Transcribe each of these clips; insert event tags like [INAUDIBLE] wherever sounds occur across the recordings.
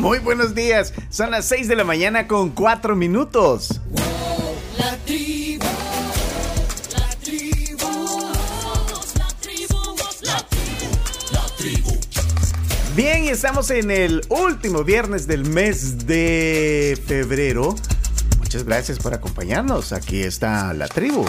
Muy buenos días. Son las 6 de la mañana con 4 minutos. Bien, y estamos en el último viernes del mes de febrero. Muchas gracias por acompañarnos. Aquí está la tribu.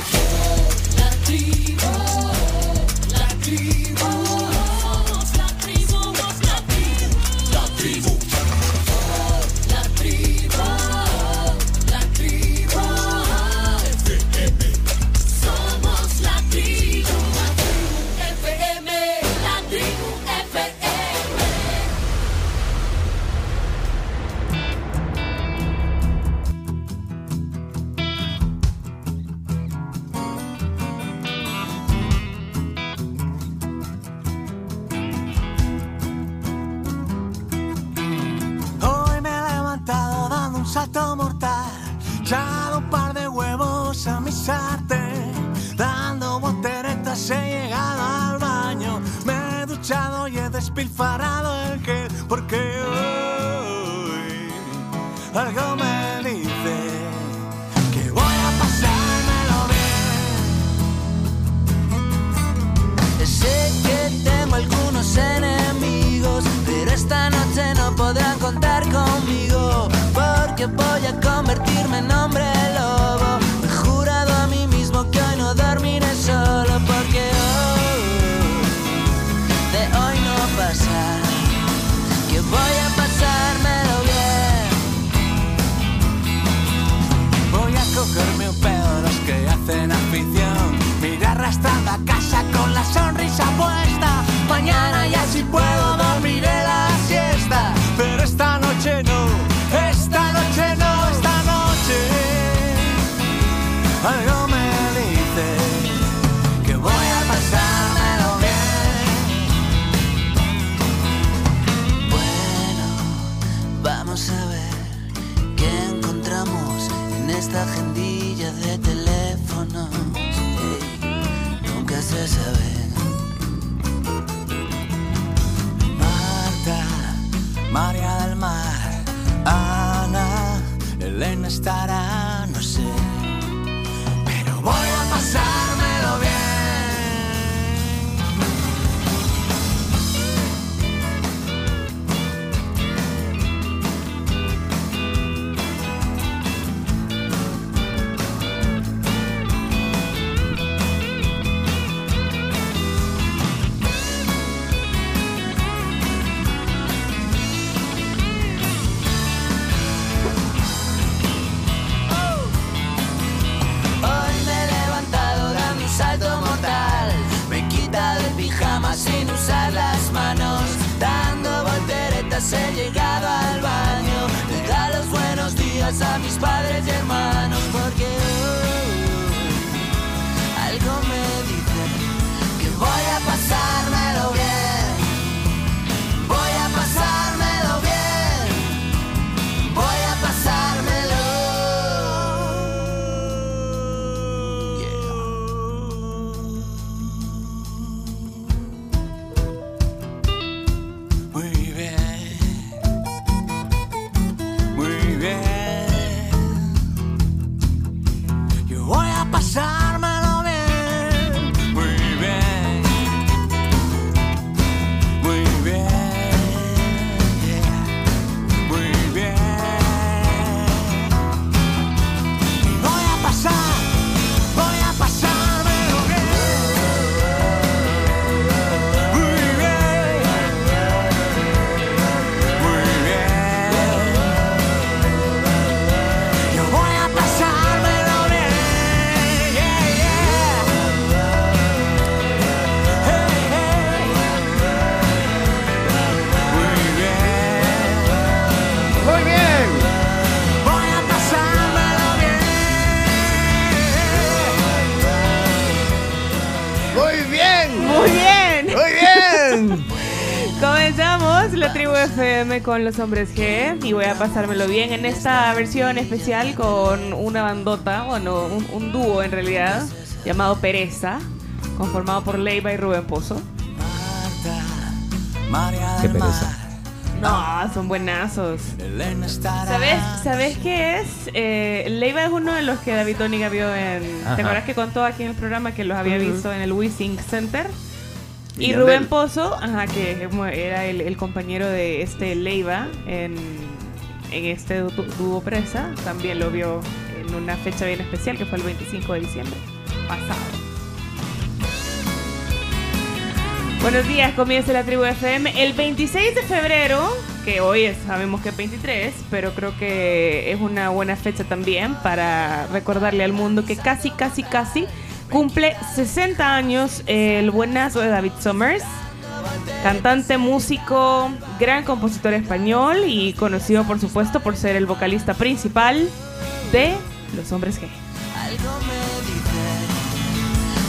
con los hombres G y voy a pasármelo bien en esta versión especial con una bandota, bueno, un, un dúo en realidad, llamado Pereza, conformado por Leiva y Rubén Pozo. Qué pereza. No, son buenazos. ¿Sabes, ¿sabes qué es? Eh, Leiva es uno de los que David Tónica vio en. Ajá. ¿Te acuerdas que contó aquí en el programa que los había visto en el WeSync Center? Y. Rubén Pozo, ajá, que era el, el compañero de este Leiva en, en este dúo presa, también lo vio en una fecha bien especial que fue el 25 de diciembre pasado. Buenos días, comienza la tribu FM. El 26 de febrero, que hoy es, sabemos que es 23, pero creo que es una buena fecha también para recordarle al mundo que casi, casi, casi cumple 60 años el buenazo de David Summers. Cantante, músico, gran compositor español y conocido por supuesto por ser el vocalista principal de Los Hombres G. Algo me dice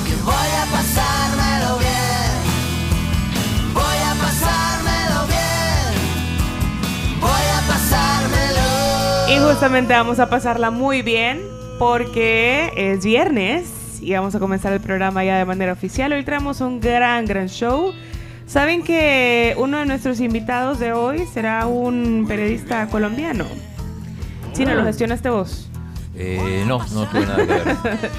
que voy a pasármelo bien. Voy a pasármelo bien. Voy a pasármelo. Y justamente vamos a pasarla muy bien porque es viernes y vamos a comenzar el programa ya de manera oficial. Hoy traemos un gran, gran show. Saben que uno de nuestros invitados de hoy será un periodista colombiano. Chino, ¿lo gestionaste vos? Eh, no, no tuve nada que ver. [LAUGHS]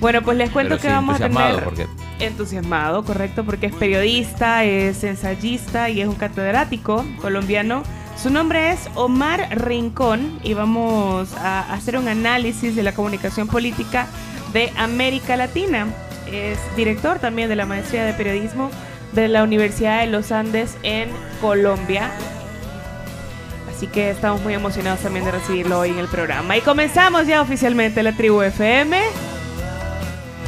Bueno, pues les cuento Pero que sí, vamos a tener... porque Entusiasmado, correcto, porque es periodista, es ensayista y es un catedrático colombiano. Su nombre es Omar Rincón y vamos a hacer un análisis de la comunicación política de América Latina. Es director también de la maestría de periodismo de la Universidad de los Andes en Colombia. Así que estamos muy emocionados también de recibirlo hoy en el programa. Y comenzamos ya oficialmente la tribu FM.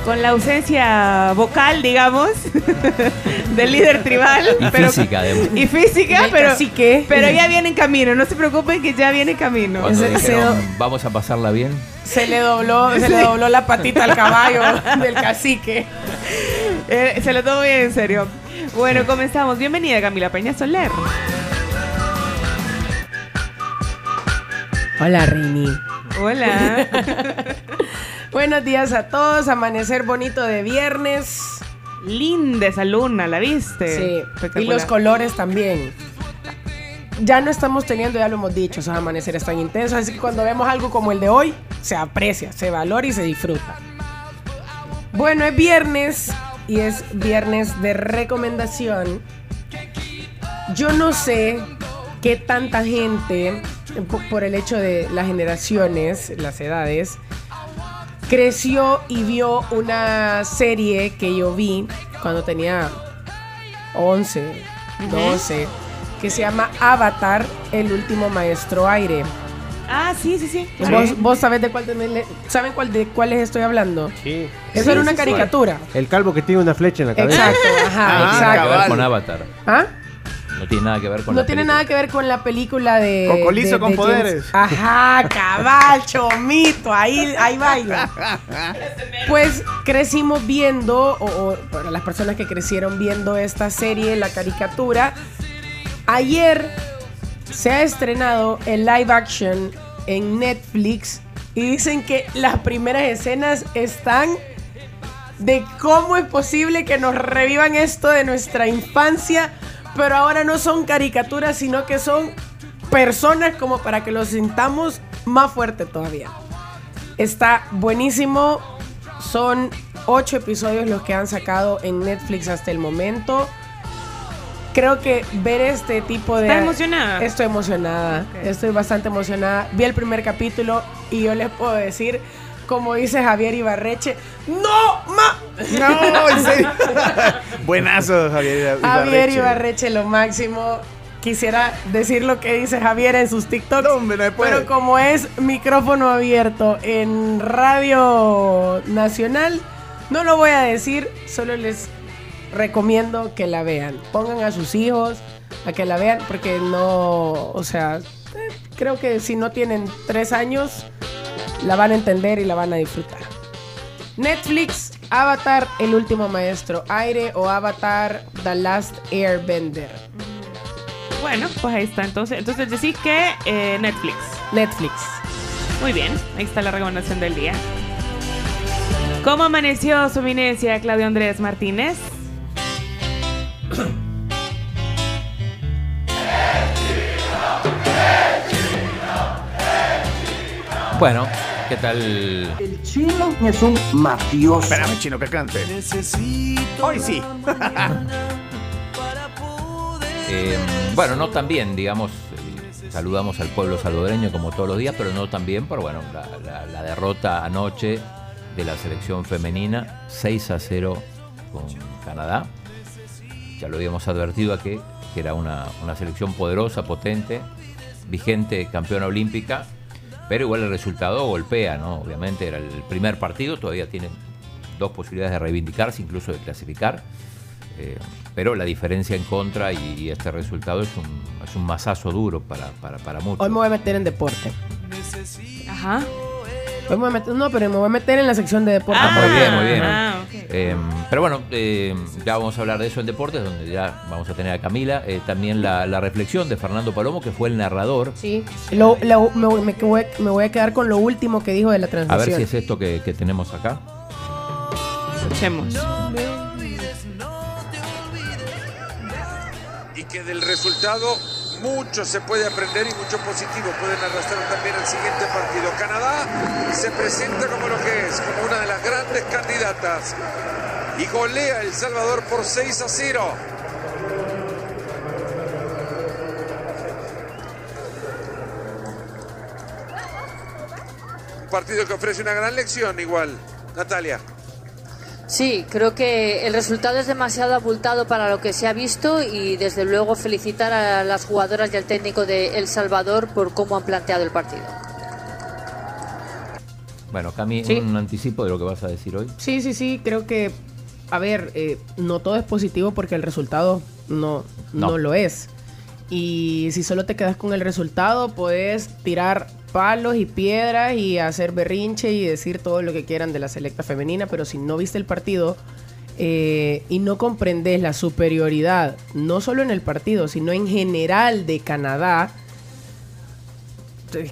Con la ausencia vocal, digamos, [LAUGHS] del líder tribal. Y física, además. Y física, pero, cacique. pero ya viene en camino. No se preocupen que ya viene en camino. cuando dijeron, do- vamos a pasarla bien, Se le dobló, se le dobló la patita al caballo [LAUGHS] del cacique. Eh, se lo tomo bien en serio. Bueno, comenzamos. Bienvenida Camila Peña Soler. Hola, Rini. Hola. [LAUGHS] Buenos días a todos. Amanecer bonito de viernes. Linda esa luna, ¿la viste? Sí. Y los colores también. Ya no estamos teniendo, ya lo hemos dicho, esos amaneceres tan intensos. Así que cuando vemos algo como el de hoy, se aprecia, se valora y se disfruta. Bueno, es viernes y es viernes de recomendación. Yo no sé qué tanta gente, po- por el hecho de las generaciones, las edades, creció y vio una serie que yo vi cuando tenía 11, 12, que se llama Avatar, el último maestro aire. Ah, sí, sí, sí. ¿Vos, vos sabés de cuál, de- ¿saben cuál de cuáles estoy hablando? Sí. Eso Sí, era una sí, caricatura. El calvo que tiene una flecha en la cabeza. Exacto, ajá, Ah, exacto. con Avatar. ¿Ah? No tiene nada que ver con No la tiene película. nada que ver con la película de. Cocolizo de- con de James- poderes. Ajá, cabal, chomito, ahí, ahí baila. Pues crecimos viendo, o, o para las personas que crecieron viendo esta serie, la caricatura, ayer se ha estrenado el live action en Netflix y dicen que las primeras escenas están de cómo es posible que nos revivan esto de nuestra infancia, pero ahora no son caricaturas, sino que son personas como para que lo sintamos más fuerte todavía. Está buenísimo, son ocho episodios los que han sacado en Netflix hasta el momento. Creo que ver este tipo de... ¿Estás emocionada? Estoy emocionada, estoy bastante emocionada. Vi el primer capítulo y yo les puedo decir, como dice Javier Ibarreche, ¡No, ma! No, en serio. [LAUGHS] Buenazo, Javier Ibarreche. Javier Ibarreche, lo máximo. Quisiera decir lo que dice Javier en sus TikToks. No, no pero como es micrófono abierto en Radio Nacional, no lo voy a decir, solo les recomiendo que la vean. Pongan a sus hijos a que la vean, porque no, o sea, eh, creo que si no tienen tres años, la van a entender y la van a disfrutar. Netflix, Avatar, El último maestro aire o Avatar, The Last Airbender. Bueno, pues ahí está. Entonces, entonces decís que eh, Netflix. Netflix. Muy bien, ahí está la recomendación del día. ¿Cómo amaneció su eminencia Claudio Andrés Martínez? Bueno, ¿qué tal? El chino es un mafioso. Espérame, chino, que cante. Hoy sí. Eh, bueno, no tan bien, digamos. eh, saludamos al pueblo salvadoreño como todos los días, pero no tan bien, pero bueno, la, la- la derrota anoche de la selección femenina, 6 a 0 con Canadá. Ya lo habíamos advertido aquí, que era una, una selección poderosa, potente, vigente campeona olímpica, pero igual el resultado golpea, ¿no? Obviamente era el primer partido, todavía tienen dos posibilidades de reivindicarse, incluso de clasificar. Eh, pero la diferencia en contra y, y este resultado es un, es un masazo duro para, para, para muchos. Hoy me voy a meter en deporte. Ajá. Hoy me voy a meter, no, pero me voy a meter en la sección de deporte. Ah, muy bien, muy bien. Ah. Eh, pero bueno, eh, ya vamos a hablar de eso en deportes, donde ya vamos a tener a Camila. Eh, también la, la reflexión de Fernando Palomo, que fue el narrador. Sí. Lo- lo- me, voy- me voy- me voy a quedar con lo último que dijo de la A transmisión. ver si es esto que, que tenemos acá. Escuchemos. y que del resultado mucho se puede aprender y mucho positivo pueden arrastrar también al siguiente partido. Canadá se presenta como lo que es, como una de las grandes candidatas y golea El Salvador por 6 a 0. Un partido que ofrece una gran lección igual. Natalia. Sí, creo que el resultado es demasiado abultado para lo que se ha visto y desde luego felicitar a las jugadoras y al técnico de El Salvador por cómo han planteado el partido. Bueno, Cami, Sí. un anticipo de lo que vas a decir hoy. Sí, sí, sí, creo que, a ver, eh, no todo es positivo porque el resultado no, no. No. lo es. Y si solo te quedas con el resultado, puedes tirar palos y piedras y hacer berrinche y decir todo lo que quieran de la selecta femenina, pero si no viste el partido eh, y no comprendes la superioridad, no solo en el partido, sino en general de Canadá,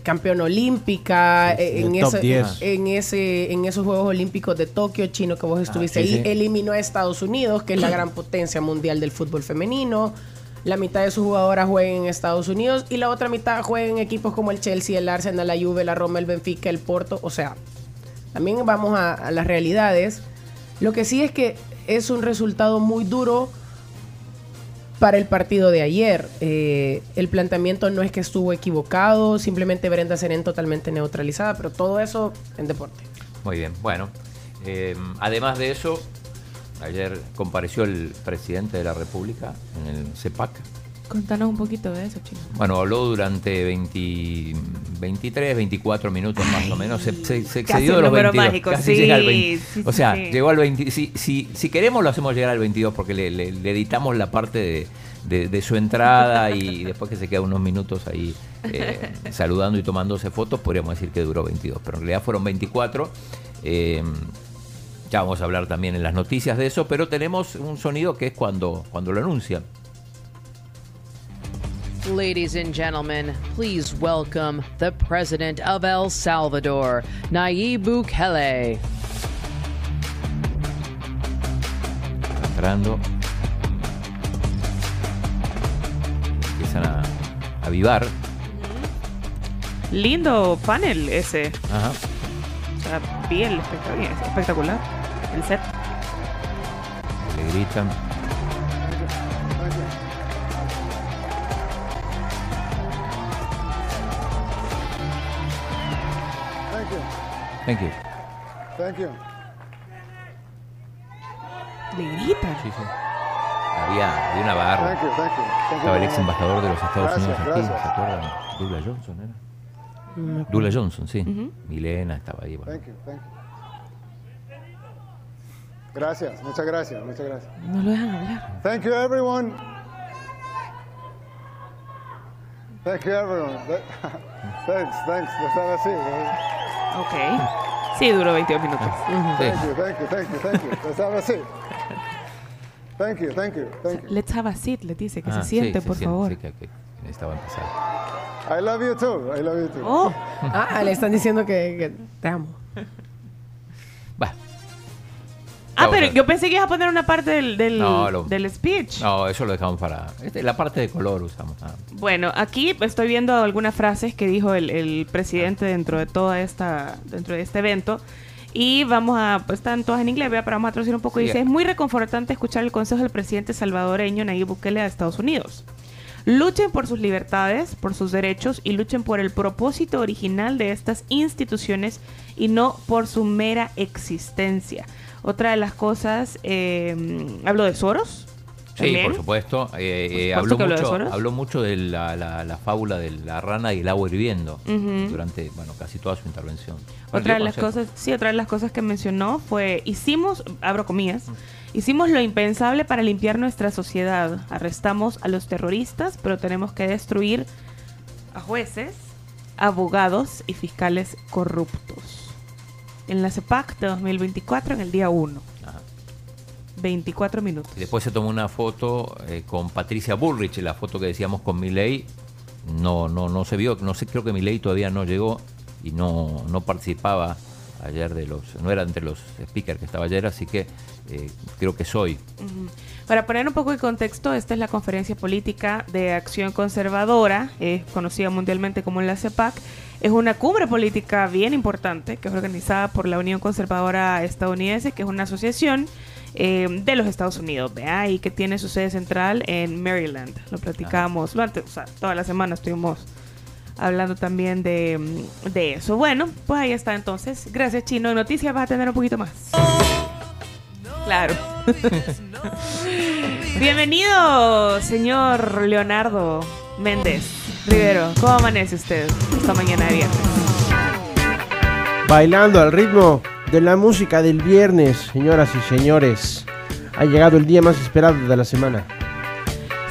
campeón olímpica, Sí, eh, en, ese- 10. en ese en esos Juegos Olímpicos de Tokio, chino que vos estuviste sí, ahí, sí. eliminó a Estados Unidos, que es la gran potencia mundial del fútbol femenino. La mitad de sus jugadoras juegan en Estados Unidos y la otra mitad juegan en equipos como el Chelsea, el Arsenal, la Juve, la Roma, el Benfica, el Porto. O sea, también vamos a, a las realidades. Lo que sí es que es un resultado muy duro para el partido de ayer. Eh, el planteamiento no es que estuvo equivocado, simplemente Brenda Serén totalmente neutralizada, pero todo eso en deporte. Muy bien, bueno. eh, además de eso, ayer compareció el presidente de la República en el CEPAC. Contanos un poquito de eso, chino. Bueno, habló durante 20, 23, 24 minutos más o menos. Se, se- se excedió de los número 22. mágico, casi sí, llega al 20. sí, o sea, sí. llegó al 20. Si, si, si queremos, lo hacemos llegar al 22 porque le, le- le editamos la parte de, de- de su entrada y [LAUGHS] después que se queda unos minutos ahí eh, saludando y tomándose fotos, podríamos decir que duró 22. Pero en realidad fueron 24. Eh, ya vamos a hablar también en las noticias de eso, pero tenemos un sonido que es cuando, cuando lo anuncian. Ladies and gentlemen, please welcome the President of El Salvador, Nayib Bukele. entrando. Empiezan a, a avivar. Lindo panel ese. Ajá. O sea, piel espectacular. Espectacular. El set. Le gritan. Thank you. Thank you. Thank you. Le gritan. Sí, sí. Había, había una barra. Thank you. Thank you. Thank you Estaba el ex embajador de los Estados Gracias, Unidos aquí, gracias. ¿se acuerdan? Douglas Johnson era. Douglas Johnson, sí. Milena estaba ahí. bueno. Thank you. Thank you. Gracias. Muchas gracias. Muchas gracias. No lo dejan hablar. Thank you, everyone. Thank you, everyone. [LAUGHS] Thanks. Thanks. Estaba así. Ok. Sí, duró 22 minutos. Sí. Thank you. Thank you. Thank you. Thank you. Estaba así. Thank you. Thank you. Thank you. Let's have a seat, le dice que Ah, se sí, siente, se por siente, favor. Sí, que, que necesitaba empezar. I love you too. I love you too. Oh, Ah, le están diciendo que, que te amo. Ah, Ah, pero yo pensé que ibas a poner una parte del, del, No, lo- del speech. No, eso lo dejamos para. este, la parte de color usamos. ah. Bueno, aquí estoy viendo algunas frases que dijo el, el presidente dentro de toda esta, dentro de este evento. Y vamos a, pues, están todas en inglés, pero vamos a traducir un poco. Sí. Dice, es muy reconfortante escuchar el consejo del presidente salvadoreño Nayib Bukele de Estados Unidos. Luchen por sus libertades, por sus derechos y luchen por el propósito original de estas instituciones y no por su mera existencia. Otra de las cosas, eh, hablo de Soros. Sí, también. por supuesto. eh, eh, Por supuesto habló, de mucho, Soros. habló mucho de la, la- la fábula de la rana y el agua hirviendo durante bueno, casi toda su intervención. Otra de las cosas, sí, otra de las cosas que mencionó fue hicimos, abro comillas, hicimos lo impensable para limpiar nuestra sociedad. Arrestamos a los terroristas, pero tenemos que destruir a jueces, abogados y fiscales corruptos. En la CEPAC de 2024, en el día 1. 24 minutos. Y después se tomó una foto eh, con Patricia Bullrich, la foto que decíamos con Milei. No, no, no se vio, no sé, creo que Milei todavía no llegó y no, no participaba ayer de los, no era entre los speakers que estaba ayer, así que eh, creo que soy. Para poner un poco de contexto, esta es la conferencia política de Acción Conservadora, es conocida mundialmente como la CEPAC. Es una cumbre política bien importante que es organizada por la Unión Conservadora Estadounidense, que es una asociación eh, de los Estados Unidos, ¿vea? y que tiene su sede central en Maryland. Lo platicamos durante, o sea, toda la semana estuvimos hablando también de, de eso. Bueno, pues ahí está entonces. Gracias, Chino. En noticias vas a tener un poquito más. Claro. [LAUGHS] Bienvenido, señor Leonardo Méndez Rivero. ¿Cómo amanece usted esta mañana de viernes? Bailando al ritmo de la música del viernes, señoras y señores. Ha llegado el día más esperado de la semana.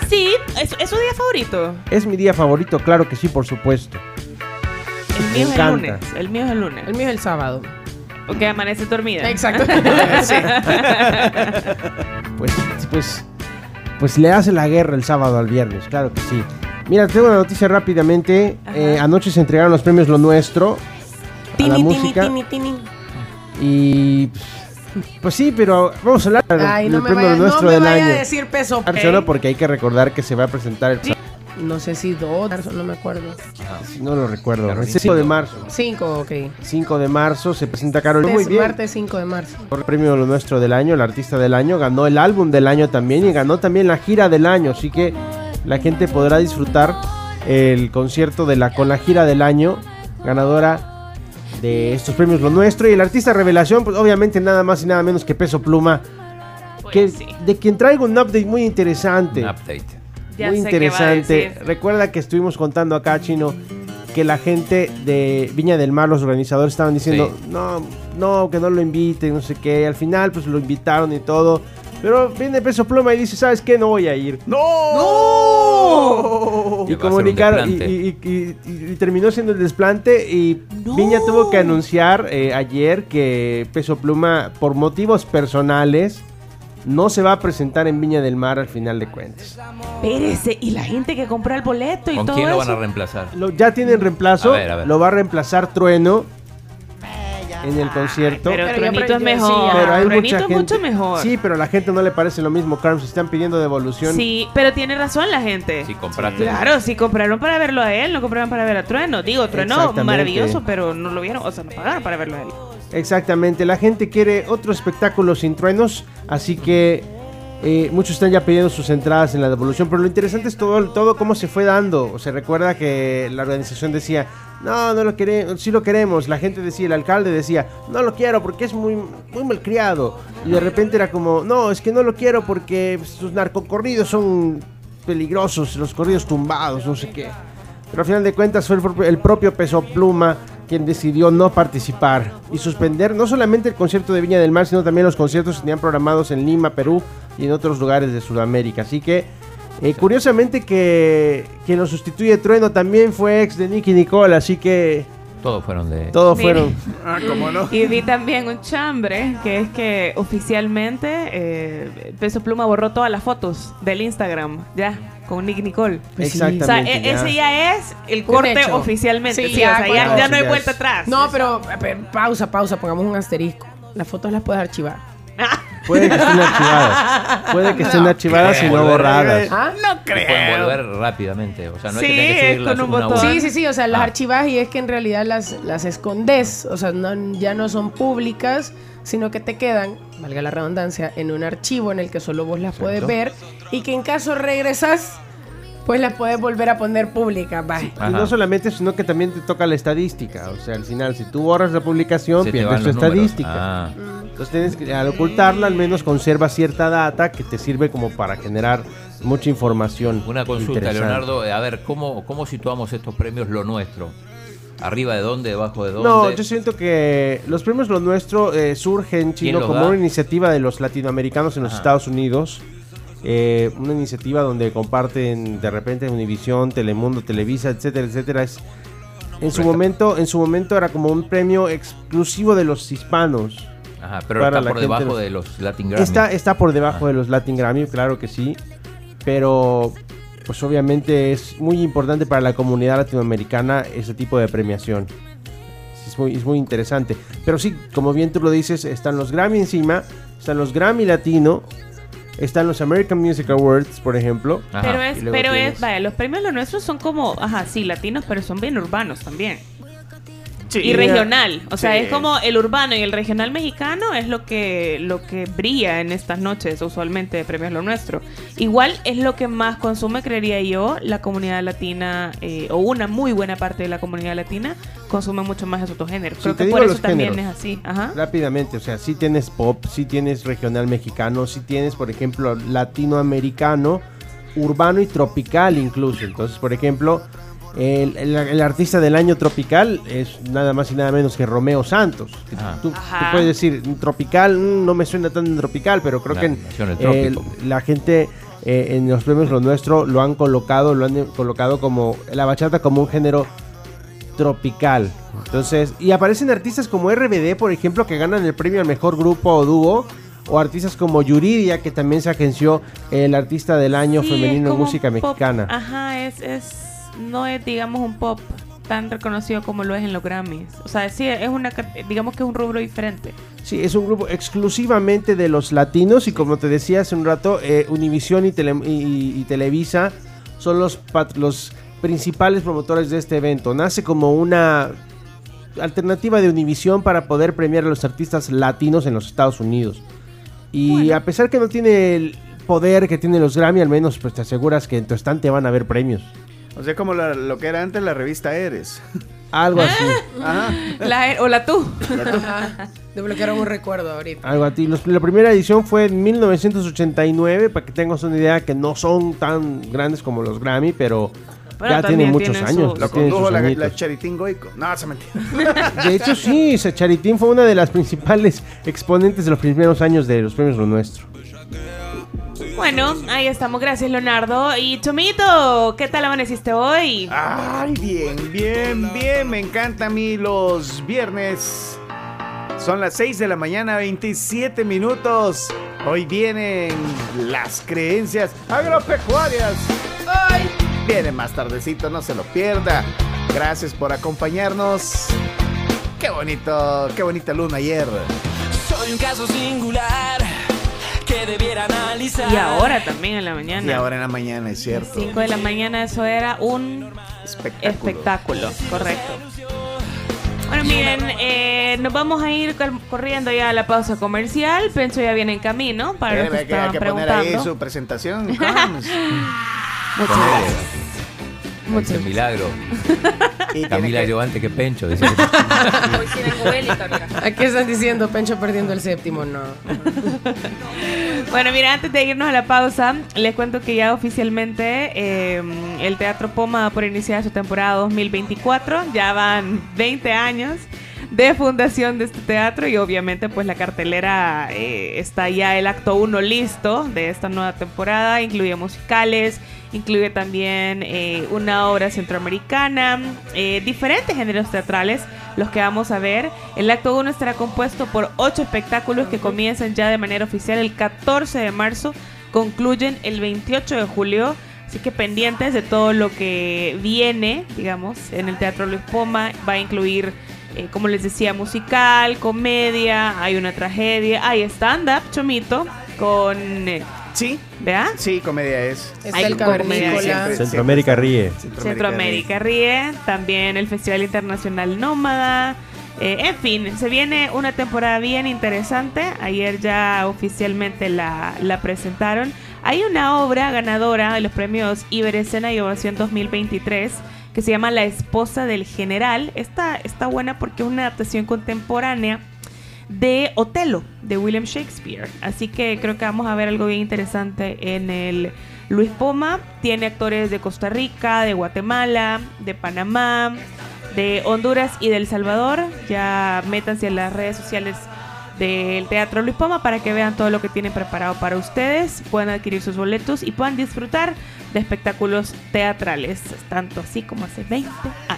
Sí, ¿es, es su día favorito? Es mi día favorito, claro que sí, por supuesto. El Me mío es el encanta. lunes. El mío es el lunes. El mío es el sábado. Porque amanece dormida. Exacto. [LAUGHS] Sí. [LAUGHS] Pues, pues, pues le hace la guerra el sábado al viernes, claro que sí. Mira, tengo una noticia rápidamente. Eh, anoche se entregaron los premios Lo Nuestro a la Tini, tini, música. tini, tini. Y pues, pues sí, pero vamos a hablar Ay, del no premio vaya, Lo Nuestro no me del vaya año. a decir peso. Ah, solo porque hay que recordar que se va a presentar el. No sé si dos, marzo, no me acuerdo. No lo recuerdo. Claro, El ni 5 de marzo. 5, ok. 5 de marzo se presenta Carol. Muy bien. martes 5 de marzo. Por el premio Lo Nuestro del año, el artista del año, ganó el álbum del año también y ganó también la gira del año. Así que la gente podrá disfrutar el concierto de la con la gira del año, ganadora de estos premios Lo Nuestro. Y el artista revelación, pues obviamente nada más y nada menos que Peso Pluma, que, de quien traigo un update muy interesante. Un update. Ya muy sé qué va a interesante. decir. Recuerda que estuvimos contando acá, Chino, que la gente de Viña del Mar, los organizadores, estaban diciendo, Sí. no, no, que no lo inviten, no sé qué. Al final, pues lo invitaron y todo. Pero viene Peso Pluma y dice, ¿sabes qué? No voy a ir. ¡No! Y ser un comunicaron, y, y- y- y- y terminó siendo el desplante. Y Viña tuvo que anunciar eh, ayer que Peso Pluma, por motivos personales, no se va a presentar en Viña del Mar al final de cuentas. Espérese, y la gente que compró el boleto y ¿Con todo quién lo eso. van a reemplazar? Lo- ya tienen reemplazo. A ver, a ver. Lo va a reemplazar Trueno en el concierto. Pero, Pero ya Truenito es mejor. sí, Pero hay Truenito mucha es gente. mucho mejor. Sí, pero a la gente no le parece lo mismo. Carlos, se están pidiendo devolución. Sí, pero tiene razón la gente. Si compraste. Claro, sí compraron para verlo a él, no compraron para ver a Trueno. Digo, Trueno maravilloso, pero no lo vieron, o sea, no pagaron para verlo a él. Exactamente. La gente quiere otro espectáculo sin truenos. Así que eh, muchos están ya pidiendo sus entradas en la devolución. Pero lo interesante es todo, todo cómo se fue dando. Se recuerda que la organización decía. No, no lo queremos, sí lo queremos. La gente decía, el alcalde decía, no lo quiero porque es muy, muy malcriado. Y de repente era como, no, es que no lo quiero porque sus narcocorridos son peligrosos, los corridos tumbados, no sé qué. Pero al final de cuentas fue el propio, el propio Peso Pluma quien decidió no participar y suspender no solamente el concierto de Viña del Mar, sino también los conciertos que tenían programados en Lima, Perú y en otros lugares de Sudamérica. Así que, eh, curiosamente que quien lo sustituye Trueno también fue ex de Nicky Nicole, así que Todos fueron de. todos Mire. fueron... [LAUGHS] Ah, ¿cómo no? Y vi también un chambre, que es que oficialmente eh, Peso Pluma borró todas las fotos del Instagram, ya, con Nick Nicole. Pues sí. O sea, Exactamente. e- ya. ese ya es el corte hecho. oficialmente. Sí, Sí, ya o sea, ya, no hay vuelta atrás. No, pero, pero pausa, pausa, pongamos un asterisco. Las fotos las puedes archivar. [LAUGHS] Puede que estén archivadas. Puede que estén archivadas y no creo. borradas. ¿Ah? No Se pueden volver rápidamente. O sea, no Sí, hay que tener que es subirlas con un botón. Sí, sí, sí, o sea, las Ah. archivas y es que en realidad las, las escondes, o sea, no- ya no son públicas, sino que te quedan, valga la redundancia, en un archivo en el que solo vos las puedes ver y que en caso regresas, pues las puedes volver a poner públicas, va. Y no solamente, sino que también te toca la estadística. O sea, al final, si tú borras la publicación, Se te pierdes van tu los números. estadística. Ah. Entonces tienes que, al ocultarla, al menos conservas cierta data que te sirve como para generar mucha información. Una consulta, interesante. Leonardo. A ver, ¿cómo, ¿cómo situamos estos premios lo nuestro? ¿Arriba de dónde? ¿Debajo de dónde? No, yo siento que los premios Lo Nuestro eh, surgen, chino, como da? una iniciativa de los latinoamericanos en los Ajá. Estados Unidos. Eh, una iniciativa donde comparten de repente Univisión, Telemundo, Televisa, etcétera, etcétera. Es, en su momento, en su momento era como un premio exclusivo de los hispanos. Ajá, pero para está por debajo de- de los Latin Grammy. Está, está por debajo de los Latin Grammy, claro que sí. Pero, pues obviamente es muy importante para la comunidad latinoamericana ese tipo de premiación. Es muy, es muy interesante. Pero sí, como bien tú lo dices, están los Grammy encima, están los Grammy Latino, están los American Music Awards, por ejemplo. Ajá. Pero es, pero tienes- es, vaya, los premios los nuestros son como, ajá, sí, latinos, pero son bien urbanos también. Sí. y regional. O sea, Sí. es como el urbano y el regional mexicano es lo que, lo que brilla en estas noches usualmente de premios lo nuestro. Igual es lo que más consume, creería yo, la comunidad latina, eh, o una muy buena parte de la comunidad latina, consume mucho más esos otros géneros. Sí, Creo que por eso también géneros. es así. Ajá. Rápidamente, o sea, si tienes pop, si tienes regional mexicano, si tienes, por ejemplo, latinoamericano, urbano y tropical incluso. Entonces, por ejemplo, el, el- el artista del año tropical es nada más y nada menos que Romeo Santos. Tú, puedes decir, tropical, mm, no me suena tan tropical, pero creo que en- eh, la gente eh, en los premios Lo Nuestro lo han colocado, lo han colocado como la bachata como un género tropical. Entonces, y aparecen artistas como RBD, por ejemplo, que ganan el premio al mejor grupo o dúo. O artistas como Yuridia, que también se agenció el artista del año Sí, femenino en música pop- mexicana. Ajá, es, es, no es, digamos, un pop tan reconocido como lo es en los Grammys. O sea, sí, es una, digamos que es un rubro diferente. Sí, es un grupo exclusivamente de los latinos y como te decía hace un rato, eh, Univision y, Tele- y- y Televisa son los, pat- los principales promotores de este evento. Nace como una alternativa de Univision para poder premiar a los artistas latinos en los Estados Unidos. Y a pesar que no tiene el poder que tienen los Grammy, al menos pues te aseguras que en tu estante van a haber premios. O sea, como la- lo que era antes la revista Eres. Algo así. Ajá. La, o la tú. Ajá. Desbloquearon un recuerdo ahorita. Algo así. Los- la primera edición fue en 1989, para que tengas una idea que no son tan grandes como los Grammy, pero Bueno, ya tienen muchos tienen años. sus- Lo condujo la, la Charitín Goico. No, se mentira. De hecho, sí, esa Charitín fue una de las principales exponentes de los primeros años de los premios Lo Nuestro. Bueno, ahí estamos. Gracias, Leonardo. Y Chomito, ¿qué tal amaneciste hoy? Ay, bien, bien, bien. Me encanta a mí los viernes. Son las 6 de la mañana, 27 minutos. Hoy vienen las creencias agropecuarias. Ay, vienen más tardecito, no se lo pierda. Gracias por acompañarnos. Qué bonito, qué bonita luna ayer. Soy un caso singular que debiera analizar. Y ahora también en la mañana. Y ahora en la mañana, es cierto. 5 de la mañana, eso era un Espectáculo. espectáculo, correcto. Bueno, miren, eh, nos vamos a ir cor- corriendo ya a la pausa comercial. Pencho ya viene en camino para los que que hay que poner ahí preguntando. su presentación. [LAUGHS] Muchas gracias. Ese milagro. Y Camila que- antes que Pencho. dice que- mira. Aquí están diciendo Pencho perdiendo el séptimo, no. Bueno, mira, antes de irnos a la pausa, les cuento que ya oficialmente eh, el Teatro Poma da por iniciada su temporada 2024. Ya van 20 años de fundación de este teatro y obviamente pues la cartelera eh, está ya el acto 1 listo de esta nueva temporada. Incluye musicales, incluye también eh, una obra centroamericana, eh, diferentes géneros teatrales, los que vamos a ver. El acto 1 estará compuesto por ocho espectáculos que comienzan ya de manera oficial el 14 de marzo, concluyen el 28 de julio. Así que pendientes de todo lo que viene, digamos, en el Teatro Luis Poma, va a incluir eh, como les decía, musical, comedia, hay una tragedia, hay stand-up, Chomito, con... Sí, ¿Vea? sí, comedia es. Está Hay el comedia siempre. Centroamérica ríe. Centroamérica Ríe, también el Festival Internacional Nómada. eh, en fin, se viene una temporada bien interesante. Ayer ya oficialmente la, la presentaron. Hay una obra ganadora de los premios Iberescena y Ovación 2023 que se llama La esposa del general. Esta está buena porque es una adaptación contemporánea de Otelo, de William Shakespeare. Así que creo que vamos a ver algo bien interesante en el Luis Poma. Tiene actores de Costa Rica, de Guatemala, de Panamá, de Honduras y del Salvador. Ya métanse en las redes sociales del Teatro Luis Poma para que vean todo lo que tienen preparado para ustedes. Puedan adquirir sus boletos y puedan disfrutar de espectáculos teatrales, tanto así como hace 20 años.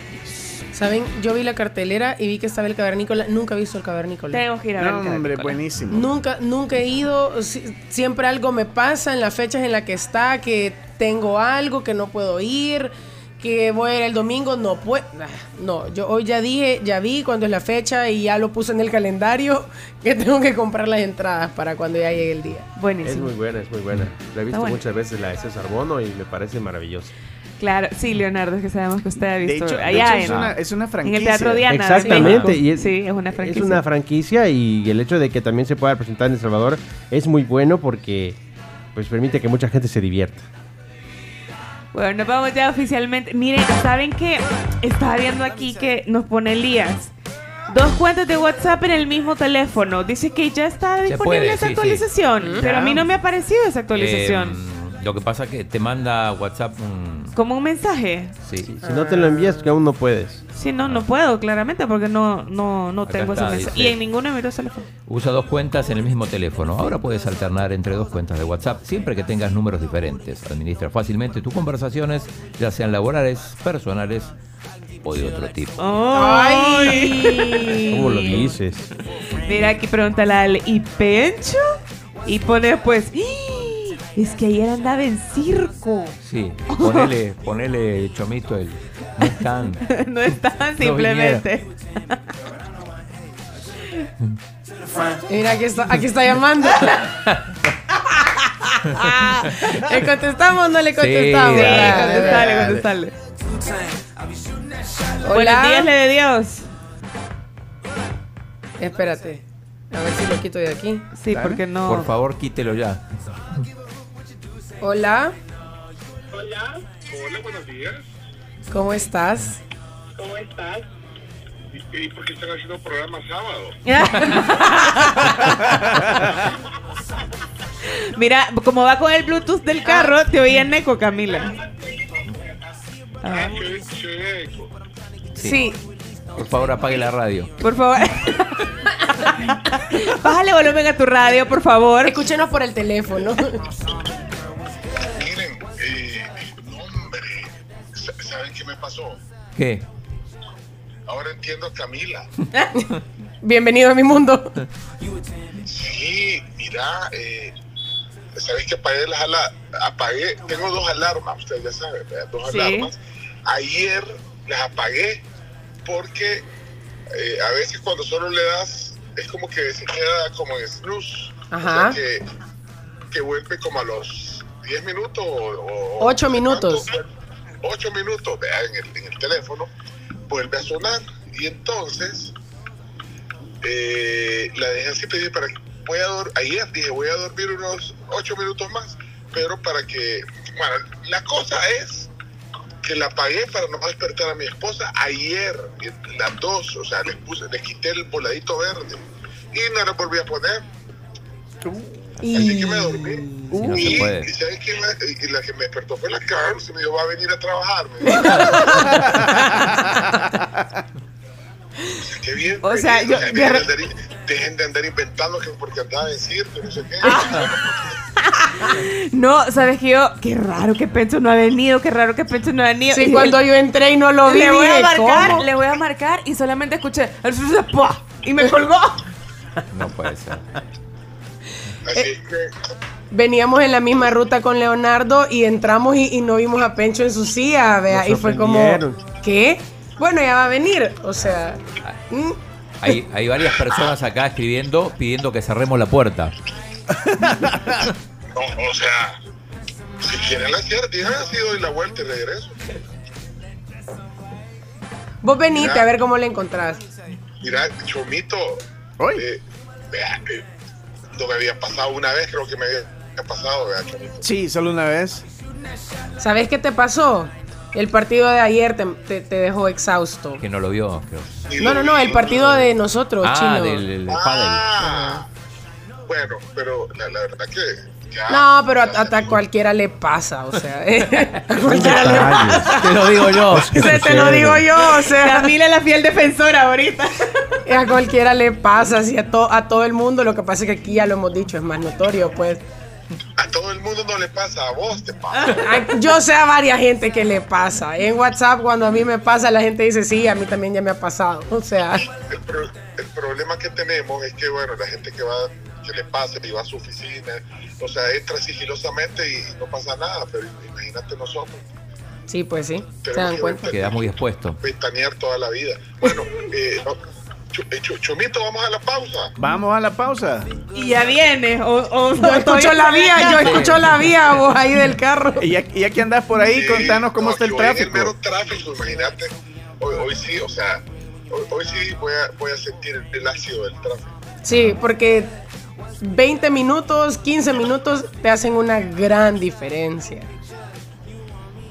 ¿Saben? Yo vi la cartelera y vi que estaba el cavernícola. Nunca he visto el cavernícola. Tengo que ir a ver. No, el hombre, buenísimo. Nunca, nunca he ido. si- Siempre algo me pasa en las fechas en las que está, que tengo algo, que no puedo ir, que voy a ir el domingo, no puedo. No, yo hoy ya dije, ya vi cuándo es la fecha y ya lo puse en el calendario [LAUGHS] que tengo que comprar las entradas para cuando ya llegue el día. Es Buenísimo. muy buena, es muy buena. La he visto buena. muchas veces la de César Bono y me parece maravillosa. Claro, sí, Leonardo, es que sabemos que usted ha De visto de allá hecho, es, en, una, es una en franquicia. el Teatro Diana. Exactamente, y es, sí, es una franquicia. es una franquicia y el hecho de que también se pueda presentar en El Salvador es muy bueno porque pues permite que mucha gente se divierta. Bueno, nos vamos ya oficialmente. Miren, ¿saben qué? Estaba viendo aquí que nos pone Elías. Dos cuentas de WhatsApp en el mismo teléfono. Dice que ya está disponible puede, esa sí, sí. actualización. Pero a mí no me ha aparecido esa actualización. Eh, lo que pasa es que te manda WhatsApp un... Como un mensaje. Sí. Si no te lo envías, que aún no puedes. Sí, no, no puedo, claramente, porque no, no, no Acá tengo está, ese mensaje. dice. Y en ninguno de mis dos teléfonos. Usa dos cuentas en el mismo teléfono. Ahora puedes alternar entre dos cuentas de WhatsApp siempre que tengas números diferentes. Administra fácilmente tus conversaciones, ya sean laborales, personales o de otro tipo. ¡Ay! [LAUGHS] ¿Cómo lo dices? Mira, aquí pregunta la Ale, ¿y Pencho? Y pone después, "¡Ah! Es que ayer andaba en circo. Sí, ponele, ponele chomito el... No están. [LAUGHS] no estaban simplemente. Mira, aquí está, aquí está llamando. ¿Le [LAUGHS] contestamos o no le contestamos? Sí, dale, contestale, dale. contestale. Hola. Buenos días, le de Dios. Espérate. A ver si lo quito de aquí. Sí, porque no. Por favor, quítelo ya. Hola, Hola, hola, buenos días. ¿cómo estás? ¿Cómo estás? ¿Y, y por qué están haciendo programa sábado? [LAUGHS] Mira, como va con el Bluetooth del carro, te oía en eco, Camila. Ah, eco. Sí, Por favor, apague la radio. por favor. [LAUGHS] Bájale volumen a tu radio, por favor. Escúchenos por el teléfono. [LAUGHS] ¿saben qué me pasó? ¿Qué? Ahora entiendo a Camila. [LAUGHS] Bienvenido a mi mundo. Sí, mira, eh, ¿sabes que apagué las alarmas? Apagué, tengo dos alarmas, ustedes ya saben, ¿verdad? dos Sí. alarmas. Ayer las apagué porque eh, a veces cuando solo le das, es como que se queda como en snooze. Ajá. O sea, que, que vuelve como a los 10 minutos o... o- Ocho no sé minutos. cuánto, 8 minutos, en el, en el teléfono, vuelve a sonar. Y entonces eh, la dejé así, pedí para que voy a dor- ayer dije voy a dormir unos 8 minutos más, pero para que, bueno, la cosa es que la apagué para no despertar a mi esposa ayer, las dos, o sea, les puse, les quité el voladito verde y no la volví a poner. Así que me dormí. Sí, no se y, puede. y ¿sabes quién me- y la que me despertó fue la Carl, se me dijo, va a venir a trabajar. [LAUGHS] Qué bien. O sea, yo- bien. yo dejen, re- de andar, dejen de andar inventando que porque andaba en circo, no sé qué. [LAUGHS] No, sabes que yo, qué raro que Pencho no ha venido, qué raro que Pencho no ha venido. Sí, Y cuando yo entré y no lo vi, le voy a marcar, ¿cómo? le voy a marcar y solamente escuché y me colgó. [LAUGHS] No puede ser. Así Eh, que, Veníamos en la misma ruta con Leonardo y entramos y, y no vimos a Pencho en su silla, vea, y fue como. ¿qué? Bueno, ya va a venir, o sea. Hay, hay varias personas acá escribiendo pidiendo que cerremos la puerta. [LAUGHS] No, o sea, si quieren la cierta, digan así, doy la vuelta y regreso. Vos venite Mira. a ver cómo le encontrás. Mira, Chomito, eh, vea, eh, no me había pasado una vez, creo que me había pasado, Chomito. Sí, solo una vez. ¿Sabes qué te pasó? El partido de ayer te, te- te dejó exhausto. Que no lo vio, creo. No, no, no, el partido de nosotros, Ah, chino. del, del Ah, bueno, pero la, la verdad que ya. No, pero a, a cualquiera le pasa, o sea. [LAUGHS] a cualquiera le pasa. Te lo digo yo. [LAUGHS] Se te lo digo yo, o sea. Camila es la fiel defensora ahorita. [LAUGHS] A cualquiera le pasa, así a, to- a todo el mundo. Lo que pasa es que aquí ya lo hemos dicho, es más notorio, pues. A todo el mundo no le pasa, a vos te pasa. Yo sé a varias gente que le pasa. En WhatsApp, cuando a mí me pasa, la gente dice, sí, a mí también ya me ha pasado. O sea, El, pro- el problema que tenemos es que, bueno, la gente que va, que le pasa y va a su oficina, o sea, entra sigilosamente y, no pasa nada, pero imagínate nosotros, sí, pues sí, se dan que cuenta. Quedas muy expuesto. ventanear toda la vida. Bueno, eh, no, Ch- eh, Chomito, vamos a la pausa. Vamos a la pausa. Y ya viene. O, o- Yo escucho la vía, yo escucho la vía, vos ahí del carro. Y ya, y ya que andas por ahí, Sí, contanos cómo no, está el tráfico. mero tráfico, imagínate. Hoy, hoy sí, o sea, hoy, hoy sí voy a, voy a sentir el ácido del tráfico. Sí, porque 20 minutos, 15 minutos te hacen una gran diferencia.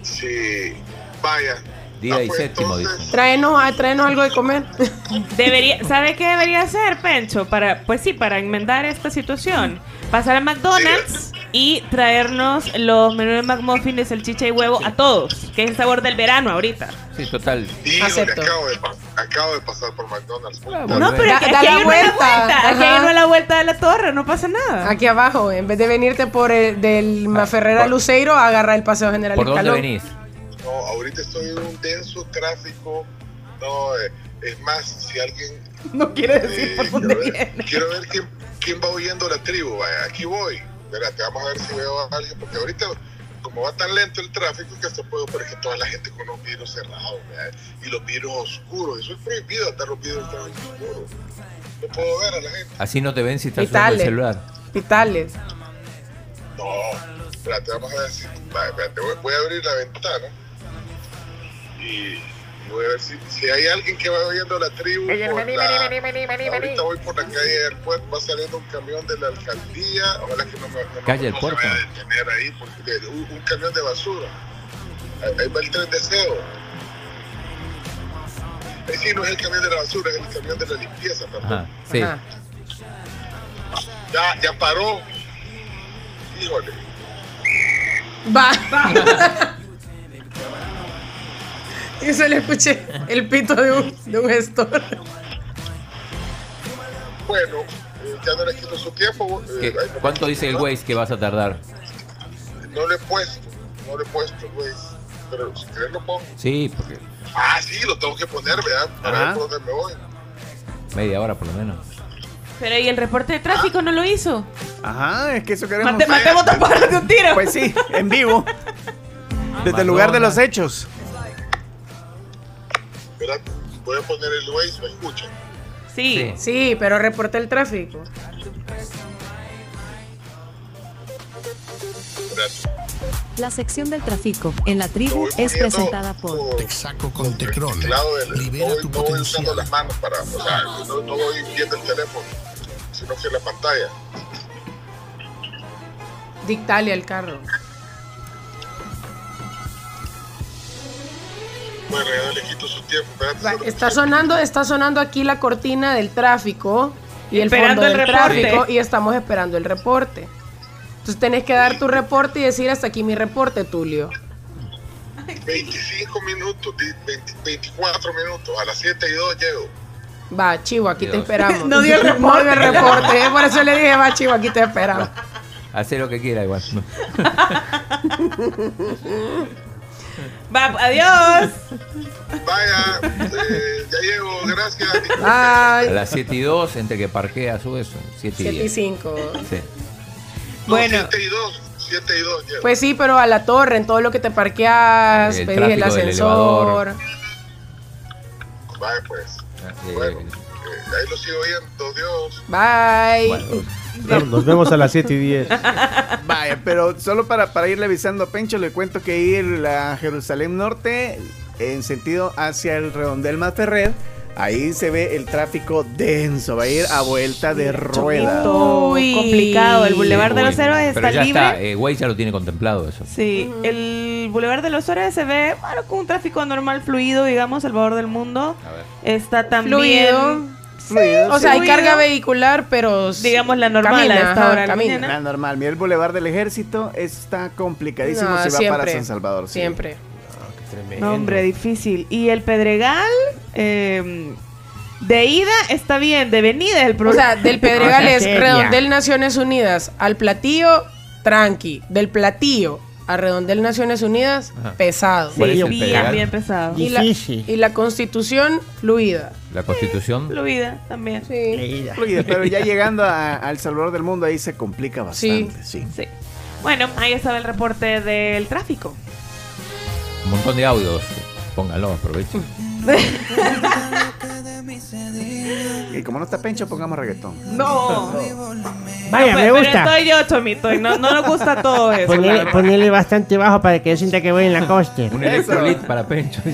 Sí, vaya. Día y séptimo, dice. Tráenos, ah, tráenos algo de comer. [LAUGHS] Debería, ¿Sabe qué debería hacer, Pencho? Para, pues sí, para enmendar esta situación. Pasar a McDonald's y traernos los menús de McMuffin de salchicha y huevo a todos, que es el sabor del verano ahorita. Sí, total. Híjole, Acepto. acabo de, pa- acabo de pasar por McDonald's. Bueno. No, pero Da- aquí, da aquí la hay uno a la vuelta, vuelta. Aquí hay ajá. uno a la vuelta de la torre, no pasa nada. Aquí abajo, en vez de venirte por el del Maferrera por- Luceiro, agarra el paseo general ¿Por dónde Escalón. venís? No, ahorita estoy en un denso tráfico. No, eh, es más, si alguien. No quiere decir eh, por dónde quiero ver, viene. quiero ver quién, quién va huyendo la tribu. Vaya, aquí voy. Espérate, vamos a ver si veo a alguien. Porque ahorita, como va tan lento el tráfico, que hasta puedo ver que toda la gente con los vidrios cerrados. Y los vidrios oscuros. Eso es prohibido, andar los vidrios oscuros. No puedo ver a la gente. Así no te ven si estás usando el celular. Pitales. No, espérate, vamos a ver si. va, espérate, voy, voy a abrir la ventana. Y voy a ver si, si hay alguien que va viendo la tribu. por la- ahorita voy por la calle del puerto, va saliendo un camión de la alcaldía. Ojalá que no me, no, Calle del no Puerto. a detener ahí, porque de- un, un camión de basura. Ahí, va el tren de SEO. Eh, sí, no es el camión de la basura, es el camión de la limpieza, perdón. Ajá. Sí. Ajá. Ya, ya paró. Híjole. Va. [LAUGHS] y se le escuché el pito de un, de un gestor. Bueno, eh, ya no le quito su tiempo. eh, ¿Qué- ahí no- ¿Cuánto dice el Waze que vas a tardar? No le he puesto, no le he puesto, güey. Pero si querés lo pongo. Sí, porque Ah, sí, lo tengo que poner, ¿verdad? Para Ajá. ver por dónde me voy. media hora por lo menos. Pero ¿y el reporte de tráfico no lo hizo? Ajá, es que eso queremos. Mate, matemos dos pájaros de un tiro. Pues sí, en vivo. Desde el lugar de los hechos. ¿Verdad? Voy a poner el Waze, ¿me escuchan? Sí. Sí, pero reporta el tráfico. La sección del tráfico en la tribu es presentada por Texaco con el Tecron. Libera no voy, tu no voy usando las manos para, o sea, no, no voy viendo el teléfono, sino que la pantalla. Dictale al carro. Bueno, ya no le quito su tiempo, espérate. Va, solo- Está sonando, está sonando aquí la cortina del tráfico y el Esperando fondo el del reporte. tráfico y estamos esperando el reporte. Entonces tenés que dar tu reporte y decir hasta aquí mi reporte, Tulio. 25 minutos, di- 20 24 minutos, a las 7 y 2 llego. Va, Chivo, aquí te esperamos. [LAUGHS] [LAUGHS] No dio el reporte. No dio el reporte, eh, por eso le dije, va, Chivo, aquí te esperamos. Hace lo que quiera igual. [LAUGHS] Va, adiós. Vaya, eh, ya llego, gracias. A Ay, las 7 y 2, entre que parquea, sube eso. 7 y 7 y 10. 5. Sí. Bueno. 7 y 2, 7 y 2 llego. Pues sí, pero a la torre, en todo lo que te parqueas, El pedís el ascensor. Vaya pues. Eh, Bueno, eh, ahí lo sigo viendo, Dios. Bye. [LAUGHS] Nos- Nos vemos a las 7 y 10. Vaya, [LAUGHS] pero solo para, para irle avisando a Pencho, le cuento que ir a Jerusalén Norte, en sentido hacia el redondel Matferrer, ahí se ve el tráfico denso, va a ir a vuelta de rueda. Uy. complicado. El Boulevard de los Héroes Pero está ya libre. está, eh, Waze ya lo tiene contemplado eso. Sí, el Boulevard de los Héroes se ve bueno, con un tráfico normal, fluido, digamos, Salvador del Mundo. Está también... Fluido. O sea, hay carga vehicular, pero. Digamos la normal camina, a esta hora la camina. mañana. La normal, mira el Boulevard del Ejército está complicadísimo No, si va siempre, para San Salvador. sí. Siempre. No, hombre, difícil. Y el Pedregal, eh, de ida está bien, de venida es el O problema. sea, del [LAUGHS] Pedregal es. Redondel Naciones Unidas al platillo, tranqui. Del platillo a Redondel Naciones Unidas, Ajá. pesado. ¿Cuál es Sí, bien, bien pesado. Y la, Difícil. y la constitución, fluida. La constitución. Fluida también. Sí. Fluida, pero ya [LAUGHS] llegando a, al Salvador del Mundo ahí se complica bastante. Sí. Sí. Bueno, ahí estaba el reporte del tráfico. Un montón de audios. Pónganlo, aprovechen. [LAUGHS] Y como no está Pencho, pongamos reggaetón. No. Vaya, No, me pero gusta. estoy yo, Chomito, y no, no nos gusta todo eso. la Ponele, bastante bajo para que yo sienta que voy en la costa. Un electrolit para Pencho. [LAUGHS]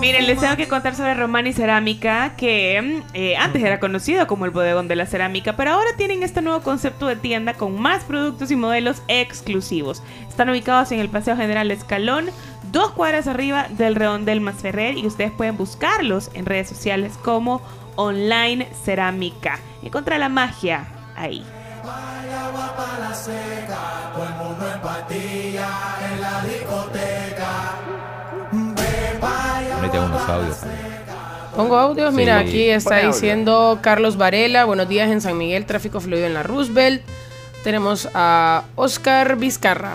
Miren, les tengo que contar sobre Romani Cerámica, que eh, antes era conocido como el bodegón de la cerámica, pero ahora tienen este nuevo concepto de tienda con más productos y modelos exclusivos. Están ubicados en el Paseo General Escalón, dos cuadras arriba del Redondel Masferrer, y ustedes pueden buscarlos en redes sociales como Online Cerámica. Encontra la magia ahí. Ponete unos audios. Pongo audios, mira, aquí está audio. diciendo Carlos Varela, buenos días en San Miguel, tráfico fluido en la Roosevelt. Tenemos a Oscar Vizcarra.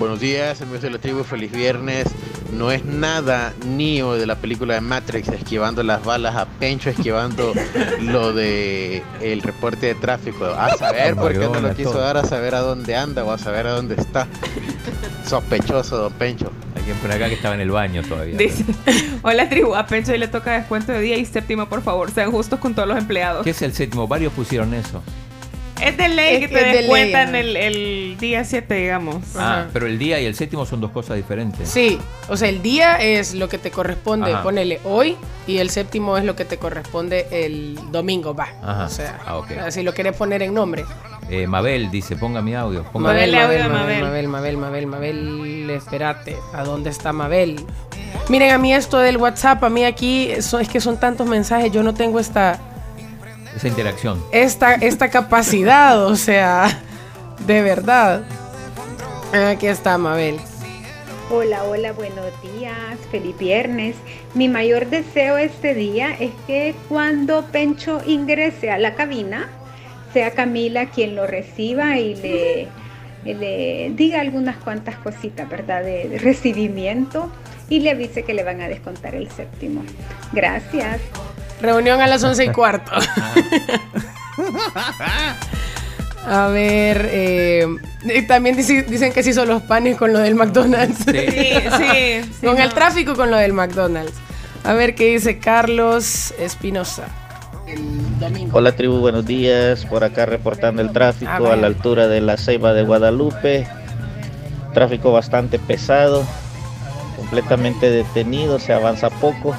Buenos días, amigos de la tribu, feliz viernes. No es nada Neo de la película de Matrix esquivando las balas a Pencho, esquivando [LAUGHS] lo de el reporte de tráfico. A saber por qué no lo quiso dar, a saber a dónde anda o a saber a dónde está. Sospechoso, don Pencho. Hay quien por acá que estaba en el baño todavía. Dice, [LAUGHS] hola tribu, a Pencho y le toca descuento de día y séptimo, por favor, sean justos con todos los empleados. ¿Qué es el séptimo? Varios pusieron eso. Es de ley Es que que te es de descuentan ley, el, el día 7, digamos. Ah, pero el día y el séptimo son dos cosas diferentes. Sí, o sea, el día es lo que te corresponde, Ajá. ponele hoy, y el séptimo es lo que te corresponde el domingo, va. Ajá. O sea, Ah, ok. si lo quieres poner en nombre. Eh, Mabel dice, ponga mi audio. Ponga Mabel, audio de Mabel, Mabel. Mabel, Mabel, Mabel, Mabel, espérate, ¿a dónde está Mabel? Miren, a mí esto del WhatsApp, a mí aquí es que son tantos mensajes, yo no tengo esta, esa interacción. esta, esta capacidad, o sea, de verdad. Aquí está Mabel. Hola, hola, buenos días, feliz viernes. Mi mayor deseo este día es que cuando Pencho ingrese a la cabina, sea Camila quien lo reciba y le, le diga algunas cuantas cositas, ¿verdad? De, recibimiento y le avise que le van a descontar el séptimo. Gracias. Reunión a las once y cuarto. [LAUGHS] A ver, eh, también dicen que se hizo los panes con lo del McDonald's. [LAUGHS] Sí, sí. sí, con el no. tráfico con lo del McDonald's. A ver qué dice Carlos Espinosa. Hola tribu, buenos días. Por acá reportando el tráfico A a, la altura de la Ceiba de Guadalupe. Tráfico bastante pesado, completamente detenido, se avanza poco.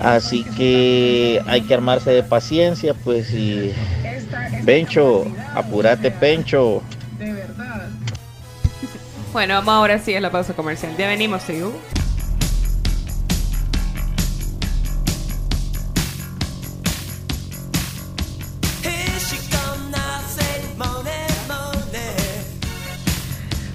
Así que hay que armarse de paciencia, pues y Pencho, apúrate Pencho. Bueno, vamos ahora sí a la pausa comercial. Ya venimos, Sigu.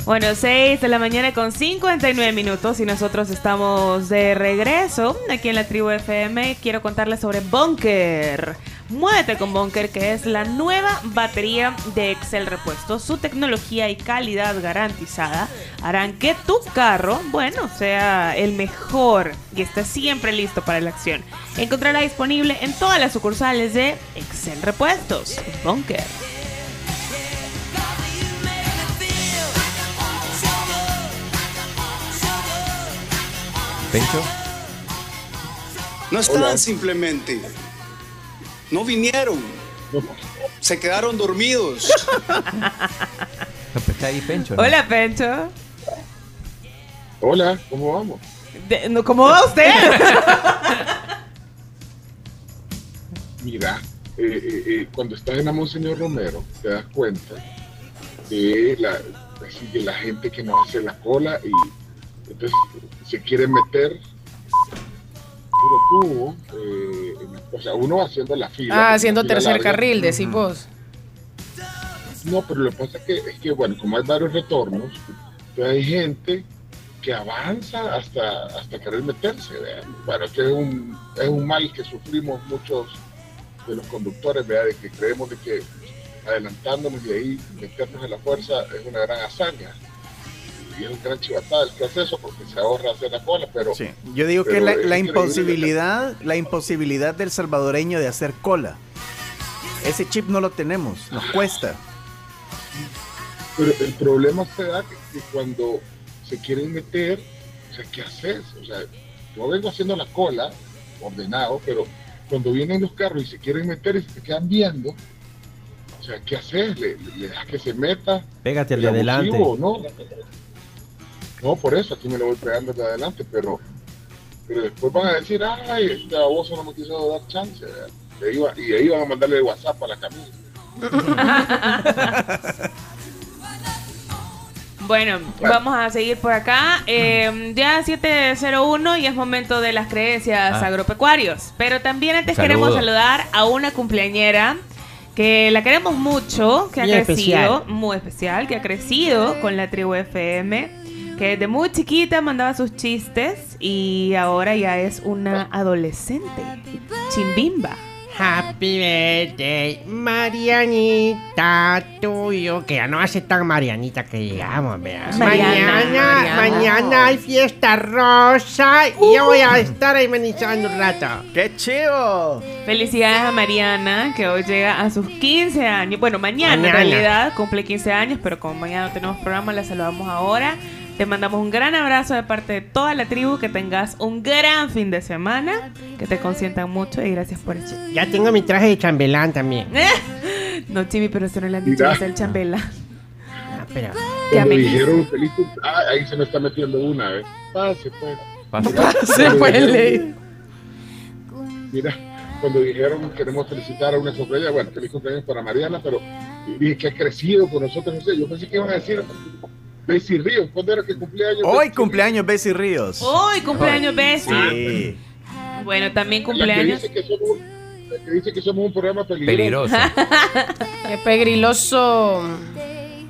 Bueno, 6 de la mañana con 59 minutos y nosotros estamos de regreso aquí en la tribu FM. Quiero contarles sobre Bunker. Muévete con Bunker, que es la nueva batería de Excel repuesto. Su tecnología y calidad garantizada harán que tu carro, bueno, sea el mejor y esté siempre listo para la acción. Encontrará disponible en todas las sucursales de Excel Repuestos. Bunker. Pencho. No están Hola. simplemente. No vinieron. Se quedaron dormidos. [LAUGHS] Está ahí Pencho. ¿no? Hola, Pencho. Hola, ¿cómo vamos? De- no, ¿Cómo va usted? [LAUGHS] Mira, eh, eh, eh, cuando estás en la Monseñor Romero, te das cuenta de la, así que la gente que no hace la cola y entonces se quiere meter puro tubo, eh, en- o sea, uno haciendo la fila. Ah, haciendo fila tercer larga. carril, decís vos. No, pero lo que pasa es que, es que, bueno, como hay varios retornos, entonces hay gente que avanza hasta, hasta querer meterse. ¿verdad? Bueno, que es un, es un mal que sufrimos muchos de los conductores, ¿verdad? de que creemos de que adelantándonos y ahí meternos en la fuerza es una gran hazaña. Y un gran chivatada el proceso porque se ahorra hacer la cola, pero... Yo digo que la, es la imposibilidad, la imposibilidad del salvadoreño de hacer cola. Ese chip no lo tenemos, nos cuesta. Pero el problema se da que, que cuando se quieren meter, o sea, ¿qué haces? O sea, yo vengo haciendo la cola, ordenado, pero cuando vienen los carros y se quieren meter y se te quedan viendo, o sea, ¿qué haces? ¿Le, le- le das que se meta? Pégate al ¿El de adelante. o no? No, por eso, aquí me lo voy pegando de adelante, pero, pero después van a decir, ay, este baboso no me quiso dar chance. ¿verdad? Y ahí va- y ahí van a mandarle WhatsApp a la camisa. [LAUGHS] Bueno, vamos a seguir por acá. Eh, ya 701 y es momento de las creencias Ah. agropecuarios. Pero también antes Saludo. queremos saludar a una cumpleañera que la queremos mucho, que ha crecido, especial. muy especial, que ha crecido con la tribu FM, que desde muy chiquita mandaba sus chistes y ahora ya es una adolescente. Chimbimba. Happy birthday, Marianita, tuyo, que ya no hace tan Marianita que llegamos, vea. Mariana, mañana, Mariana. mañana hay fiesta rosa y yo voy a estar amenizando un rato. ¡Qué chivo! Felicidades a Mariana, que hoy llega a sus 15 años. Bueno, mañana, Mañana. en realidad cumple 15 años, pero como mañana no tenemos programa, la saludamos ahora. Te mandamos un gran abrazo de parte de toda la tribu, que tengas un gran fin de semana, que te consientan mucho y gracias por eso. Ya tengo mi traje de chambelán también. [LAUGHS] No, Chibi, pero eso no le han dicho es el chambela. Ah, pero... Qué Cuando dijeron feliz ah, ahí se me está metiendo una, ¿eh? Pase, pues. Pase. Pase, [LAUGHS] pues, Mira, cuando dijeron queremos felicitar a una cumpleaños, bueno, feliz cumpleaños para Mariana, pero dije que ha crecido con nosotros, no sé, yo pensé que iban a decir Bessie Ríos, ¿cuándo era que cumpleaños? Hoy cumpleaños Bessie Ríos. Hoy cumpleaños Bessie. Sí. Bueno, también La que cumpleaños. dice que somos, la que dice que somos un programa peligroso. Peligroso. Qué pegriloso.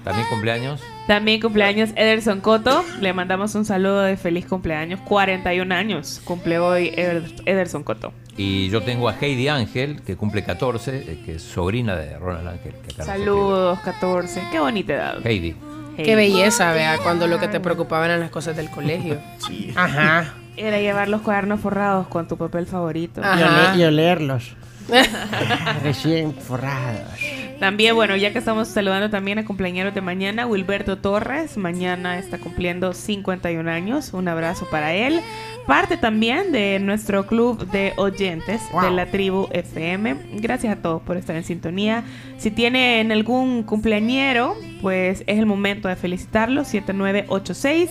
También cumpleaños. También cumpleaños Ederson Coto. Le mandamos un saludo de feliz cumpleaños. 41 años cumple hoy Eder- Ederson Coto. Y yo tengo a Heidi Ángel, que cumple 14, eh, que es sobrina de Ronald Ángel. que Saludos, 14. Qué bonita edad. escribe. Heidi. Qué belleza, vea, cuando lo que te preocupaban eran las cosas del colegio. [LAUGHS] Ajá. Era llevar los cuadernos forrados con tu papel favorito. Y, ole- y olerlos. [LAUGHS] Recién forrados. También, bueno, ya que estamos saludando también a cumpleaños de mañana, Wilberto Torres, mañana está cumpliendo 51 años, un abrazo para él. Parte también de nuestro club de oyentes de la tribu FM. Gracias a todos por estar en sintonía. Si tienen algún cumpleañero, pues es el momento de felicitarlo. 7986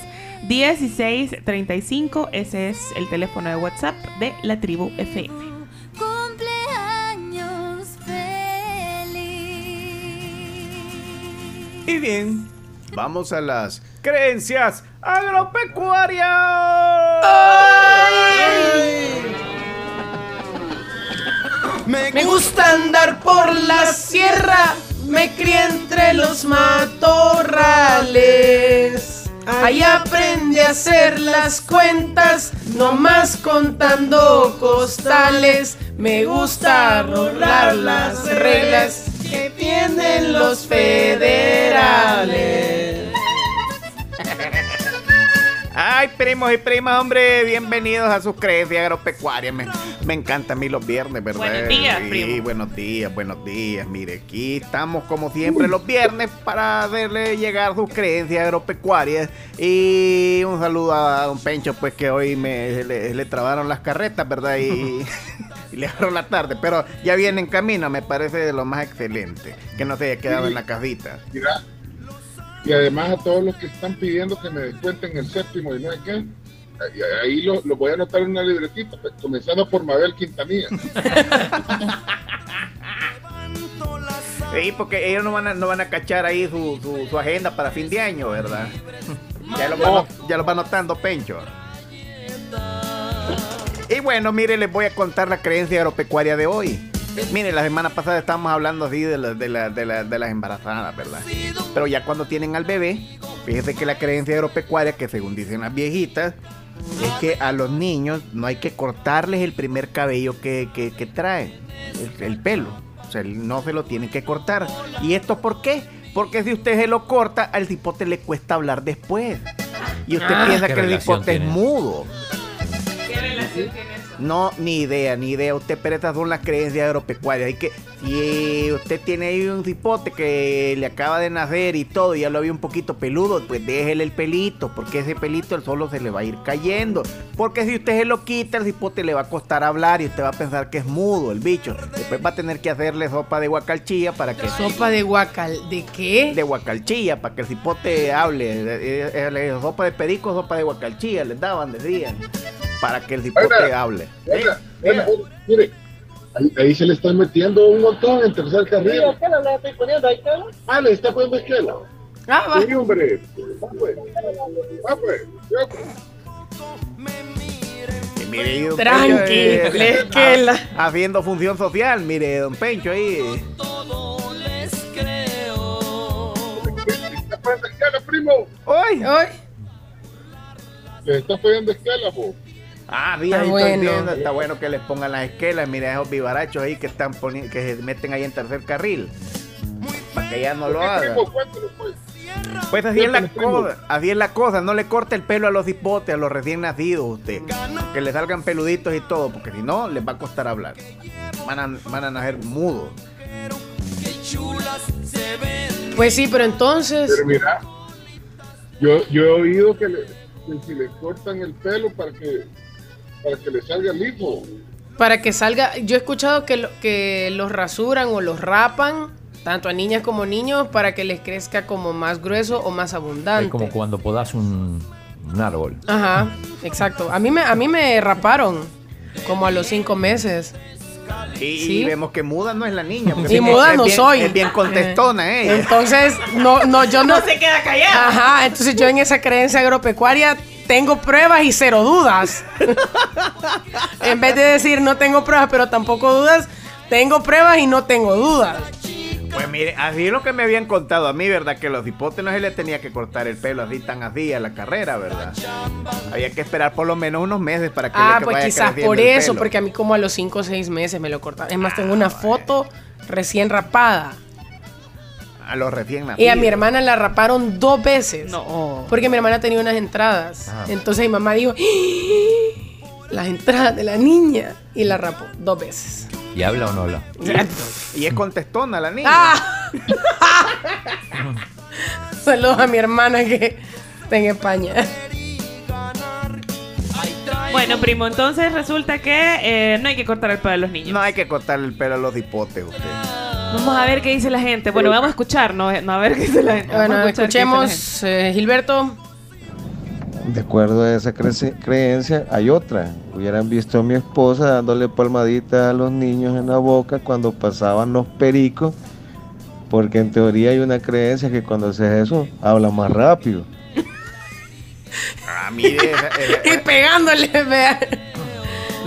1635, ese es el teléfono de WhatsApp de la tribu FM. Y bien, vamos a las creencias agropecuarias. Me gusta andar por la sierra, me crié entre los matorrales. Ahí aprendí a hacer las cuentas, no más contando costales. Me gusta rolar las reglas que tienen los federales. Ay, primos y primas, hombre, bienvenidos a sus creencias agropecuarias. Me, Me encantan a mí los viernes, ¿verdad? Buenos días, Sí, primo. buenos días, buenos días. Mire, aquí estamos como siempre los viernes para hacerle llegar sus creencias agropecuarias. Y un saludo a don Pencho, pues que hoy me, le, le trabaron las carretas, ¿verdad? Y, [LAUGHS] y le agarró la tarde. Pero ya viene en camino, me parece de lo más excelente. Que no se haya quedado en la casita. Mira, y además a todos los que están pidiendo que me descuenten el séptimo y no sé qué, ahí- lo, lo voy a anotar en una libretita, pues, comenzando por Mabel Quintanilla. Sí, porque ellos no van a, no van a cachar ahí su, su- su agenda para fin de año, ¿verdad? Ya lo, va, ya lo va anotando Pencho. Y bueno, mire, les voy a contar la creencia agropecuaria de hoy. Mire, la semana pasada estábamos hablando así de, la- de, la- de la- de las embarazadas, ¿verdad? Pero ya cuando tienen al bebé, fíjese que la creencia agropecuaria, que según dicen las viejitas, es que a los niños no hay que cortarles el primer cabello que, que, que traen, el, el pelo. O sea, no se lo tienen que cortar. ¿Y esto por qué? Porque si usted se lo corta, al cipote le cuesta hablar después. Y usted Ah. piensa ¿Qué que el cipote es mudo. ¿Qué relación tiene? No, ni idea, ni idea. Usted, pero estas son las creencias agropecuarias. Hay que, si usted tiene ahí un cipote que le acaba de nacer y todo, y ya lo ve un poquito peludo, pues déjele el pelito, porque ese pelito el solo se le va a ir cayendo. Porque si usted se lo quita, el cipote le va a costar hablar y usted va a pensar que es mudo el bicho. Después va a tener que hacerle sopa de guacalchilla para que. Sopa de guacal. ¿De qué? De guacalchilla, para que el cipote hable. Eh, eh, eh, sopa de perico, sopa de guacalchilla, les daban, decían. Para que el Oiga, hable. Oiga, oiga, oiga, mire, ahí, ahí se le están metiendo un montón en tercer carril. Ah, le está poniendo esquela. Ah, va. Sí, hombre. Va, pues. Va, pues. Pues. Mire, ahí don Tranqui, Pencho, eh, le esquela. ha- Haciendo función social, mire, don Pencho ahí. Le está poniendo esquela, primo. ¡Uy! Hoy. Le está poniendo esquela, po. Ah, sí, Está ahí bueno. estoy viendo, Está bueno que les pongan las esquelas. Mira esos vivarachos ahí que están poniendo, que se meten ahí en tercer carril. Para que ya no lo hagan. Pues. Pues así es la cosa, así es la cosa, no le corte el pelo a los hipotes, a los recién nacidos usted. Que le salgan peluditos y todo, porque si no, les va a costar hablar. Van a, van a nacer mudos. Pues sí, pero entonces. Pero mira, yo, yo he oído que, le- que si le cortan el pelo para que, para que le salga liso. Para que salga, yo he escuchado que, lo- que los rasuran o los rapan, tanto a niñas como niños, para que les crezca como más grueso o más abundante. Es como cuando podas un, un árbol. Ajá, exacto. A mí me, a mí me raparon como a los cinco meses. Y, vemos que muda no es la niña. Y muda es no bien- soy. Es bien contestona ella. Entonces, no, no, yo [LAUGHS] no. No se queda callada. Ajá, entonces yo en esa creencia agropecuaria tengo pruebas y cero dudas. [LAUGHS] en vez de decir no tengo pruebas, pero tampoco dudas, tengo pruebas y no tengo dudas. Pues mire, así es lo que me habían contado a mí, ¿verdad? Que los hipotes no se le tenía que cortar el pelo así tan así a la carrera, ¿verdad? Había que esperar por lo menos unos meses para que Ah, le pues vaya quizás por eso, porque a mí como a los 5 o 6 meses me lo cortaron. Es más, tengo una foto recién rapada. A los recién nacidos. Y a mi hermana la raparon dos veces. No. Porque mi hermana tenía unas entradas. Ah. Entonces mi mamá dijo, "¡Ah! las entradas de la niña. Y la rapó dos veces. ¿Y habla o no habla? Y es contestona la niña. ¡Ah! [LAUGHS] Saludos a mi hermana que está en España. Bueno, primo, entonces resulta que eh, no hay que cortar el pelo a los niños. No hay que cortarle el pelo a los hipotes, usted. Vamos a ver qué dice la gente. Bueno, vamos a escuchar, ¿no? No, a ver qué dice la gente. Vamos Bueno, a escuchemos, eh, Gilberto. De acuerdo a esa creencia, hay otra. Hubieran visto a mi esposa dándole palmaditas a los niños en la boca cuando pasaban los pericos, porque en teoría hay una creencia que cuando haces eso, habla más rápido. Ah, mire. esa- esa- [LAUGHS] Y pegándole, vea.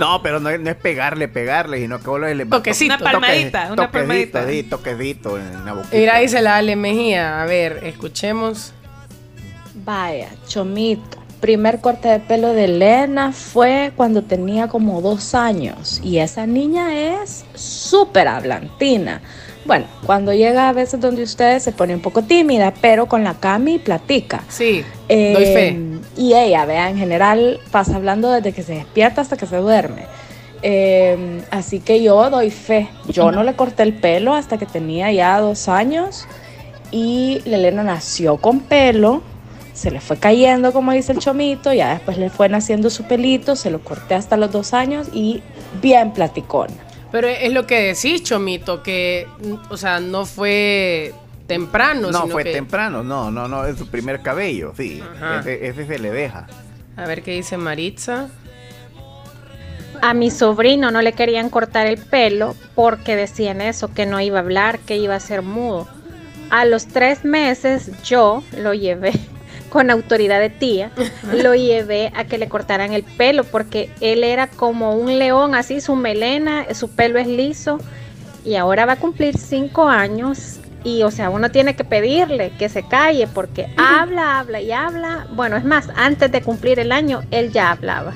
No, pero no, es- no es pegarle, pegarle, sino que vos le le- Toquecito. Una palmadita, una palmadita. Toquecito en la boquita. Mira, dice la Ale Mejía. A ver, escuchemos. Vaya, chomito. Primer corte de pelo de Elena fue cuando tenía como dos años y esa niña es súper hablantina. Bueno, cuando llega a veces donde ustedes se pone un poco tímida, pero con la Cami platica. Sí, Eh, doy fe. Y ella, vea, en general pasa hablando desde que se despierta hasta que se duerme. Eh, así que yo doy fe. Yo no le corté el pelo hasta que tenía ya dos años y la Elena nació con pelo, se le fue cayendo como dice el chomito, ya después le fue naciendo su pelito, se lo corté hasta los dos años y bien platicona. Pero es lo que decís, Chomito, que, o sea, no fue temprano. No, sino fue que- temprano, no, no, no, es su primer cabello, sí. Ese, ese se le deja. A ver qué dice Maritza. A mi sobrino no le querían cortar el pelo porque decían eso, que no iba a hablar, que iba a ser mudo. A los tres meses yo lo llevé [LAUGHS] con autoridad de tía, lo [LAUGHS] llevé a que le cortaran el pelo porque él era como un león, así su melena, su pelo es liso y ahora va a cumplir cinco años y o sea, uno tiene que pedirle que se calle porque habla, habla y habla. Bueno, es más, antes de cumplir el año, él ya hablaba.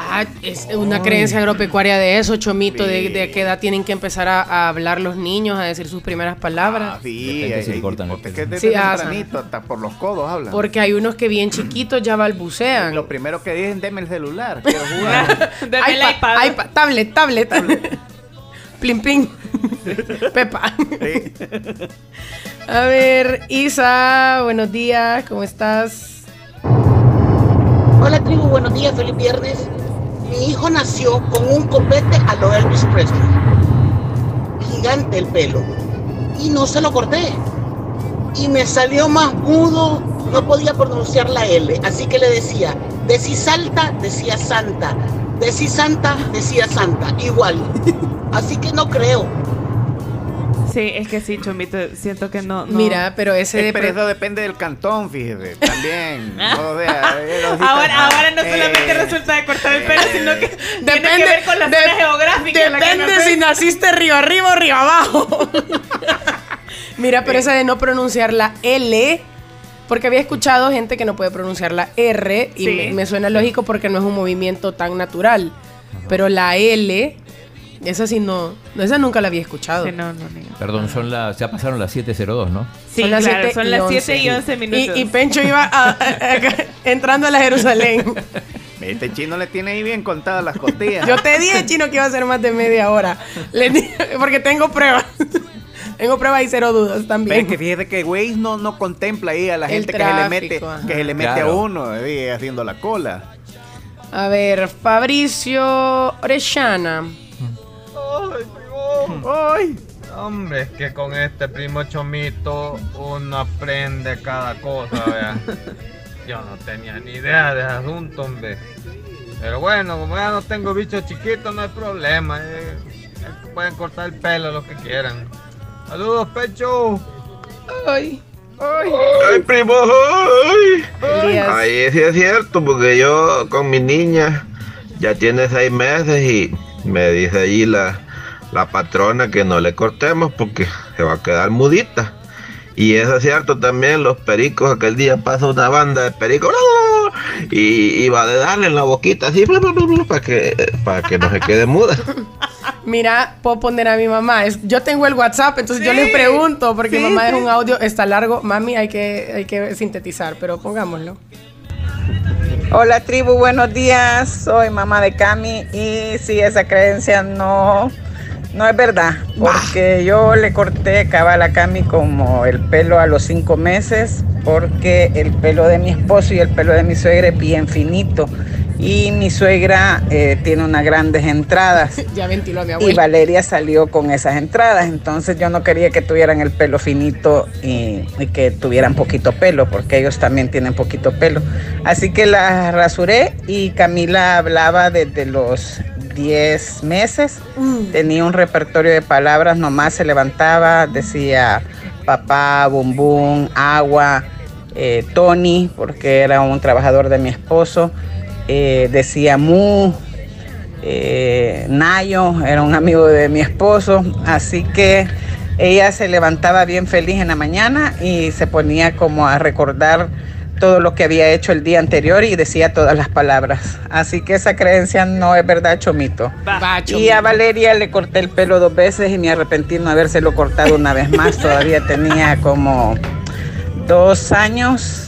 Ah, es una creencia agropecuaria de eso, Chomito, de, de qué edad tienen que empezar a, a hablar los niños, a decir sus primeras palabras. Sí, hay- cortan el porque es que desde Sí, ah, tempranito, hasta por los codos hablan. Porque hay unos que bien chiquitos ya balbucean. Lo primero que dicen, deme el celular, [LAUGHS] quiero jugar. [LAUGHS] iPad, iPad, tablet, tablet. [LAUGHS] Plim, plim. [LAUGHS] Pepa. A ver, Isa, buenos días, ¿cómo estás? Hola tribu, buenos días, feliz viernes. Mi hijo nació con un copete a lo Elvis Presley. Gigante el pelo. Y no se lo corté. Y me salió más mudo, no podía pronunciar la L. Así que le decía, de si salta, decía santa. De si santa, decía santa. Igual. Así que no creo. Sí, es que sí, Chomito, siento que no. no. Mira, pero ese Eh, pero eso depende del cantón, fíjese, también. [LAUGHS] o sea, eh, Ahora, ahora no eh, solamente resulta de cortar el pelo, sino que tiene que Depende- ver con la de- zona geográfica. en la que Depende si naciste río arriba o río abajo. [LAUGHS] Mira, pero esa de no pronunciar la L, porque había escuchado gente que no puede pronunciar la R y Sí. me, me suena lógico porque no es un movimiento tan natural. Pero la L, esa sí no, no, esa nunca la había escuchado. Perdón, son las, ya pasaron las 7.02, ¿no? Sí, Son las claro, siete son y las once. 7 y 11 minutos. Y, y Pencho iba a- a- a- entrando a la Jerusalén. [LAUGHS] Este chino le tiene ahí bien contadas las costillas. Yo te dije, chino, que iba a ser más de media hora. Le porque tengo pruebas. Tengo pruebas y cero dudas también. Ven que fíjate que Waze no, no contempla ahí a la gente que se le mete, ajá. que se le mete a uno ahí haciendo la cola. A ver, Fabricio Orellana. ¡Ay! Hombre, es que con este primo chomito uno aprende cada cosa, vea. [LAUGHS] Yo no tenía ni idea de ese asunto, hombre. Pero bueno, como ya no tengo bichos chiquitos, no hay problema. eh. Pueden cortar el pelo lo que quieran. Saludos, Pecho. Ay. Ay. Ay, primo, ay. Elías. Ahí sí es cierto, porque yo con mi niña ya tiene seis meses y me dice allí la, la patrona que no le cortemos porque se va a quedar mudita. Y eso es cierto también, los pericos, aquel día pasa una banda de pericos y, y va de darle en la boquita así para que, para que no se quede muda. [LAUGHS] Mira, puedo poner a mi mamá. Es- yo tengo el WhatsApp, entonces yo Sí, les pregunto, porque sí, mamá es sí. un audio, está largo. Mami, hay que, hay que sintetizar, pero pongámoslo. Hola tribu, buenos días. Soy mamá de Cami y sí, esa creencia no, no es verdad. Porque yo le corté cabal a Cami como el pelo a los cinco meses porque el pelo de mi esposo y el pelo de mi suegra es bien finito. Y mi suegra eh, tiene unas grandes entradas. [LAUGHS] Ya ventiló a mi Y. Valeria salió con esas entradas, entonces yo no quería que tuvieran el pelo finito y, y que tuvieran poquito pelo, porque ellos también tienen poquito pelo. Así que la rasuré y Camila hablaba desde los 10 meses, tenía un repertorio de palabras, nomás se levantaba, decía papá, bum bum, agua, eh, Tony, porque era un trabajador de mi esposo, eh, decía mu, eh, Nayo, era un amigo de mi esposo, así que ella se levantaba bien feliz en la mañana y se ponía como a recordar todo lo que había hecho el día anterior y decía todas las palabras. Así que esa creencia no es verdad, Chomito. Va, Y Chomito. a Valeria le corté el pelo dos veces y me arrepentí de no habérselo cortado una vez más. Todavía tenía como dos años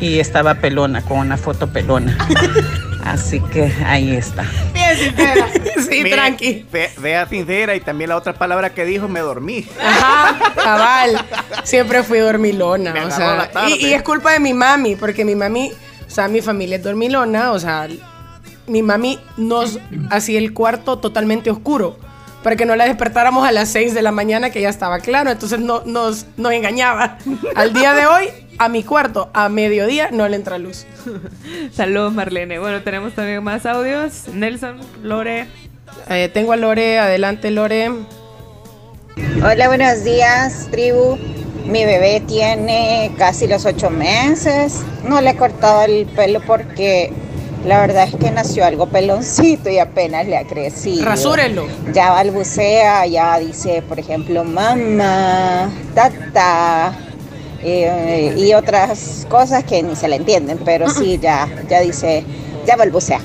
y estaba pelona, con una foto pelona. [LAUGHS] Así que ahí está. Bien sincera. [LAUGHS] Sí, tranqui. Fea sincera y también la otra palabra que dijo, me dormí. Ajá, cabal. Siempre fui dormilona. Me o agarró sea, la tarde. y, y es culpa de mi mami, porque mi mami, o sea, mi familia es dormilona, o sea, mi mami nos hacía el cuarto totalmente oscuro. Para que no la despertáramos a las 6 de la mañana, que ya estaba claro. Entonces no, nos, nos engañaba. Al día de hoy, a mi cuarto, a mediodía, no le entra luz. [LAUGHS] Saludos, Marlene. Bueno, tenemos también más audios. Nelson, Lore. Eh, tengo a Lore, adelante Lore. Hola, buenos días, tribu. Mi bebé tiene casi los ocho meses. No le he cortado el pelo porque la verdad es que nació algo peloncito y apenas le ha crecido. Rasúrelo. Ya balbucea, ya dice, por ejemplo, mamá, tata. Eh, y otras cosas que ni se le entienden, pero sí, ya, ya dice, ya balbucea.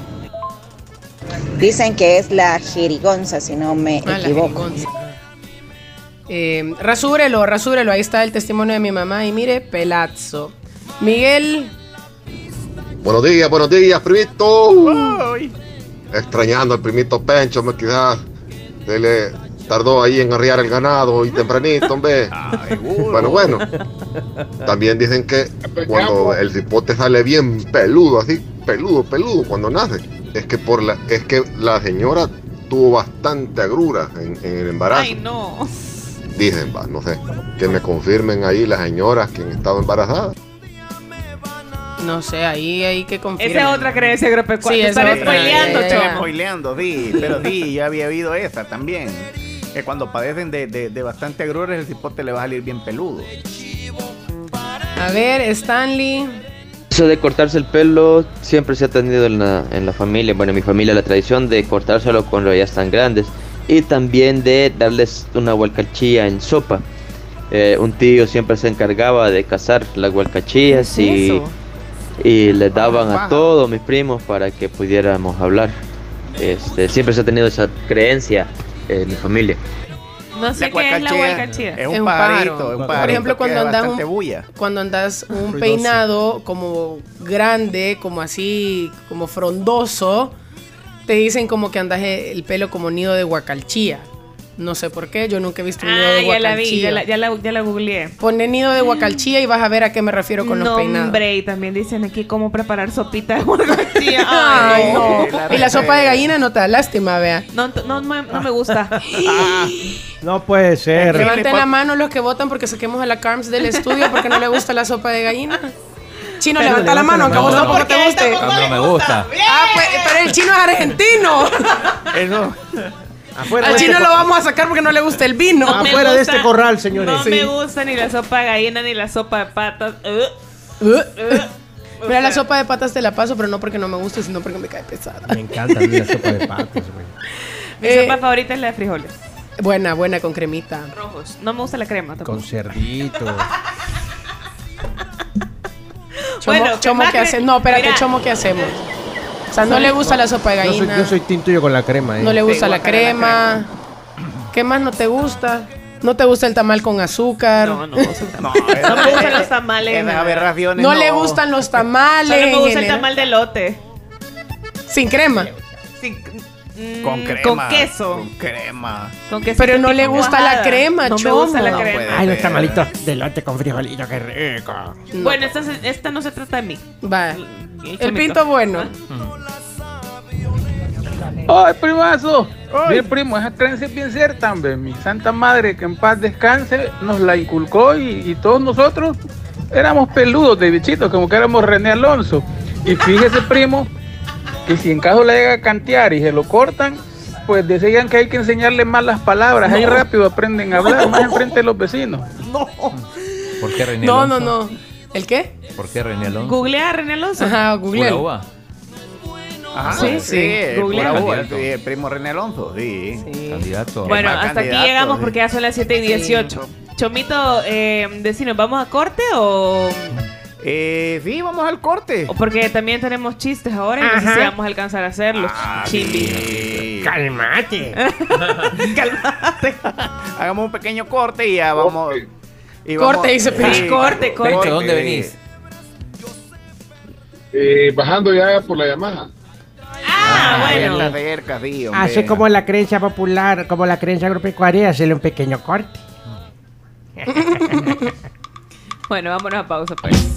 Dicen que es la jerigonza, si no me Ah, la equivoco. Eh, rasúrelo, rasúrelo. Ahí está el testimonio de mi mamá. Y mire, pelazo. Miguel. Buenos días, buenos días, primito. Extrañando al primito Pencho, me quizás se le tardó ahí en arriar el ganado y tempranito, hombre. [LAUGHS] Bueno, bueno. También dicen que cuando el cipote sale bien peludo, así, peludo, peludo, cuando nace, es que por la, es que la señora tuvo bastante agrura en, en el embarazo. Ay, no. Dicen, va, no sé, que me confirmen ahí las señoras que han estado embarazadas. No sé, ahí hay que confirmar. Esa es otra creencia agropecuaria. Sí, Están spoileando, ya, chamo. ya. Spoileando, sí, pero sí, ya había habido esa también. Que cuando padecen de, de, de bastante agrures, el cipote le va a salir bien peludo. A ver, Stanley. Eso de cortarse el pelo siempre se ha tenido en la, en la familia, bueno, en mi familia la tradición de cortárselo cuando ya están grandes y también de darles una hualcachilla en sopa. Eh, un tío siempre se encargaba de cazar las hualcachillas ¿Qué es y, y les daban a todos mis primos para que pudiéramos hablar. Este, siempre se ha tenido esa creencia en mi familia. No sé La qué es la huacachía huacachía. es un pajarito, es un Por pajarito ejemplo, cuando da andas un, bulla. cuando andas un Ruidoso. peinado como grande, como así, como frondoso, te dicen como que andas el pelo como nido de guacalchía. No sé por qué, yo nunca he visto un nido Ah, de ya la vi, guacalchía. ya la, ya la, ya la googleé. Pone nido de guacalchía y vas a ver a qué me refiero con los No, peinados. hombre, y también dicen aquí cómo preparar sopita de [LAUGHS] huacachía. Ay, no. la Y la sopa de gallina no te da lástima, vea. No, no, no, no me gusta. [LAUGHS] No puede ser. Levanten la mano los que votan porque saquemos a la Carms del estudio porque no le gusta la sopa de gallina. Chino, Pero levanta la mano, aunque a vos tampoco te guste. A mí no me gusta. Ah, pues, pero el chino es argentino. [LAUGHS] Eso. Afuera Al chino este lo vamos a sacar porque no le gusta el vino. No Afuera de este corral, señores. No Sí. me gusta ni la sopa de gallina ni la sopa de patas. Uh, Uh. O [LAUGHS] Mira, la sopa de patas te la paso, pero no porque no me guste, sino porque me cae pesada. Me encanta a mí la sopa de patas, güey. Mi Eh, sopa favorita es la de frijoles. Buena, buena con cremita. Rojos. No me gusta la crema tampoco. Con cerdito. Chomo, [LAUGHS] Bueno, chomo ¿qué cre- hacemos? No, espérate, Mira. chomo, ¿qué hacemos? O sea, no le gusta la sopa de Yo soy, gallina. yo soy tinto yo con la crema, ¿eh? No le gusta la crema. ¿Qué más no te gusta? ¿No te gusta el tamal con azúcar? No, no, no, No, no me gustan los tamales. Aberraciones. No le gustan los tamales. Solo me gusta el tamal de lote. Sin crema. Sin- mm, Con crema. Con queso. Con crema. Con queso Pero no le gusta la crema, No me gusta la chomo. crema. Ay, los tamalitos de lote con frijolito, qué rico. No. Bueno, esta, no se trata de mí. Va. El pinto bueno. ¡Ay, primazo! Bien, primo, esa creencia es bien cierta, hombre. Mi santa madre, que en paz descanse, nos la inculcó y, y todos nosotros éramos peludos de bichitos, como que éramos René Alonso. Y fíjese, primo, que si en caso le llega a cantear y se lo cortan, pues decían que hay que enseñarle malas palabras. Ahí rápido aprenden a hablar, más enfrente de los vecinos. ¿Por qué René No, no, Alonso? no. ¿El qué? ¿Por qué René Alonso? Googlea a René Alonso. Ajá. Ajá, Sí, sí, sí, Google. sí, el primo René Alonso, sí. Candidato. Bueno, hasta aquí candidato, llegamos sí. porque ya son las 7 y 18. Chomito, eh, decinos, ¿vamos a corte o...? Eh, sí, vamos al corte. o porque también tenemos chistes ahora y no sé Ajá. si vamos a alcanzar a hacerlos. Ah, Chimbi. sí. Calmate. [LAUGHS] Cálmate. Hagamos un pequeño corte y ya vamos. y Corte, vamos- dice. Sí, [LAUGHS] Corte, corte. ¿dónde sí. venís? Eh, bajando ya por la Yamaha. Ah, bueno. Está cerca, sí, hombre. Hace como la creencia popular, como la creencia agropecuaria, hacerle un pequeño corte. [LAUGHS] Bueno, vámonos a pausa pues.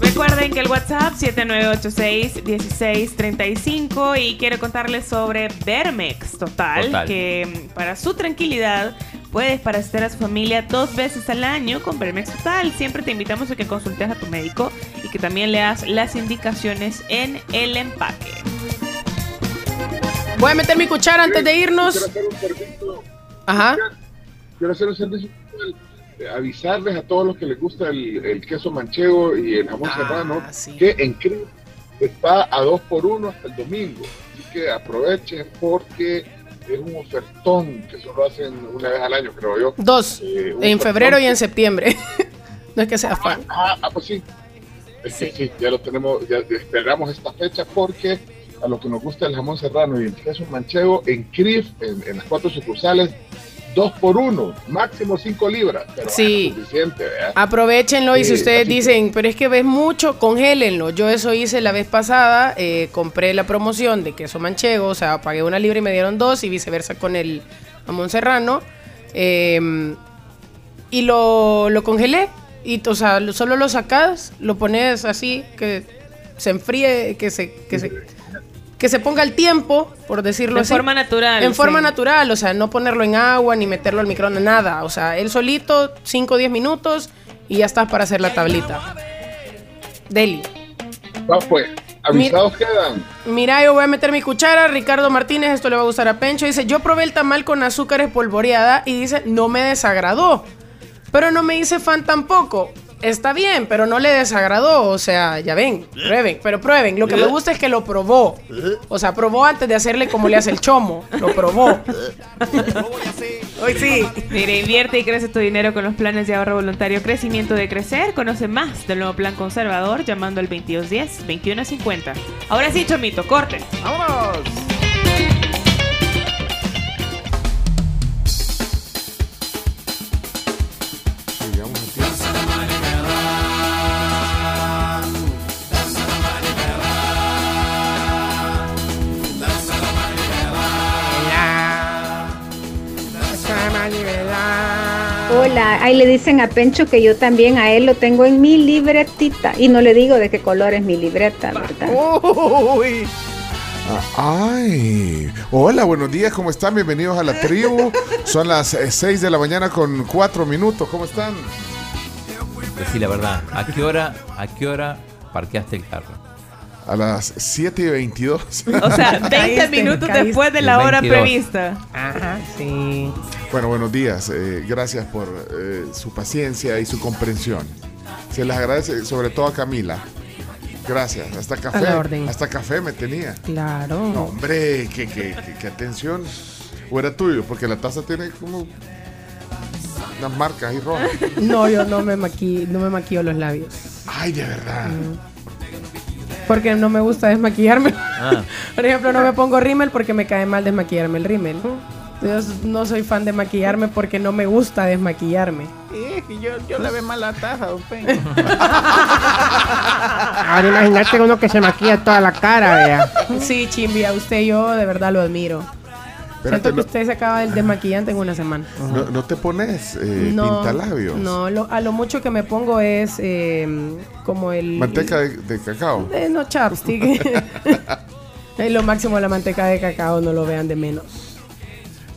Recuerden que el WhatsApp 7986-1635 y quiero contarles sobre Vermex Total, Total. que mm, para su tranquilidad puedes parasitar a su familia dos veces al año con Vermex Total. Siempre te invitamos a que consultes a tu médico y que también leas las indicaciones en el empaque. Voy a meter mi cuchara antes de irnos. Quiero hacer un servicio. Ajá. Quiero hacer un servicio eh, avisarles a todos los que les gusta el, el queso manchego y el jamón serrano que en CRIP está a 2 por 1 hasta el domingo. Así que aprovechen porque es un ofertón que solo hacen una vez al año, creo yo. Dos. Eh, En febrero y en septiembre. [LAUGHS] no es que sea fan. Ah, ah, pues sí. Es que sí, ya lo tenemos, ya esperamos esta fecha porque a los que nos gusta el jamón serrano y el queso manchego, en CRIF, en, en las cuatro sucursales, dos por uno, máximo cinco libras. Pero Sí. es suficiente, ¿verdad? Aprovechenlo y si ustedes dicen, pero es que ves mucho, congélenlo. Yo eso hice la vez pasada, eh, compré la promoción de queso manchego, o sea, pagué una libra y me dieron dos y viceversa con el jamón serrano. eh, y lo, lo congelé. Y, o sea, lo- solo lo sacas, lo pones así, que se enfríe, que se, que se, que se ponga el tiempo, por decirlo De así. forma natural, En forma natural, o sea, no ponerlo en agua ni meterlo al microondas, nada. O sea, él solito, 5 o 10 minutos y ya estás para hacer la tablita. Deli. Va, pues, avisados quedan. Mira, yo voy a meter mi cuchara. Ricardo Martínez, esto le va a gustar a Pencho. Dice: Yo probé el tamal con azúcar espolvoreada y dice: No me desagradó. Pero no me hice fan tampoco. Está bien, pero no le desagradó. O sea, ya ven, prueben, pero prueben. Lo que me gusta es que lo probó. O sea, probó antes de hacerle como le hace el chomo. Lo probó. Hoy sí. Mire, invierte y crece tu dinero con los planes de ahorro voluntario Crecimiento de Crecer. Conoce más del nuevo plan conservador llamando al 2210-2150. Ahora sí, Chomito, corte. ¡Vámonos! Hola, ahí le dicen a Pencho que yo también a él lo tengo en mi libretita. Y no le digo de qué color es mi libreta, ¿verdad? Uy. Ah, Ay, hola, buenos días, ¿cómo están? Bienvenidos a la tribu. Son las 6 de la mañana con 4 minutos, ¿cómo están? Decí la verdad. ¿A qué hora, a qué hora parqueaste el carro? A las 7 y 22. O sea, [LAUGHS] 20 minutos después de la hora 22. prevista. Ajá, sí. Bueno, buenos días. eh, gracias por eh, su paciencia y su comprensión. Se les agradece, sobre todo a Camila. Gracias. Hasta café. la orden. Hasta café me tenía. Claro. No, hombre, qué, qué, qué- qué atención. O era tuyo, porque la taza tiene como unas marcas ahí rojas. [LAUGHS] No, yo no me maquillo, no me maquillo los labios. Ay, de verdad. Porque no me gusta desmaquillarme. Ah. [LAUGHS] Por ejemplo, no me pongo rímel porque me cae mal desmaquillarme el rímel. Yo no soy fan de maquillarme porque no me gusta desmaquillarme. Que yo, yo le veo mal la taza, don Peña. [LAUGHS] Ahora imagínate uno que se maquilla toda la cara, vea. Sí, Chimbi, a usted yo de verdad lo admiro. Siento que no- usted se acaba del desmaquillante en una semana. No, no te pones eh, no, pintalabios. no lo- a lo mucho que me pongo es eh, como el... Manteca de, de cacao. Eh, no, chapstick. [LAUGHS] [LAUGHS] es lo máximo la manteca de cacao, no lo vean de menos.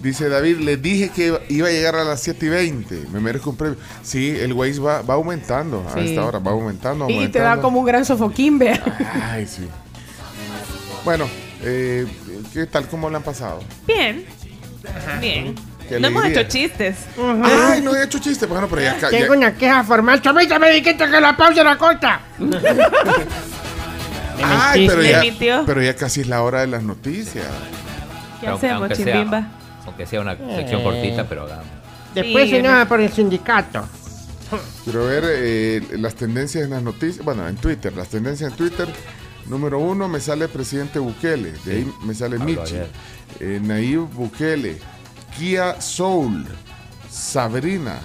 Dice David, les dije que iba- a llegar a las 7 y 20. Me merezco un premio. Sí, el Waze va, va aumentando a Sí. esta hora, va aumentando, Y te aumentando. da como un gran sofoquín, vea. Ay, sí. Bueno, eh, ¿qué tal? ¿Cómo le han pasado? Bien. Bien. Qué No hemos hecho chistes. Ay, no he hecho chiste. Bueno, pero ya... Tengo una queja formal. Chomita, me dijiste que la pausa era corta. [LAUGHS] Ay, pero ya, pero ya casi es la hora de las noticias. ¿Qué Aunque- hacemos, aunque sea- Chimbimba? Aunque sea una sección Eh. cortita, pero hagamos. Después Sí, se por el sindicato. Quiero ver eh, las tendencias en las noticias. Bueno, en Twitter. Las tendencias en Twitter. Número uno me sale presidente Bukele. De ahí me sale Michi. Eh, Nayib Bukele. Kia Soul. Sabrina.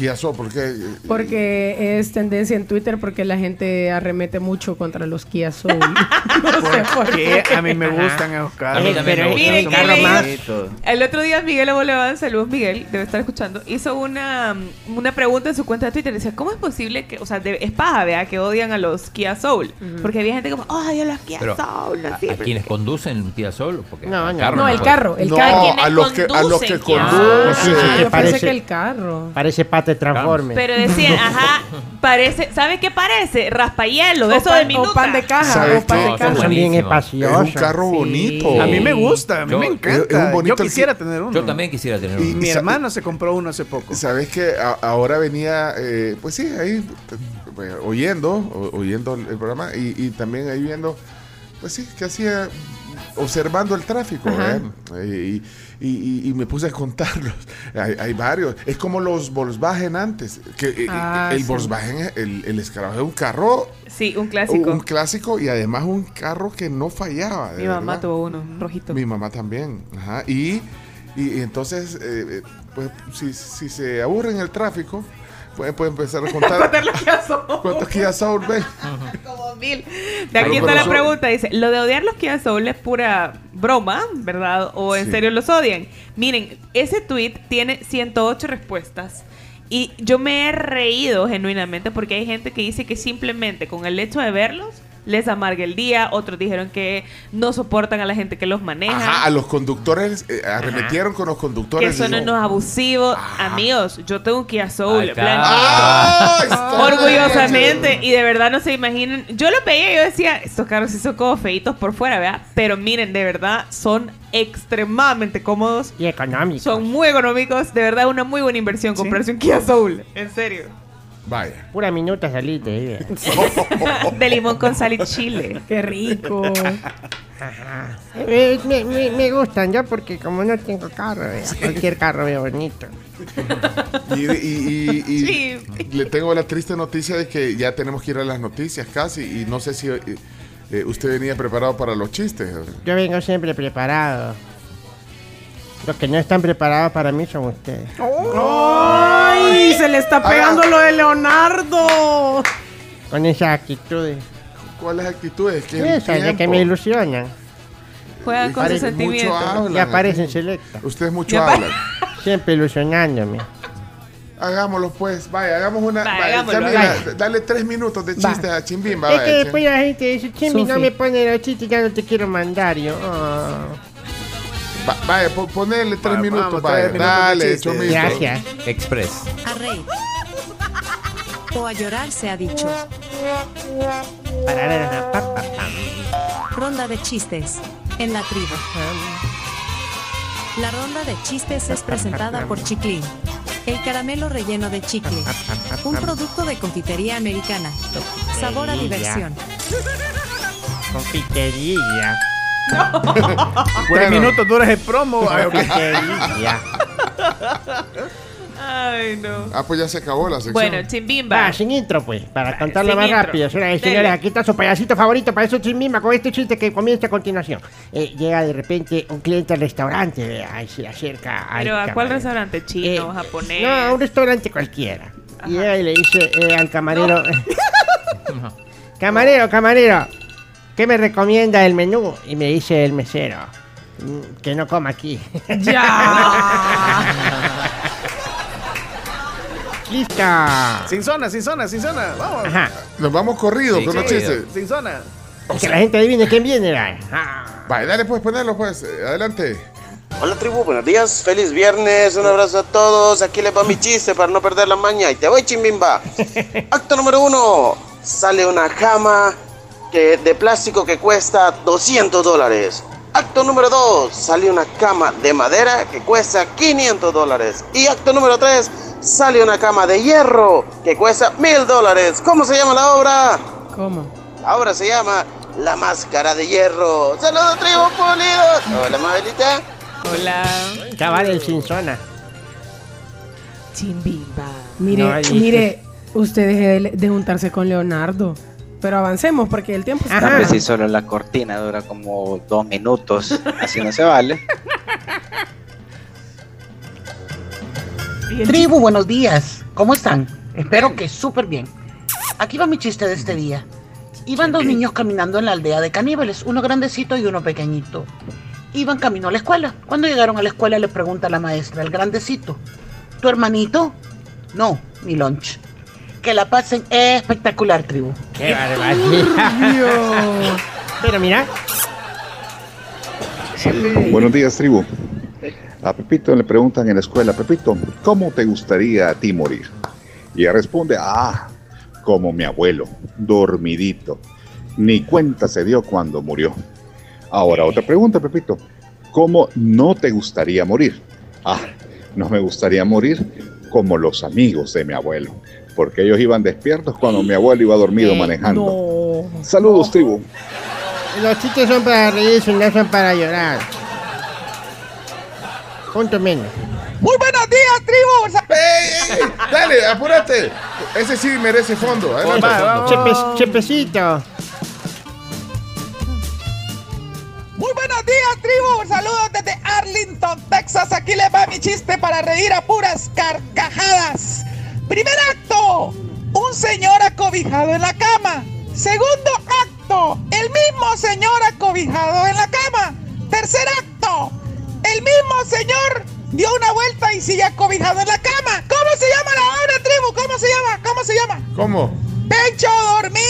Kia Soul, ¿por qué? Porque es tendencia en Twitter porque la gente arremete mucho contra los Kia Soul. [LAUGHS] no sé por qué. qué. A mí me gustan esos carros. A mí también me gustan. Miren más- lindo. El otro día Miguel Abolevan, saludos Miguel, debe estar escuchando, hizo una, una pregunta en su cuenta de Twitter. Decía, ¿cómo es posible que, o sea, de- es paja, vea, que odian a los Kia Soul? Porque había gente como, odio a los Kia Pero, Soul. ¿A, así". a quienes conducen Kia Soul? Porque No, el no. carro No, el carro, el No, carro. a los que, a los que conducen conducen. Sí, sí, Ah, que parece- que el carro. Parece pata de transforme. Pero decían, [LAUGHS] ajá, parece, ¿sabe qué parece? Raspahielo, O eso pan- de o minuta. pan de caja, de. Es un carro Sí. bonito. A mí me gusta, a mí Yo- me es encanta. un bonito Yo que- quisiera tener uno. Yo también quisiera tener Y- uno. Mi sa- hermano se compró uno hace poco. Sabes que a- ahora venía, eh, pues sí, ahí oyendo, o- oyendo el, programa y, y también ahí viendo, pues sí, que hacía, observando el tráfico. ¿eh? Y, y- y- y me puse a contarlos. [LAUGHS] Hay, hay varios. Es como los Volkswagen antes, que eh, Ah, el sí. Volkswagen, el, el escarabajo es un carro, Sí, un clásico. un clásico y además un carro que no fallaba. Mi mamá verdad. tuvo uno, un rojito. Mi mamá también. Ajá. Y, y, entonces, eh, eh, pues, si, si se aburre en el tráfico, puede, puede empezar a [LAUGHS] contar Contar los Kia Soul. cuántos Kia Soul ven. [LAUGHS] Como mil. De Pero- aquí está pero la pregunta. Dice, lo de odiar los Kia Soul es pura broma, ¿verdad? ¿O en Sí. serio los odian? Miren, ese tweet tiene 108 respuestas. Y yo me he reído genuinamente porque hay gente que dice que simplemente con el hecho de verlos les amarga el día. Otros dijeron que no soportan a la gente que los maneja. Ajá, a los conductores, eh, arremetieron con los que conductores. son y- unos abusivos. Amigos, yo tengo un Kia Soul. ¡Ah! Orgullosamente, y de verdad no se imaginen. Yo lo veía y yo decía, estos carros sí son como feitos por fuera, ¿verdad? Pero miren, de verdad son extremadamente cómodos. Y económico. Son muy económicos. De verdad, una muy buena inversión comprarse un Kia Soul. En serio. Vaya. Pura minuta saliste. eh. [LAUGHS] De limón con sal y chile. Qué rico. Ajá. Eh, me, me, me gustan yo porque como no tengo carro, eh, cualquier carro veo bonito. Y, y- y- y Sí. le tengo la triste noticia de que ya tenemos que ir a las noticias casi. Y no sé si eh, eh, usted venía preparado para los chistes. Yo vengo siempre preparado. Los que no están preparados para mí son ustedes. ¡Ay! Se le está pegando lo de Leonardo. Con esa actitud. ¿Cuáles actitudes? ¿Qué Esa, de que me ilusionan. Juegan con sus sentimientos. mucho hablan. Ya parecen selecta. Ustedes mucho Ya hablan. [LAUGHS] Siempre ilusionándome. Hagámoslo pues, vaya, hagamos una. Vaya, vaya, hagámoslo, hagámoslo. dale tres minutos de Va. chiste a Chimbimba. es vaya, que después la gente dice, Chimbi, no me pone los chistes, ya no te quiero mandar. Yo, ah. Va- vaya, po- ponele tres Va- minutos, vamos, vaya. tres minutos Dale. Gracias. Express. A reír. O a llorar se ha dicho. Ronda de chistes. En la tribu. La ronda de chistes es presentada por Chiclin. El caramelo relleno de chicle. Un producto de confitería americana. Sabor a diversión. Confitería. Tres minutos duras el promo. [LAUGHS] Ay, ok. Confitería. Ay, no. Ah, pues ya se acabó la sección. Bueno, Chimbimba. Va, sin intro, pues, para contarlo sin más intro. rápido. Dele. señores, aquí está su payasito favorito para eso chimbimba con este chiste que comienza a continuación. Eh, llega de repente un cliente al restaurante, eh, ahí se acerca al Pero ¿a cuál restaurante? ¿Chino, Eh, japonés? No, a un restaurante cualquiera. Y llega y le dice eh, al camarero, [LAUGHS] camarero, camarero, ¿qué me recomienda el menú? Y me dice el mesero, "Mm, que no coma aquí. [LAUGHS] Ya. [LAUGHS] ¡Listo! Sin zona, sin zona, sin zona. Vamos. Ajá. Nos vamos corridos Sí, con los corrido. chistes. Sin zona. Que la gente adivine quién viene. va. Ah. Vaya, dale pues, ponelo pues. eh, Adelante. Hola tribu, buenos días, feliz viernes, un abrazo a todos, aquí les va mi chiste para no perder la maña y te voy chimbimba. [LAUGHS] Acto número uno, sale una cama que, de plástico que cuesta 200 dólares. Acto número dos, sale una cama de madera que cuesta 500 dólares. Y acto número tres, sale una cama de hierro que cuesta 1000 dólares. ¿Cómo se llama la obra? ¿Cómo? La obra se llama La Máscara de Hierro. Saludos tribu pulidos. Hola Mabelita. Hola. Cabal el sin zona. Chimbimba. Mire, No, mire, usted deje de, de juntarse con Leonardo. Pero avancemos porque el tiempo está. Vez si solo la cortina dura como dos minutos, [LAUGHS] así no se vale. Tribu, buenos días. ¿Cómo están? Espero que súper bien. Aquí va mi chiste de este día. Iban dos niños caminando en la aldea de caníbales, uno grandecito y uno pequeñito. Iban camino a la escuela. Cuando llegaron a la escuela le pregunta la maestra, el grandecito, ¿tu hermanito? No, mi lunch. Que la pasen espectacular, tribu. ¡Qué barbaridad! Pero mira. Buenos días, tribu. A Pepito le preguntan en la escuela, Pepito, ¿cómo te gustaría a ti morir? Y ella responde, ah, como mi abuelo, dormidito. Ni cuenta se dio cuando murió. Ahora otra pregunta, Pepito, ¿cómo no te gustaría morir? Ah, no me gustaría morir como los amigos de mi abuelo, porque ellos iban despiertos cuando mi abuelo iba dormido manejando. Saludos, tribu. Los chistes son para reírse, no son para llorar. Punto menos. Muy buenos días, tribu. ¡Ey, ey! Dale, apúrate. Ese sí merece fondo. Adelante. Chepecito. Muy buenos días, tribu. Saludos desde Arlington, Texas. Aquí les va mi chiste para reír a puras carcajadas. Primer acto, un señor acobijado en la cama. Segundo acto, el mismo señor acobijado en la cama. Tercer acto, el mismo señor dio una vuelta y sigue acobijado en la cama. ¿Cómo se llama la obra, tribu? ¿Cómo se llama? ¿Cómo se llama? ¿Cómo? ¡Pecho dormido!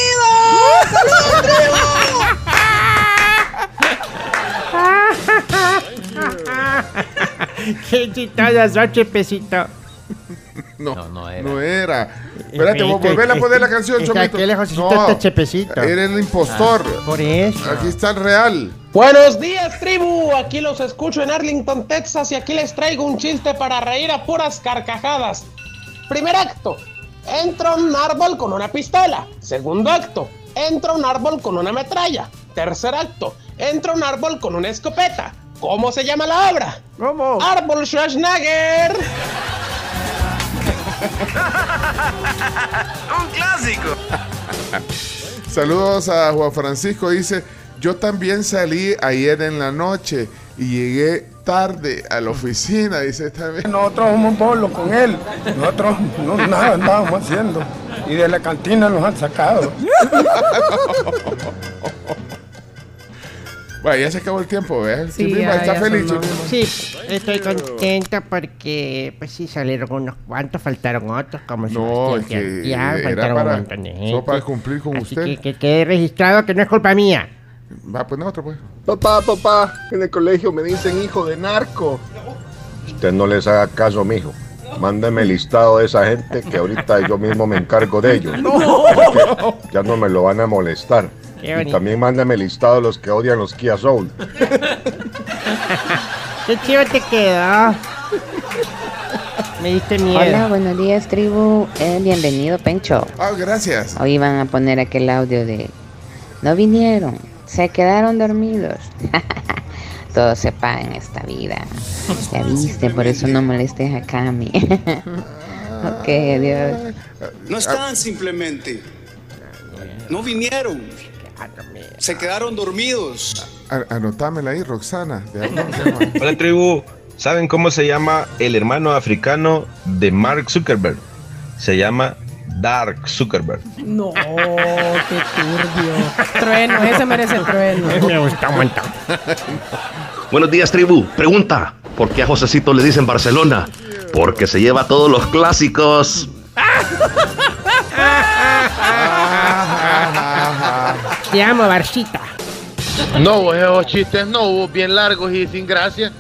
¡Saludos, tribu! [LAUGHS] Qué sos, chepecito. [LAUGHS] No, no era. No era. Espérate, voy a volver a poner la canción, Chomito. aquel lejosito está Chepecito. Era el impostor. Ah, por eso. Aquí está el real. Buenos días, tribu. Aquí los escucho en Arlington, Texas, y aquí les traigo un chiste para reír a puras carcajadas. Primer acto: entra un árbol con una pistola. Segundo acto: entra un árbol con una metralla. Tercer acto: entra un árbol con una escopeta. ¿Cómo se llama la obra? ¿Cómo? Árbol Schwarzenegger. [LAUGHS] Un clásico. Saludos a Juan Francisco. Dice: Yo también salí ayer en la noche y llegué tarde a la oficina. Dice también. Nosotros somos pueblo con él. Nosotros no, nada andábamos haciendo. Y de la cantina nos han sacado. [LAUGHS] Bueno, ya se acabó el tiempo, ¿ves? Sí, ya- está ya feliz. Chipimba? Sí, estoy contento porque, pues sí, salieron unos cuantos, faltaron otros, como No, es que era faltaron para- un montón de gente. solo para cumplir con Así usted. Que, que quede registrado que no es culpa mía. Va, pues no, otro, pues. Papá, papá, en el colegio me dicen hijo de narco. Usted no les haga caso, mijo. Mándeme el listado de esa gente que ahorita yo mismo me encargo de ellos. [LAUGHS] Porque Ya no me lo van a molestar. Qué Y bonito. también mándame el listado de los que odian los Kia Soul. [LAUGHS] Qué chido te quedó. Me diste miedo. Hola, buenos días, tribu. Eh, bienvenido, Pencho. Ah, gracias. Hoy van a poner aquel audio de... No vinieron, se quedaron dormidos. [LAUGHS] Todo se paga en esta vida. Ya [LAUGHS] viste, por eso no molestes a Cami. ok, adiós. No estaban simplemente. No vinieron. Se quedaron dormidos. A- Anotámela ahí, Roxana. [LAUGHS] Hola tribu, ¿saben cómo se llama el hermano africano de Mark Zuckerberg? Se llama Dark Zuckerberg. No, qué turbio. Trueno, ese merece trueno. Me gusta. Buenos días, tribu. Pregunta: ¿por qué a Josecito le dicen Barcelona? Porque se lleva todos los clásicos. [LAUGHS] Te amo, Barcita. No, esos chistes no hubo bien largos y sin gracia.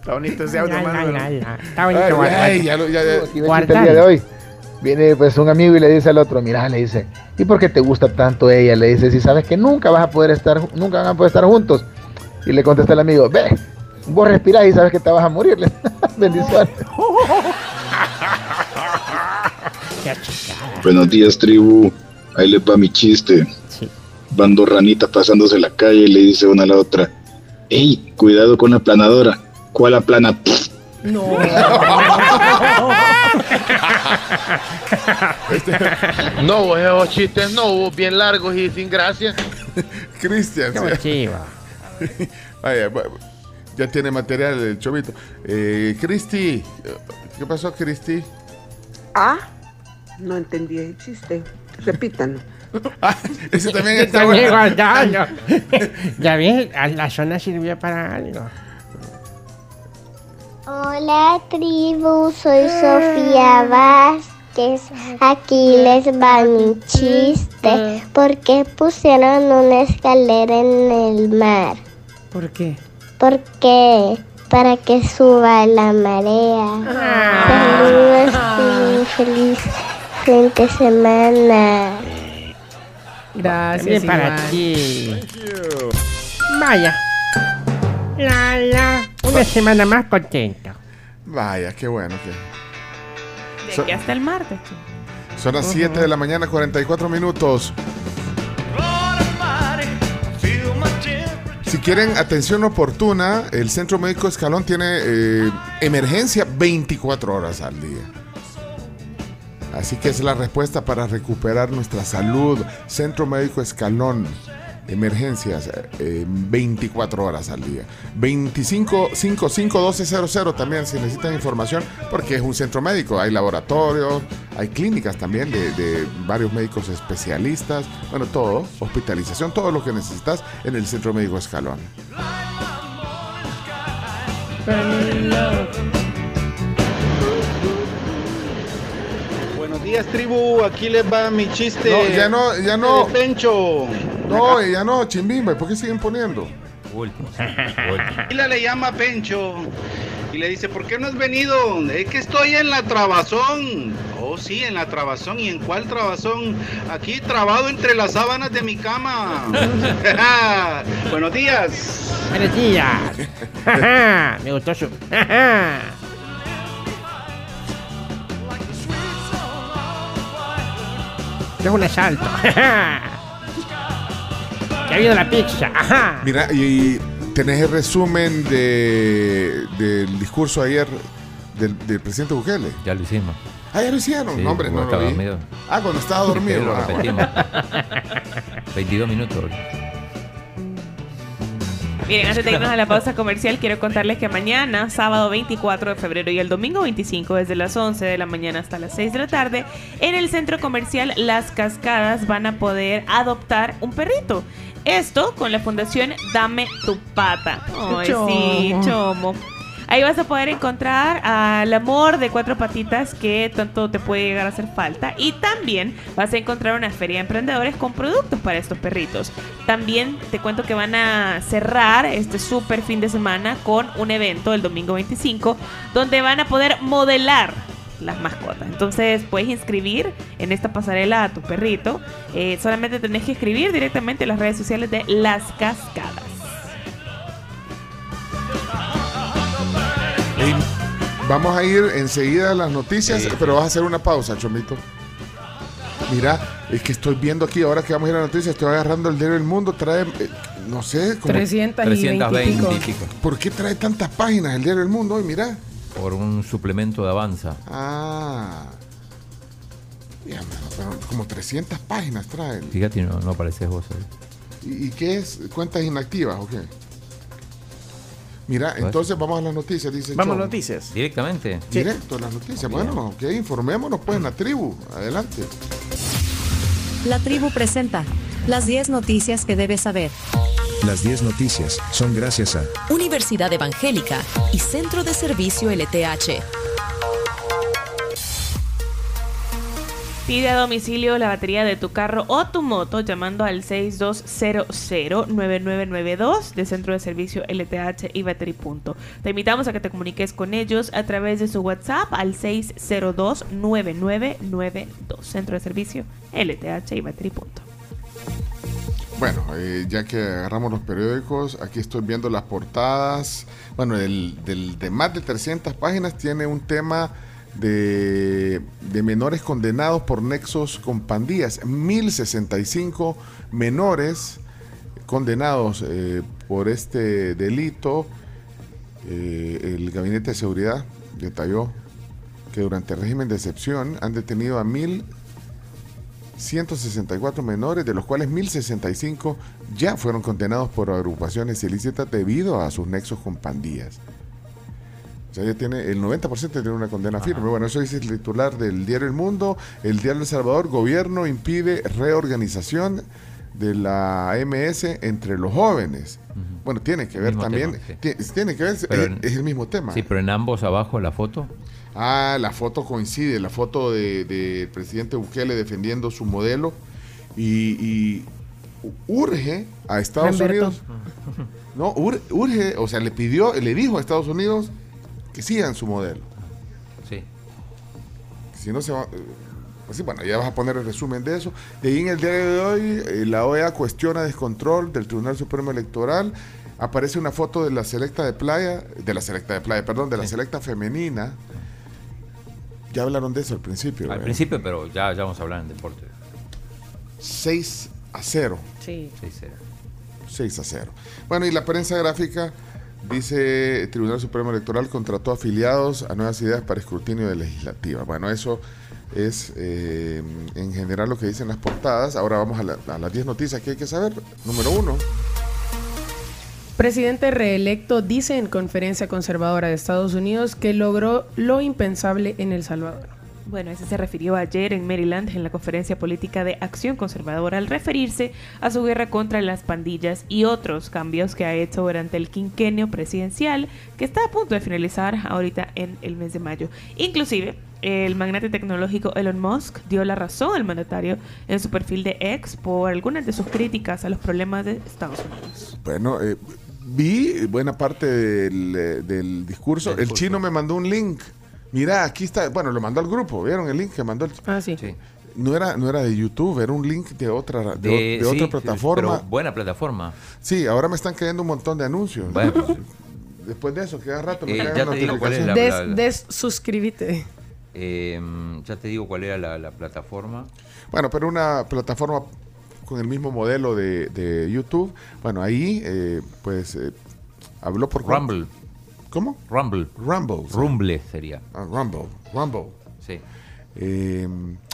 Está bonito ese audio, mano. Está bonito, Ay, ya lo- ya- ya- día de hoy. Viene pues un amigo y le dice al otro, mira, le dice, ¿y por qué te gusta tanto ella? Le dice, si sabes que nunca vas a poder estar, nunca van a poder estar juntos. Y le contesta el amigo, ve, vos respirás y sabes que te vas a morir. [LAUGHS] Bendiciones. Buenos días, tribu. Ahí le va mi chiste. Van dos ranitas pasándose la calle y le dice una a la otra: ¡Ey, cuidado con la planadora! ¿Cuál aplana? No. [LAUGHS] No, esos chistes no hubo bien largos y sin gracia. [LAUGHS] Cristian. Sí. [LAUGHS] Vaya, Ya tiene material el chovito. Eh, Cristi, ¿qué pasó, Cristi? Ah, no entendí el chiste. Repítanlo. [LAUGHS] Ese también está también bueno. ya [LAUGHS] ves, a la zona sirvió para algo. Hola tribu, soy Sofía Vázquez. Aquí les va mi chiste. ¿Por qué pusieron una escalera en el mar? ¿Por qué? Porque para que suba la marea. Saludos y feliz fin de semana. Gracias, También para Iván. ti. Vaya. La, la. Una semana más contento. Vaya, qué bueno que. De So- aquí hasta el martes. Son las 7 de la mañana, 44 minutos. Si quieren atención oportuna, el Centro Médico Escalón tiene eh, emergencia 24 horas al día. Así que es la respuesta para recuperar nuestra salud. Centro Médico Escalón. Emergencias eh, 24 horas al día. 25 55 12 00 también si necesitan información porque es un centro médico. Hay laboratorios, hay clínicas también de, de varios médicos especialistas. Bueno, todo, hospitalización, todo lo que necesitas en el Centro Médico Escalón. Días, tribu. Aquí les va mi chiste. No, ya no, ya no. De Pencho. No, ya no, chimbimba, ¿por qué siguen poniendo? Último. Mila le llama a Pencho y le dice, ¿por qué no has venido? Es que estoy en la trabazón. Oh, sí, en la trabazón. ¿Y en cuál trabazón? Aquí trabado entre las sábanas de mi cama. [LAUGHS] [LAUGHS] Buenos días. Buenos días. [LAUGHS] Me gustó su. Es un asalto. [LAUGHS] que ha habido la pizza. Ajá. Mira, y tenés el resumen de, del discurso ayer del, del presidente Bukele. Ya lo hicimos. Ah, ya lo hicieron. Sí, no, hombre, no lo vi. dormido. Ah, cuando estaba dormido. Sí, lo Ah, bueno. [LAUGHS] repetimos. 22 minutos. Miren, antes de irnos a la pausa comercial, quiero contarles que mañana, sábado 24 de febrero y el domingo 25, desde las 11 de la mañana hasta las 6 de la tarde, en el centro comercial Las Cascadas van a poder adoptar un perrito. Esto con la fundación Dame tu pata. Ay, sí, Chomo. Ahí vas a poder encontrar al amor de cuatro patitas que tanto te puede llegar a hacer falta. Y también vas a encontrar una feria de emprendedores con productos para estos perritos. También te cuento que van a cerrar este super fin de semana con un evento el domingo 25 donde van a poder modelar las mascotas. Entonces puedes inscribir en esta pasarela a tu perrito. Eh, solamente tenés que escribir directamente en las redes sociales de Las Cascadas. Vamos a ir enseguida a las noticias, pero vas a hacer una pausa, Chomito. Mira, es que estoy viendo aquí, ahora que vamos a ir a las noticias, estoy agarrando el diario del mundo, trae, eh, no sé, como... 320 y pico. ¿Por qué trae tantas páginas el diario del mundo hoy? Mira. Por un suplemento de avanza. Ah. Ya, mano, pero como 300 páginas trae. Fíjate, no, no pareces vos. ahí. ¿Y, y qué es? ¿Cuentas inactivas o qué? Mira, entonces vamos a las noticias, dice Vamos a Chom. noticias. Directamente. Directo a las noticias. Bueno, ok, informémonos pues en la tribu. Adelante. La tribu presenta las 10 noticias que debes saber. Las 10 noticias son gracias a Universidad Evangélica y Centro de Servicio LTH. Pide a domicilio la batería de tu carro o tu moto llamando al 6200-9992 de Centro de Servicio LTH y Battery Punto. Te invitamos a que te comuniques con ellos a través de su WhatsApp al 602-9992 Centro de Servicio LTH y Battery Punto. Bueno, eh, ya que agarramos los periódicos, aquí estoy viendo las portadas. Bueno, el, del, de más de 300 páginas tiene un tema de, menores condenados por nexos con pandillas. 1065 menores condenados eh, por este delito. Eh, el Gabinete de Seguridad detalló que durante el régimen de excepción han detenido a 1000 164 menores, de los cuales 1065 ya fueron condenados por agrupaciones ilícitas debido a sus nexos con pandillas. O sea, ya tiene el 90% tiene una condena firme. Bueno, eso dice el titular del diario El Mundo. El diario El Salvador, gobierno impide reorganización de la MS entre los jóvenes. Bueno, tiene que ver también, tema, sí. ti- tiene que ver, es, en- es el mismo tema. Sí, pero en ambos abajo la foto. Ah, la foto coincide, la foto del de, presidente Bukele defendiendo su modelo y, y urge a Estados Humberto. Unidos. [LAUGHS] No, ur- urge, o sea, le pidió, le dijo a Estados Unidos que sigan su modelo. Sí. Si no se va. eh, Pues sí, bueno, ya vas a poner el resumen de eso. De ahí en el día de hoy, eh, la OEA cuestiona descontrol del Tribunal Supremo Electoral. Aparece una foto de la selecta de playa, de la selecta de playa, perdón, de la selecta femenina. Ya hablaron de eso al principio. Al ¿verdad? principio, pero ya, ya vamos a hablar en deporte. 6 a 0. Sí. 6-0. 6 a 0. Bueno, y la prensa gráfica dice: Tribunal Supremo Electoral contrató afiliados a nuevas ideas para escrutinio de legislativa. Bueno, eso es eh, en general lo que dicen las portadas. Ahora vamos a, la- a las 10 noticias que hay que saber. Número uno. Presidente reelecto dice en conferencia conservadora de Estados Unidos que logró lo impensable en El Salvador. Bueno, ese se refirió ayer en Maryland en la conferencia política de Acción Conservadora al referirse a su guerra contra las pandillas y otros cambios que ha hecho durante el quinquenio presidencial que está a punto de finalizar ahorita en el mes de mayo. Inclusive, el magnate tecnológico Elon Musk dio la razón al mandatario en su perfil de X por algunas de sus críticas a los problemas de Estados Unidos. Bueno, eh, vi buena parte del, eh, del discurso. El chino me mandó un link. Mira, aquí está. Bueno, lo mandó al grupo. ¿Vieron el link que mandó? El... Ah, sí. No era, no era de YouTube, era un link de otra, de, De- de sí, otra plataforma. pero buena plataforma. Sí, ahora me están cayendo un montón de anuncios. Bueno. [LAUGHS] Después de eso, queda rato me Eh, ya te digo cuál es la- notificaciones. Des, desuscríbete. Eh, ya te digo cuál era la, la plataforma. Bueno, pero una plataforma con el mismo modelo de, de YouTube. Bueno, ahí, eh, pues, eh, habló por... Rumble. ¿Cómo? Rumble. Rumble. sí. Rumble sería. Ah, Rumble. Rumble. Sí. Eh,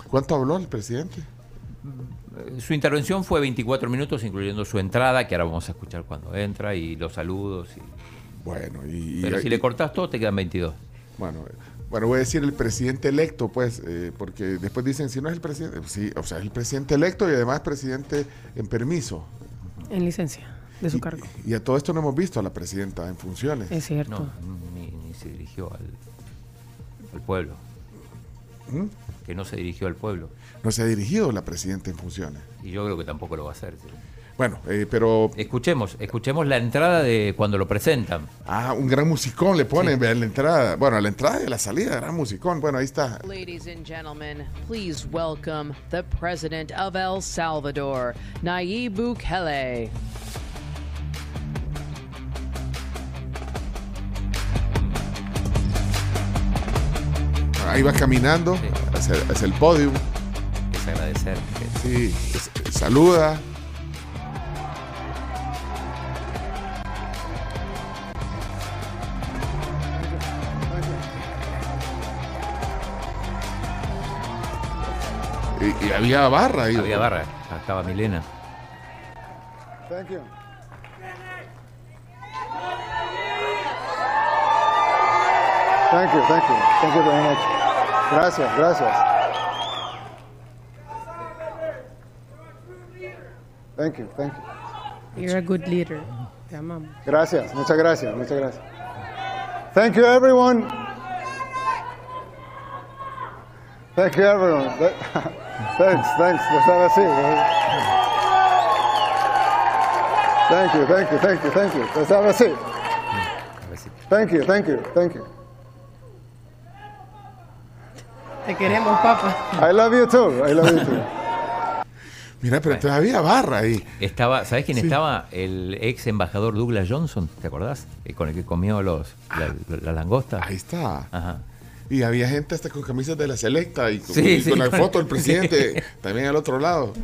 ¿Cuánto habló el presidente? Eh, Su intervención fue 24 minutos, incluyendo su entrada, que ahora vamos a escuchar cuando entra, y los saludos. Y... Bueno, y... Pero y- si le cortas todo, te quedan 22. Bueno, bueno, voy a decir el presidente electo, pues, eh, porque después dicen, si no es el presidente, sí, o sea, es el presidente electo y además presidente en permiso. En licencia de su cargo. Y a todo esto no hemos visto a la presidenta en funciones. Es cierto. No, ni, ni se dirigió al, al pueblo. ¿Mm? Que no se dirigió al pueblo. No se ha dirigido la presidenta en funciones. Y yo creo que tampoco lo va a hacer. sí. Bueno, eh, pero... Escuchemos, escuchemos la entrada de cuando lo presentan. Ah, un gran musicón le ponen vean la entrada. Bueno, a la entrada y a la salida, gran musicón. Bueno, ahí está. Ladies and gentlemen, please welcome the President of El Salvador, Nayib Bukele. Ahí va caminando hacia, hacia el podio. Es agradecer. Sí, es- saluda. Y, y había barra ahí. Había barra, estaba Milena. Thank you. Thank you, thank you. Thank you very much. Gracias, gracias. Thank you, thank you. You're a good leader. Te amamos. Gracias, muchas gracias, muchas gracias. Thank you, everyone. Thank you, everyone. [LAUGHS] Thanks, thanks. Lo estaba así. Thank you, thank you, thank you, thank you. Así. Thank you, thank you, thank you. Te queremos, papá. I love you too. I love you too. [LAUGHS] Mira, pero todavía había barra ahí. Estaba, ¿sabes quién Sí. estaba? El ex embajador Douglas Johnson, ¿te acordás? Eh, Con el que comió los, la, la- la langosta. Ahí está. Ajá. Y había gente hasta con camisas de la selecta y con, Sí, y sí, con la con- foto del [LAUGHS] presidente sí. también al otro lado.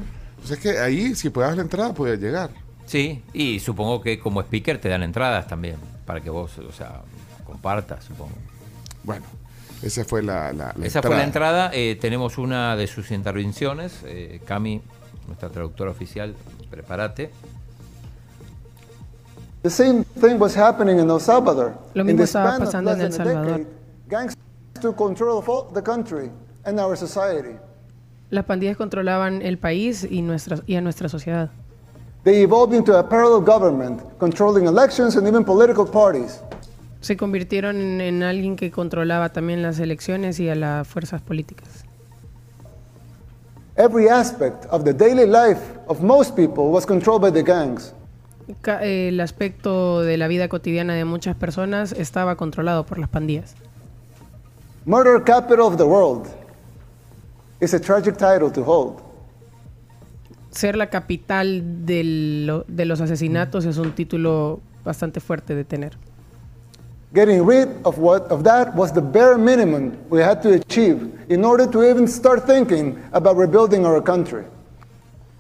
O sea, es que ahí, si podías la entrada, podías llegar. Sí, y supongo que como speaker te dan entradas también, para que vos, o sea, compartas, supongo. Bueno, esa fue la, la- la Esa fue la entrada. Eh, tenemos una de sus intervenciones. Eh, Cami, nuestra traductora oficial, prepárate. The same thing was happening in El Salvador. Lo mismo estaba pasando en El Salvador. gangs took control of the country and our society. Las pandillas controlaban el país y, nuestra, y a nuestra sociedad. They evolved into a parallel government, controlling elections and even political parties. Se convirtieron en, en alguien que controlaba también las elecciones y a las fuerzas políticas. Every aspect of the daily life of most people was controlled by the gangs. Eh, El aspecto de la vida cotidiana de muchas personas estaba controlado por las pandillas. Murder capital of the world is a tragic title to hold. Ser la capital de, lo- de los asesinatos es un título bastante fuerte de tener. Getting rid of what of that was the bare minimum we had to achieve in order to even start thinking about rebuilding our country.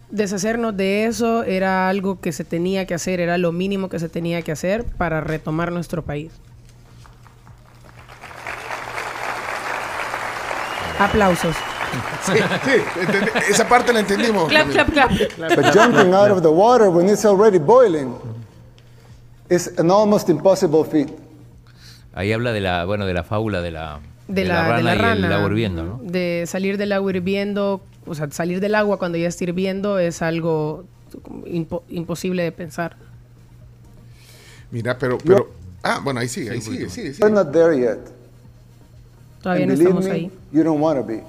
Deshacernos de eso era algo que se tenía que hacer, era lo mínimo que se tenía que hacer para retomar nuestro país. Aplausos. Sí, sí, esa parte la entendimos. Clap, clap, clap. But jumping out of the water when it's already boiling is an almost impossible feat. Ahí habla de la, bueno, de la fábula de la, De la, de la y el rana. agua hirviendo, ¿no? De salir del agua hirviendo, o sea, salir del agua cuando ya está hirviendo es algo impo- imposible de pensar. Mira, pero, pero. Ah, bueno, ahí sigue, ahí sigue, sigue, sigue. We're not there yet. Todavía And no estamos me, ahí. You don't want to be.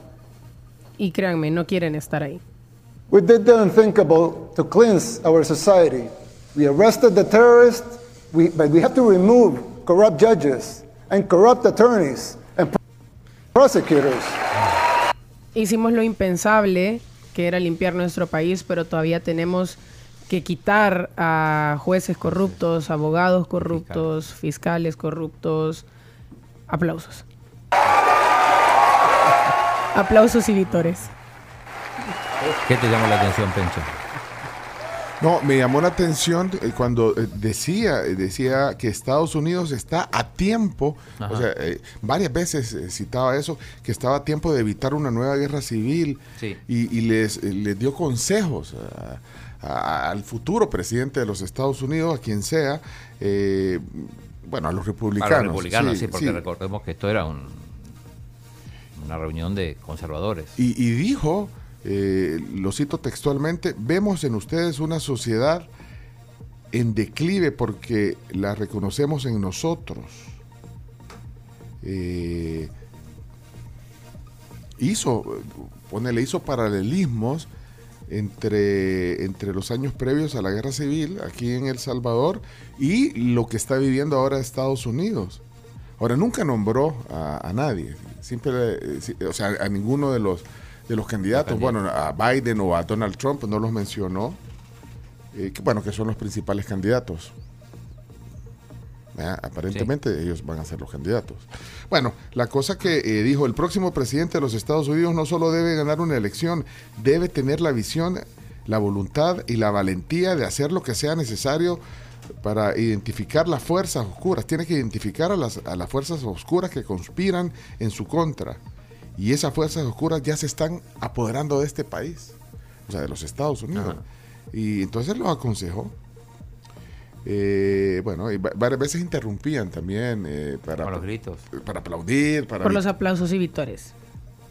Y créanme, no quieren estar ahí. We did the unthinkable to cleanse our society. We arrested the terrorists, we, but we have to remove corrupt judges and corrupt attorneys and prosecutors. Hicimos lo impensable, que era limpiar nuestro país, pero todavía tenemos que quitar a jueces corruptos, abogados corruptos, fiscales corruptos. Aplausos. [LAUGHS] Aplausos y vítores. ¿Qué te llamó la atención, Pencho? No, me llamó la atención eh, cuando eh, decía, eh, decía que Estados Unidos está a tiempo, Ajá. o sea, eh, varias veces citaba eso, que estaba a tiempo de evitar una nueva guerra civil Sí. y, y les, les dio consejos a- a- al futuro presidente de los Estados Unidos, a quien sea, eh, bueno, a los republicanos. Para los republicanos, sí, porque sí. recordemos que esto era un- una reunión de conservadores. Y, y dijo, eh, lo cito textualmente, vemos en ustedes una sociedad en declive porque la reconocemos en nosotros. Eh, hizo, ponele, hizo paralelismos entre, entre los años previos a la guerra civil aquí en El Salvador y lo que está viviendo ahora Estados Unidos. Ahora, nunca nombró a, a nadie, siempre, eh, o sea, a ninguno de los, de los candidatos, bueno, a Biden o a Donald Trump no los mencionó, eh, que, bueno, que son los principales candidatos. ¿verdad? Aparentemente ellos van a ser los candidatos. Bueno, la cosa que eh, dijo, el próximo presidente de los Estados Unidos no solo debe ganar una elección, debe tener la visión, la voluntad y la valentía de hacer lo que sea necesario para identificar las fuerzas oscuras. Tiene que identificar a las, a las fuerzas oscuras que conspiran en su contra. Y esas fuerzas oscuras ya se están apoderando de este país, o sea, de los Estados Unidos. Ajá. Y entonces los aconsejó. Eh, bueno, y va- varias veces interrumpían también eh, para, Con los gritos. para aplaudir, para Por los aplausos y vítores.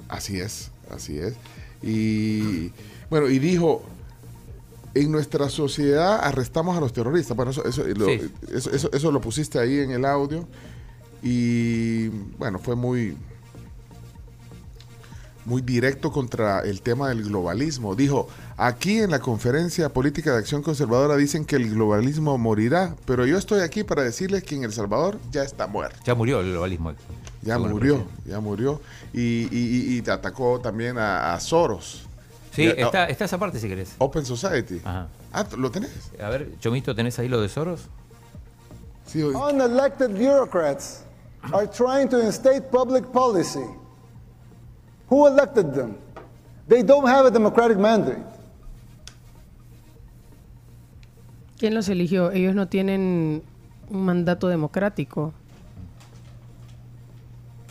Así es, así es. Y bueno, y dijo, en nuestra sociedad arrestamos a los terroristas. Bueno, eso, eso, lo, Sí. eso, eso- eso lo pusiste ahí en el audio. Y bueno, fue muy, muy directo contra el tema del globalismo. Dijo, aquí en la conferencia política de acción conservadora dicen que el globalismo morirá, pero yo estoy aquí para decirles que en El Salvador ya está muerto. Ya murió el globalismo. Ya murió, ya murió. Y, y- y- y atacó también a, a Soros. Sí, Ya- está, está esa parte si querés. Open Society. Ajá. Ah, ¿lo tenés? A ver, Chomito, ¿tenés ahí lo de Soros? Sí, hoy- Unelected bureaucrats are trying to instate public policy. Who elected them? They don't have a democratic mandate. ¿Quién los eligió? Ellos no tienen un mandato democrático.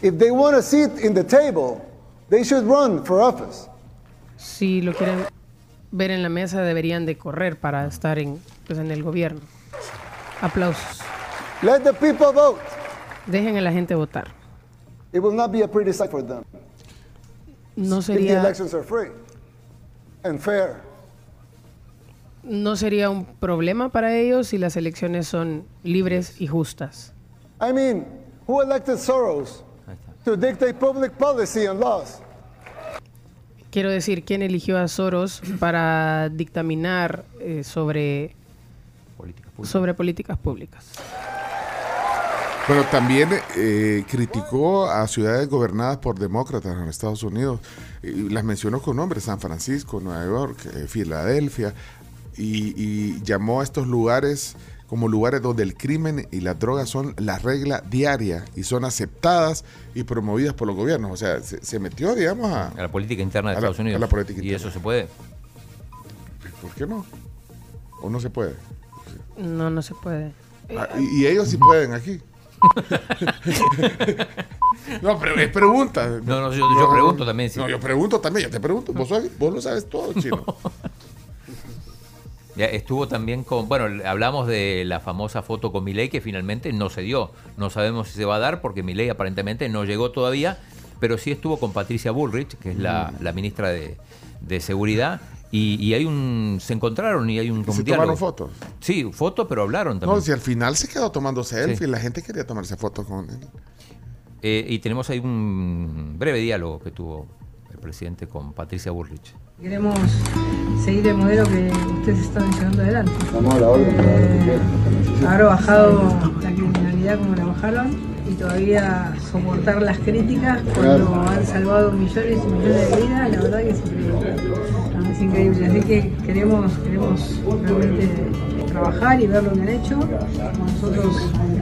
If they want a seat in the table, they should run for office. Si lo quieren ver en la mesa, deberían de correr para estar en, pues, en el gobierno. Aplausos. Let the people vote. Dejen a la gente votar. It will not be a pretty sight for them. No sería, elections are free and fair. no sería un problema para ellos si las elecciones son libres y justas. I mean, who elected Soros to dictate public policy and laws? Quiero decir, ¿quién eligió a Soros para dictaminar eh, sobre, sobre políticas públicas? Pero también eh, criticó a ciudades gobernadas por demócratas en Estados Unidos. Y las mencionó con nombres, San Francisco, Nueva York, eh, Filadelfia. Y, y llamó a estos lugares como lugares donde el crimen y las drogas son la regla diaria y son aceptadas y promovidas por los gobiernos. O sea, se, se metió, digamos, a, A la política interna de A la- Estados Unidos. a la política ¿Y eso se puede? ¿Por qué no? ¿O no se puede? No, no se puede. Ah, y, y ellos sí pueden aquí. No, pero es pregunta. No, no, yo- yo pregunto también, sí. No, yo pregunto también, yo te pregunto. Vos, sabes- vos lo sabes todo, chino. Ya estuvo también con, bueno, hablamos de la famosa foto con Milei que finalmente no se dio. No sabemos si se va a dar porque Milei aparentemente no llegó todavía, pero sí estuvo con Patricia Bullrich, que es la, Mm. la ministra de, de Seguridad, y, y hay un, se encontraron y hay un ¿Y se diálogo. tomaron fotos? Sí, fotos, pero hablaron también. No, si al final se quedó tomando selfie, Sí. la gente quería tomarse fotos con él. Eh, y tenemos ahí un breve diálogo que tuvo el presidente con Patricia Bullrich. Queremos seguir el modelo que ustedes están llevando adelante. Estamos a la orden quieran. Haber bajado la criminalidad como la bajaron y todavía soportar las críticas cuando han salvado millones y millones de vidas, la verdad que es increíble. Es increíble. Así que queremos, queremos realmente trabajar y ver lo que han hecho. Nosotros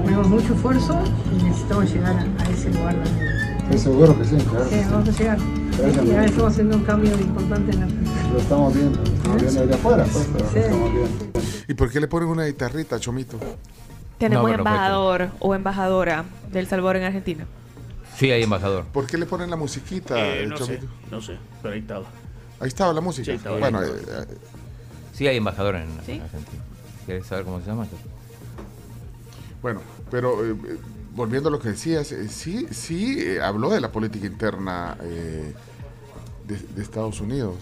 ponemos mucho esfuerzo y necesitamos llegar a, a ese lugar también. Sí, seguro que sí, claro. Sí, vamos a llegar. Gracias, Y ahora estamos haciendo un cambio importante en la. Lo estamos viendo. Estamos viendo desde afuera, pues, pero lo Sí. estamos viendo. ¿Y por qué le ponen una guitarrita, Chomito? Tenemos No, embajador o embajadora del Salvador en Argentina. Sí, hay embajador. ¿Por qué le ponen la musiquita, Eh, eh, no sé, no sé, pero ahí estaba. Ahí estaba la música. Sí, estaba ahí. bueno, eh, Sí, hay embajador en, ¿Sí? en Argentina. ¿Quieres saber cómo se llama? Bueno, pero eh, eh, volviendo a lo que decías, eh, sí, sí eh, habló de la política interna eh, de, de Estados Unidos.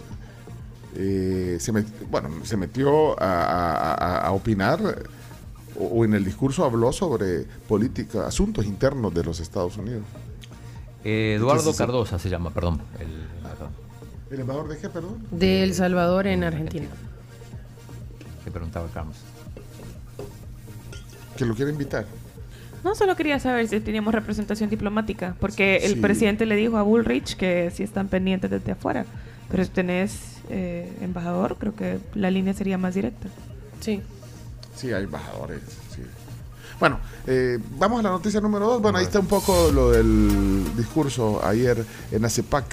Eh, se met- bueno, se metió a, a- a- a opinar o, o en el discurso habló sobre política, asuntos internos de los Estados Unidos. Eh, Eduardo Cardosa se llama, perdón. El embajador. ¿El embajador de qué, perdón? De El Salvador en Argentina. que preguntaba Carlos. Que lo quiere invitar. No, solo quería saber si teníamos representación diplomática, porque el Sí. presidente le dijo a Bullrich que si están pendientes desde afuera. Pero si tenés eh, embajador, creo que la línea sería más directa. Sí. Sí, hay embajadores. sí. Bueno, eh, vamos a la noticia número dos. Bueno, ahí está un poco lo del discurso ayer en ACEPAC.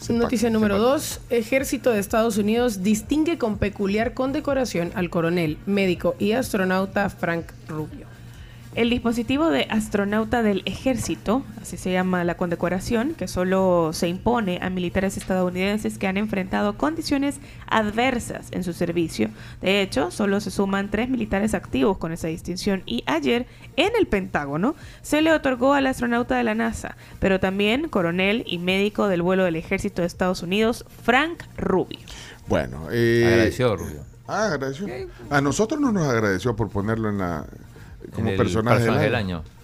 CEPAC, Noticia número CEPAC. dos. Ejército de Estados Unidos distingue con peculiar condecoración al coronel, médico y astronauta Frank Rubio. El dispositivo de astronauta del ejército, así se llama la condecoración, que solo se impone a militares estadounidenses que han enfrentado condiciones adversas en su servicio. De hecho, solo se suman tres militares activos con esa distinción y ayer en el Pentágono se le otorgó al astronauta de la NASA, pero también coronel y médico del vuelo del ejército de Estados Unidos, Frank Rubio. Bueno, eh, Agradeció, Rubio. Ah, agradeció. A nosotros no nos agradeció por ponerlo en la como personaje, personaje del del año. año. [LAUGHS]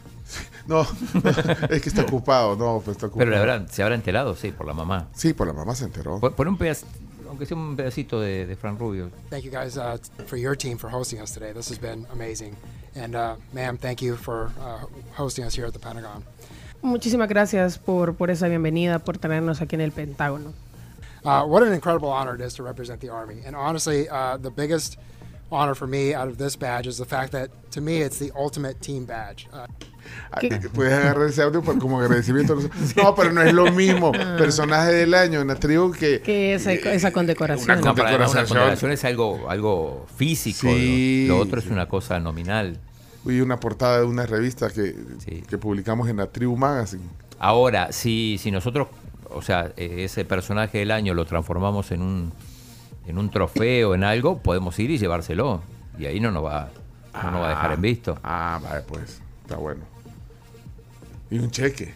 No, [LAUGHS] es que está ocupado, no, pues está ocupado. Pero le habrán- se habrá enterado, sí, por la mamá. Sí, por la mamá se enteró. Por, por un pedacito, aunque sea un pedacito de, de Frank Rubio. Thank you guys uh, for your team for hosting us today. This has been amazing. And, uh, ma'am, thank you for uh, hosting us here at the Pentagon. Muchísimas gracias por, por esa bienvenida, por tenernos aquí en el Pentágono. Uh, what an incredible honor it is to represent the Army. And honestly, uh, the biggest honor for me out of this badge is the fact that, to me, it's the ultimate team badge. Uh, Puedes agarrar ese audio por- como agradecimiento. [LAUGHS] No, pero no es lo mismo. Personaje del año en la tribu que. Que esa, esa condecoración. una No, pero además una condecoración. condecoración es algo, algo físico. Sí. Lo, lo otro es una cosa nominal. y una portada de una revista que, que publicamos en la Tribu Magazine. Ahora, si, si nosotros, o sea, eh, ese personaje del año lo transformamos en un, en un trofeo, en algo, podemos ir y llevárselo. Y ahí no nos va, no nos va a dejar en visto. Ah, vale, pues, está bueno. Y un cheque.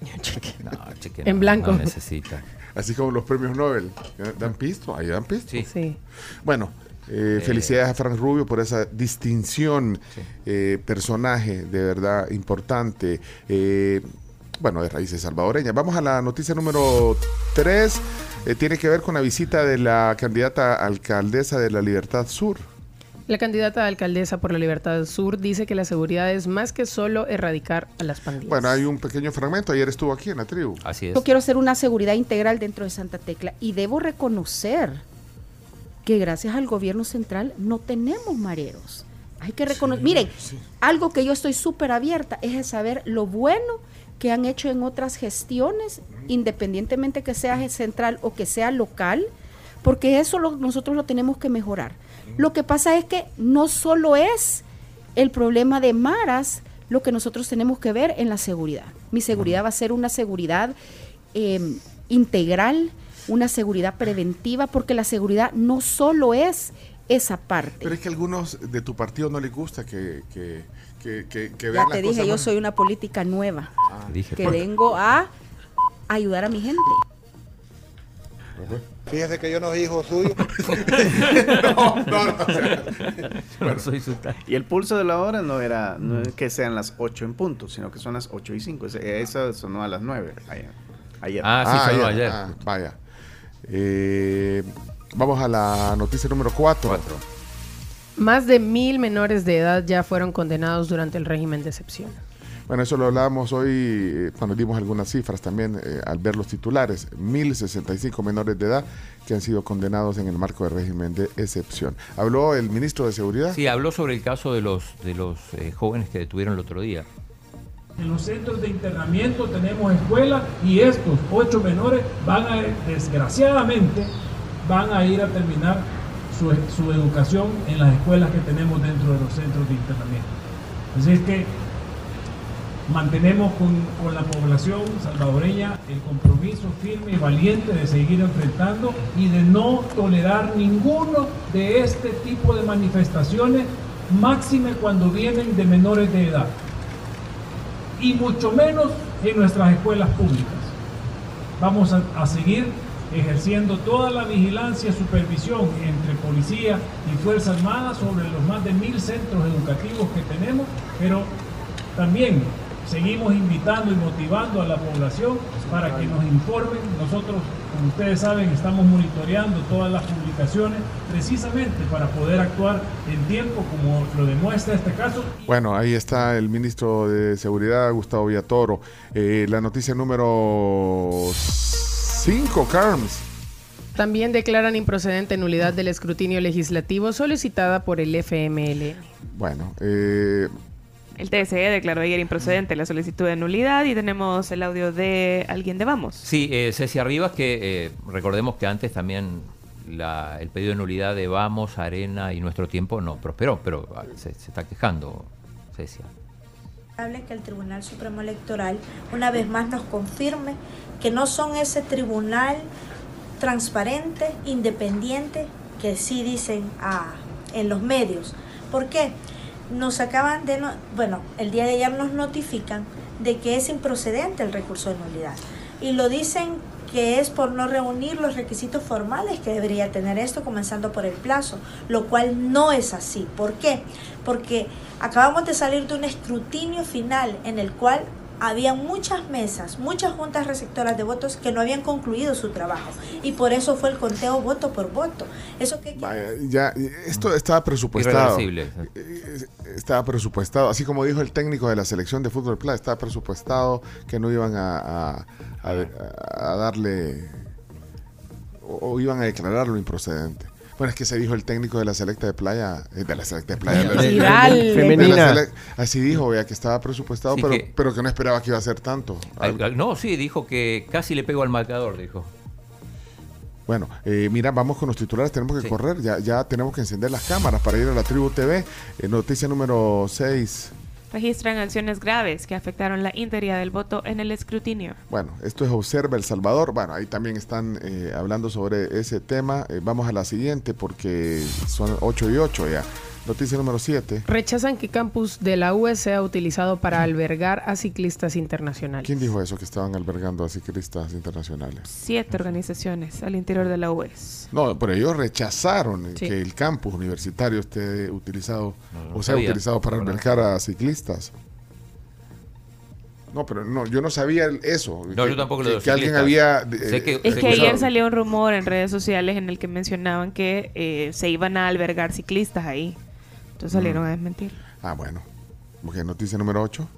No, cheque En no, blanco. No necesita. Así como los premios Nobel. ¿Dan pisto? ¿Ahí dan pisto? Sí. Sí. Bueno, eh, felicidades a Frank Rubio por esa distinción. eh, personaje de verdad importante. eh, bueno, de raíces salvadoreñas. Vamos a la noticia número 3. Tiene que ver con la visita de la candidata alcaldesa de la Libertad Sur. La candidata a alcaldesa por la Libertad del Sur dice que la seguridad es más que solo erradicar a las pandillas. Bueno, hay un pequeño fragmento. Ayer estuvo aquí en la tribu. Así Yo quiero hacer una seguridad integral dentro de Santa Tecla y debo reconocer que gracias al gobierno central no tenemos mareros. Hay que reconocer. Miren, algo que yo estoy súper abierta es a saber lo bueno que han hecho en otras gestiones, independientemente que sea central o que sea local, porque eso lo- nosotros lo tenemos que mejorar. Lo que pasa es que no solo es el problema de maras lo que nosotros tenemos que ver en la seguridad. Mi seguridad va a ser una seguridad eh, integral, una seguridad preventiva, porque la seguridad no solo es esa parte. Pero es que a algunos de tu partido no les gusta que, que, que, que, que Ya vean te las dije, cosas yo más- soy una política nueva, Dije, que por- vengo a ayudar a mi gente. Fíjese que yo no soy hijo suyo. [LAUGHS] No soy su tal. Y el pulso de la hora no era no es que sean las 8 en punto, sino que son las 8 y 5. Eso sonó a las 9 ayer. ayer. Ah, sí, sonó ayer. ah, vaya. Eh, vamos a la noticia número 4. Más de mil menores de edad ya fueron condenados durante el régimen de excepción. Bueno, eso lo hablábamos hoy eh, cuando dimos algunas cifras también eh, al ver los titulares. 1.065 menores de edad que han sido condenados en el marco del régimen de excepción. Habló el ministro de Seguridad. Sí, habló sobre el caso de los, de los eh, jóvenes que detuvieron el otro día. En los centros de internamiento tenemos escuelas y estos ocho menores van a, desgraciadamente, van a ir a terminar su, educación en las escuelas que tenemos dentro de los centros de internamiento. Así es que mantenemos con, con la población salvadoreña el compromiso firme y valiente de seguir enfrentando y de no tolerar ninguno de este tipo de manifestaciones, máxime cuando vienen de menores de edad y mucho menos en nuestras escuelas públicas. Vamos a, a seguir ejerciendo toda la vigilancia y supervisión entre policía y Fuerza Armada sobre los más de mil centros educativos que tenemos, pero también seguimos invitando y motivando a la población para que nos informen. Nosotros, como ustedes saben, estamos monitoreando todas las publicaciones precisamente para poder actuar en tiempo, como lo demuestra este caso. Bueno, ahí está el ministro de Seguridad, Gustavo Villatoro. Eh, la noticia número 5, Carms. También declaran improcedente nulidad del escrutinio legislativo solicitada por el FML. Bueno, eh, El TSE declaró ayer improcedente la solicitud de nulidad y tenemos el audio de alguien de Vamos. Sí, eh, Ceci Arribas, que eh, recordemos que antes también la- el pedido de nulidad de Vamos, Arena y Nuestro Tiempo no prosperó, pero ah, se, se está quejando, Cecia. Hable que el Tribunal Supremo Electoral una vez más nos confirme que no son ese tribunal transparente, independiente, que sí dicen ah, en los medios. ¿Por qué? Nos acaban de, no- bueno, el día de ayer nos notifican de que es improcedente el recurso de nulidad. Y lo dicen que es por no reunir los requisitos formales que debería tener esto, comenzando por el plazo, lo cual no es así. ¿Por qué? Porque acabamos de salir de un escrutinio final en el cual había muchas mesas, muchas juntas receptoras de votos que no habían concluido su trabajo y por eso fue el conteo voto por voto. Eso que vaya, ya, esto estaba presupuestado. Eh, Estaba presupuestado, así como dijo el técnico de la selección de fútbol playa, estaba presupuestado que no iban a, a- a- a darle o, o iban a declararlo improcedente. Bueno, es que se dijo el técnico de la selecta de playa, eh, de la selecta de playa, de de Femenina. así dijo, vea que estaba presupuestado, Sí, pero, que- pero que no esperaba que iba a ser tanto. Al- al- no, sí, dijo que casi le pegó al marcador, dijo. Bueno, eh, mira, vamos con los titulares, tenemos que correr, ya, ya tenemos que encender las cámaras para ir a la Tribu TV. Eh, noticia número 6. Registran acciones graves que afectaron la integridad del voto en el escrutinio. Bueno, esto es Observa El Salvador. Bueno, ahí también están eh, hablando sobre ese tema. Eh, vamos a la siguiente porque son 8 y 8 ya. Noticia número 7. Rechazan que campus de la UE sea utilizado para albergar a ciclistas internacionales. ¿Quién dijo eso que estaban albergando a ciclistas internacionales? Siete organizaciones al interior de la UES. No, pero ellos rechazaron Sí. que el campus universitario esté utilizado no o sea sabía, utilizado para albergar a ciclistas. No, pero no, yo no sabía eso. No, que, yo tampoco lo que, alguien había. Sé que- Es que- ayer salió un rumor en redes sociales en el que mencionaban que eh, se iban a albergar ciclistas ahí. Entonces salieron a desmentir. Ah, bueno. Ok, noticia número 8.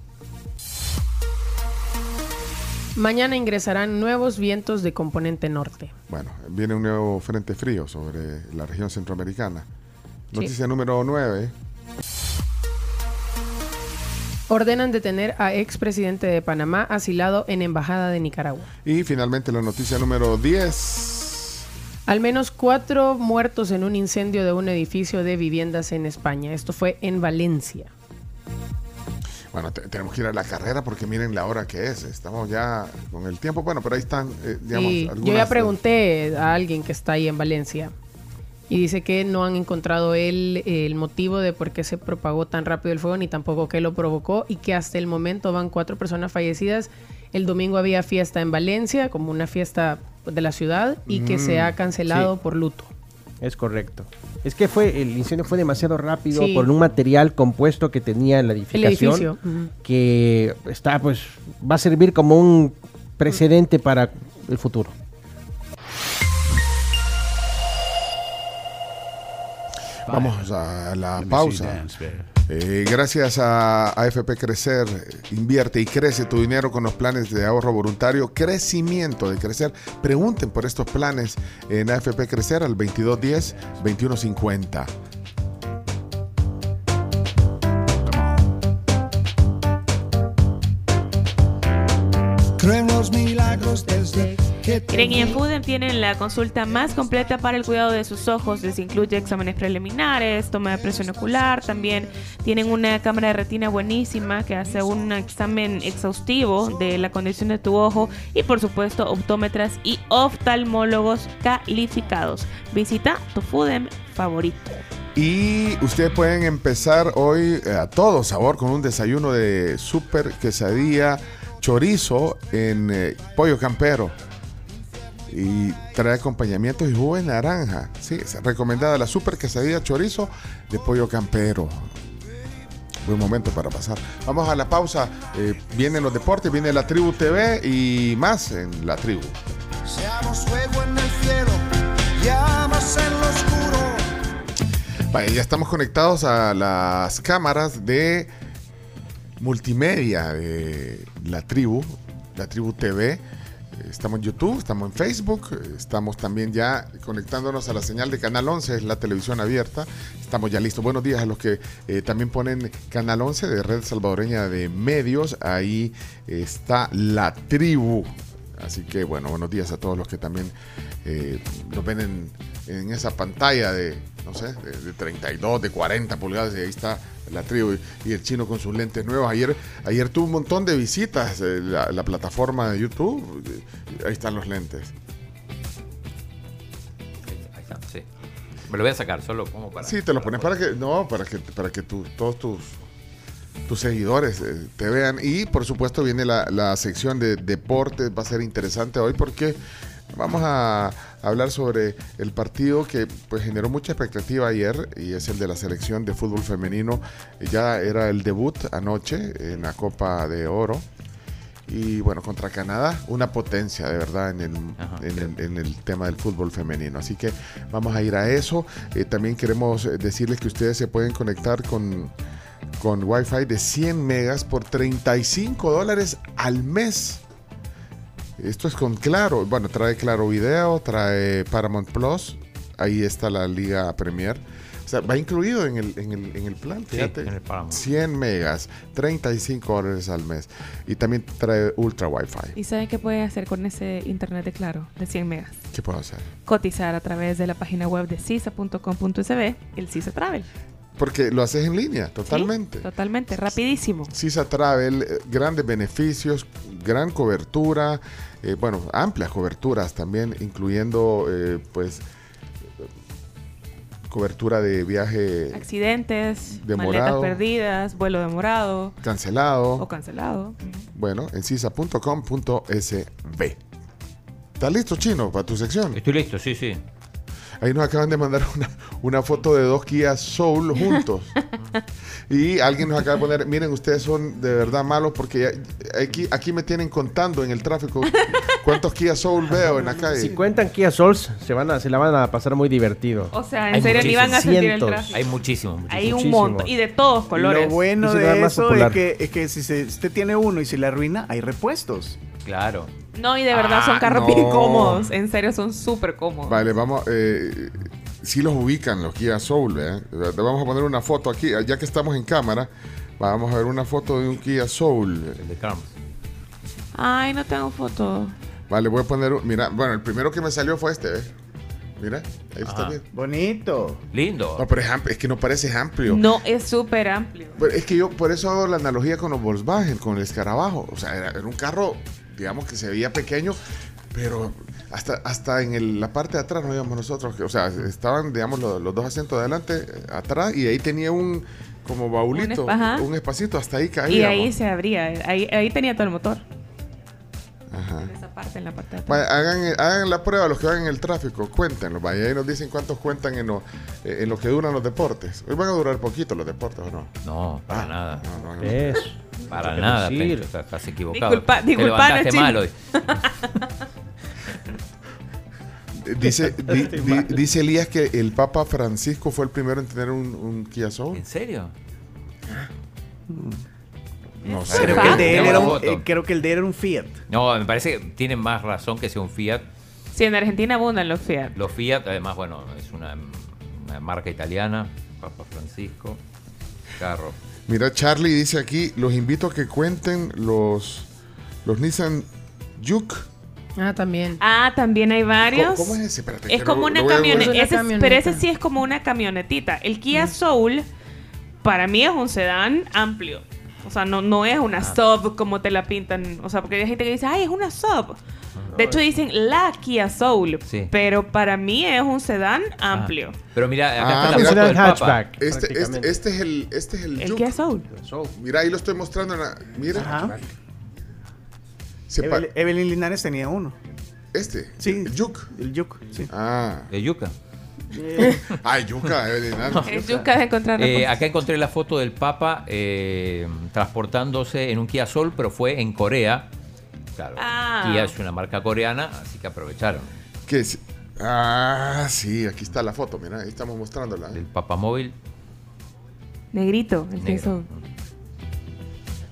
Mañana ingresarán nuevos vientos de componente norte. Bueno, viene un nuevo frente frío sobre la región centroamericana. Sí. Noticia número 9. Ordenan detener a expresidente de Panamá asilado en embajada de Nicaragua. Y finalmente la noticia número 10. Al menos cuatro muertos en un incendio de un edificio de viviendas en España. Esto fue en Valencia. Bueno, te- tenemos que ir a la carrera porque miren la hora que es. Estamos ya con el tiempo. Bueno, pero ahí están, eh, digamos, Sí, yo ya eh, pregunté a alguien que está ahí en Valencia y dice que no han encontrado el, el motivo de por qué se propagó tan rápido el fuego ni tampoco qué lo provocó y que hasta el momento van cuatro personas fallecidas. El domingo había fiesta en Valencia, como una fiesta de la ciudad, y que se Mm, ha cancelado sí. por luto. Es correcto. Es que fue el incendio fue demasiado rápido Sí. por un material compuesto que tenía la edificación que está pues va a servir como un precedente para el futuro. Vamos a la pausa. Eh, gracias a AFP Crecer, invierte y crece tu dinero con los planes de ahorro voluntario. Crecimiento de crecer. Pregunten por estos planes en AFP Crecer al 2210-2150. Creen los milagros desde Miren, y en Foodem tienen la consulta más completa para el cuidado de sus ojos. Les incluye exámenes preliminares, toma de presión ocular. También tienen una cámara de retina buenísima que hace un examen exhaustivo de la condición de tu ojo. Y por supuesto, optómetras y oftalmólogos calificados. Visita tu Foodem favorito. Y ustedes pueden empezar hoy eh, a todo sabor con un desayuno de super quesadilla chorizo en eh, pollo campero. Y trae acompañamientos y jugo de naranja. Sí, es recomendada la super quesadilla chorizo de pollo campero. Buen momento para pasar. Vamos a la pausa. Eh, vienen los deportes, viene la tribu TV y más en la tribu. Seamos fuego en el cielo, llamas en lo oscuro. Ya estamos conectados a las cámaras de multimedia de la tribu, la tribu TV. Estamos en YouTube, estamos en Facebook, estamos también ya conectándonos a la señal de Canal 11, es la televisión abierta. Estamos ya listos. Buenos días a los que eh, también ponen Canal 11 de Red Salvadoreña de Medios. Ahí está la tribu. Así que bueno, buenos días a todos los que también eh, nos ven en, en esa pantalla de, no sé, de, de 32, de 40 pulgadas. Y ahí está la tribu y, el chino con sus lentes nuevos. Ayer, ayer tuvo un montón de visitas eh, la, la plataforma de YouTube. Eh, Ahí están los lentes. Ahí está, sí. Me lo voy a sacar solo como para. Sí, te lo pones para que, no, para que, para que tu- todos tus, tus seguidores eh, te vean. Y por supuesto viene la, la sección de deportes, va a ser interesante hoy porque vamos a hablar sobre el partido que pues generó mucha expectativa ayer y es el de la selección de fútbol femenino. Ya era el debut anoche en la Copa de Oro. Y bueno, contra Canadá, una potencia de verdad en el, en el, en el tema del fútbol femenino. Así que vamos a ir a eso. Eh, también queremos eh, decirles que ustedes se pueden conectar con, con Wi-Fi de 100 megas por 35 dólares al mes. Esto es con Claro. Bueno, trae Claro Video, trae Paramount Plus. Ahí está la Liga Premier. sea, va incluido en el, en el, en el plan, Sí, fíjate. en el Paramount. 100 megas, 35 dólares al mes. Y también trae ultra wifi. ¿Y saben qué puede hacer con ese internet de claro de 100 megas? ¿Qué puedo hacer? Cotizar a través de la página web de cisa.com.sb, el Cisa Travel. Porque lo haces en línea, totalmente. Totalmente, rapidísimo. Sisa Travel, eh, grandes beneficios, gran cobertura, eh, bueno, amplias coberturas también, incluyendo eh, pues cobertura de viaje Accidentes, Demorado. maletas perdidas, vuelo demorado cancelado. o cancelado. Bueno, en sisa.com.sb. ¿Estás listo, Chino, para tu sección? Estoy listo, sí, sí. Ahí nos acaban de mandar una, una foto de dos Kia Soul juntos. [LAUGHS] y alguien nos acaba de poner, miren, ustedes son de verdad malos porque ya- aquí, aquí me tienen contando en el tráfico cuántos Kia Soul veo en la calle. Si cuentan Kia Souls, se, van a, se la van a pasar muy divertido. O sea, en serio, ni van a sentir el tráfico. Hay muchísimos. Hay un Muchísimo. montón. Y de todos colores. Lo bueno de eso es que, es que si se- usted tiene uno y se le arruina, hay repuestos. Claro. No, y de verdad son Ah, carros no. bien cómodos. En serio, son súper cómodos. Vale, vamos, eh, si los ubican los Kia Soul, ¿eh? Te Vamos a poner una foto aquí, ya que estamos en cámara, vamos a ver una foto de un Kia Soul. El de Carms. Ay, no tengo foto. Vale, voy a poner, un- mira, bueno, el primero que me salió fue este, ¿eh? Mira, ahí está Ajá. bien. Bonito. Lindo. No, pero es, amplio, es que no parece amplio. No, es súper amplio. Pero es que yo por eso hago la analogía con los Volkswagen, con el escarabajo. O sea, era, era un carro, digamos que se veía pequeño, pero hasta, hasta en el- la parte de atrás no íbamos nosotros. O sea, estaban, digamos, los, los dos asientos de adelante, atrás, y ahí tenía un como baulito, Un espa- ajá. un espacito, hasta ahí caía. Y ahí se abría. Ahí, ahí tenía todo el motor. Ajá. En esa parte, en la parte de atrás. Vaya, hagan, hagan la prueba los que van en el tráfico, cuéntenlo. Vaya, ahí nos dicen cuántos cuentan en lo, en lo que duran los deportes. Hoy van a durar poquito los deportes, ¿o no? No, para Ah, nada. No, no, no. Es. Para que nada. Pencho, estás, estás equivocado. Disculpa- Te levantaste Chino. mal hoy. [LAUGHS] Dice, [LAUGHS] di- di- dice Elías que el Papa Francisco fue el primero en tener un, un Kia Soul. ¿En serio? No sé. Creo que, el de él era un, eh, creo que el de él era un Fiat. No, me parece que tiene más razón que sea un Fiat. Sí, en Argentina abundan los Fiat. Los Fiat, además, bueno, es una, una marca italiana. Papa Francisco. Carro. Mira, Charlie dice aquí, los invito a que cuenten los, los Nissan Juke. Ah, también. Ah, también hay varios. ¿Cómo- cómo es ese? Espérate, Es como lo- una lo camioneta. ese es- pero ese camioneta. sí es como una camionetita. El Kia Soul, para mí es un sedán amplio. O sea, no, no es una Ah. sub como te la pintan. O sea, porque hay gente que dice, ay, es una sub. De hecho, dicen la Kia Soul. Sí. Pero para mí es un sedán amplio. Pero mira, acá Ah, está la mira, foto del Papa. hatchback. Este, este, este es el, este es el, El. Kia Soul. Mira, ahí lo estoy mostrando. En la, mira, Ajá. Evelyn Linares tenía uno. este, Sí. el Juke. El Juke, sí. Ah, De Yuca. Ay, Yuca, Evelyn. ah. Es yuca de encontrar Eh, acá encontré la foto del Papa eh, transportándose en un Kia Soul, pero fue en Corea. Claro, Ah. Kia es una marca coreana, así que aprovecharon. ¿Qué es? Ah, sí, aquí está la foto, mira, ahí estamos mostrándola. El Papa Móvil. Negrito, el Negro.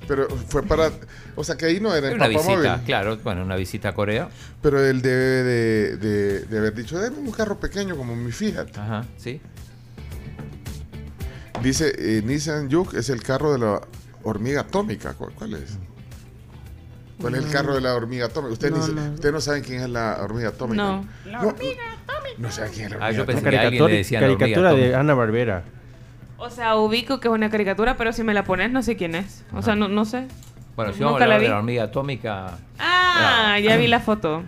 Pero fue para, o sea que ahí no era el Una Papa visita, Móvil, claro, bueno, una visita a Corea. pero él debe de, de- de haber dicho, deme un carro pequeño como mi Fiat. Ajá, sí. Dice, eh, Nissan Juke es el carro de la hormiga atómica. ¿Cuál, cuál es? ¿Cuál es el carro de la hormiga atómica? Ustedes No, se- no. saben quién es la hormiga atómica. No. La hormiga atómica. No saben quién es la Ah, hormiga yo pensé Una atómica. que alguien le caricatura, la hormiga de. Ana Barbera. O sea, ubico que es una caricatura, pero si me la pones no sé quién es. O sea, no, no sé. Bueno, si Nunca vamos a la hablar de la hormiga atómica. Ah, ya vi la foto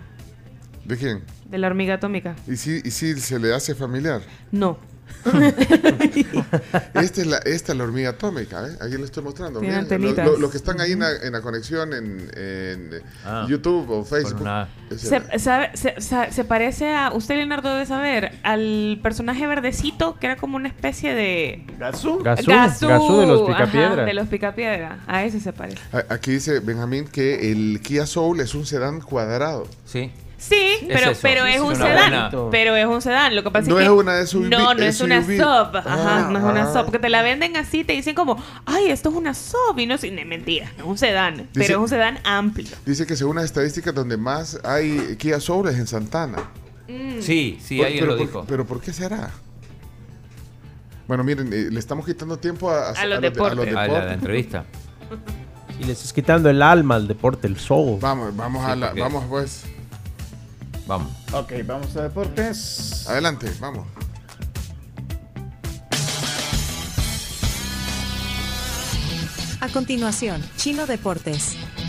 ¿De quién? de la hormiga atómica. ¿Y si, y si se le hace familiar? No. [LAUGHS] Esta es la, esta es la hormiga atómica, ¿eh? Ahí le estoy mostrando. Tiene Miren, lo- antenitas. lo- Los que están ahí en la, en la conexión en, en Ah. YouTube o Facebook. una- Se, el- sabe- se, sa- se parece a. Usted, Leonardo, debe saber. Al personaje verdecito que era como una especie de. ¿Gazú? Gazú, Gazú de los Picapiedra. Ajá, de los picapiedra. A ese se parece. A- Aquí dice Benjamín que el Kia Soul es un sedán cuadrado. Sí. Sí, Es pero, eso, pero es es un sedán. buena- Pero es un sedán. Lo que pasa No es es que. una SUV, No, no es una SUV. sub. Ajá, Ah, no es una ah. sub. Porque te la venden así, te dicen como, ay, esto es una sub. Y no es no, mentira. Es un sedán. pero es un sedán amplio. Dice que según las estadísticas donde más hay Kia Soul es en Santana. Mm. Sí, sí, Por- alguien pero lo por- dijo. Pero ¿por qué será? Bueno, miren, eh, le estamos quitando tiempo a, A los de- deportes. A la, deportes. entrevista. [LAUGHS] Y le estás quitando el alma al deporte, el soul. Vamos, vamos a la, porque- vamos pues. Vamos. Ok, vamos a deportes. Adelante, vamos. A continuación, Chino Deportes.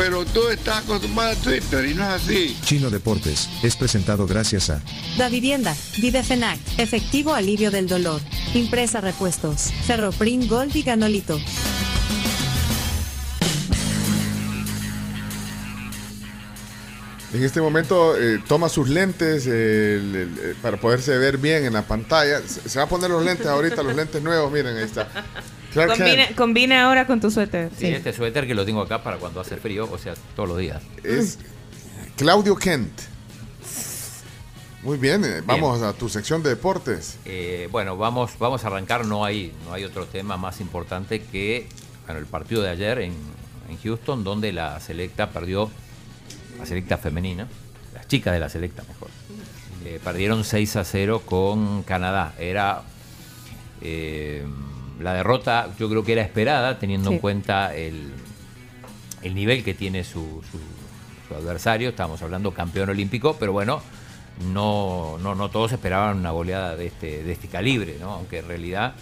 Pero tú estás acostumbrado a Twitter y no es así. Chino Deportes es presentado gracias a Da Vivienda, Videfenac, Efectivo Alivio del Dolor, Impresa Repuestos, Ferroprim Gold y Ganolito. En este momento eh, toma sus lentes eh, el- el- eh, para poderse ver bien en la pantalla. Se, se va a poner los lentes ahorita, los lentes nuevos, miren, ahí está. Clark Combina, Kent combina ahora con tu suéter. Sí, este suéter que lo tengo acá para cuando hace frío, o sea, todos los días. es Claudio Kent. Muy bien, eh, vamos a tu sección de deportes. Eh, bueno, vamos, vamos a arrancar. No hay, no hay otro tema más importante que bueno, el partido de ayer en, en Houston, donde la selecta perdió, la selecta femenina, las chicas de la selecta mejor, eh, perdieron 6 a 0 con Canadá. Era eh, la derrota, yo creo que era esperada, teniendo en cuenta el, el nivel que tiene su, su- su adversario. Estábamos hablando campeón olímpico, pero bueno, no, no, no todos esperaban una goleada de este, de este calibre, ¿no? aunque en realidad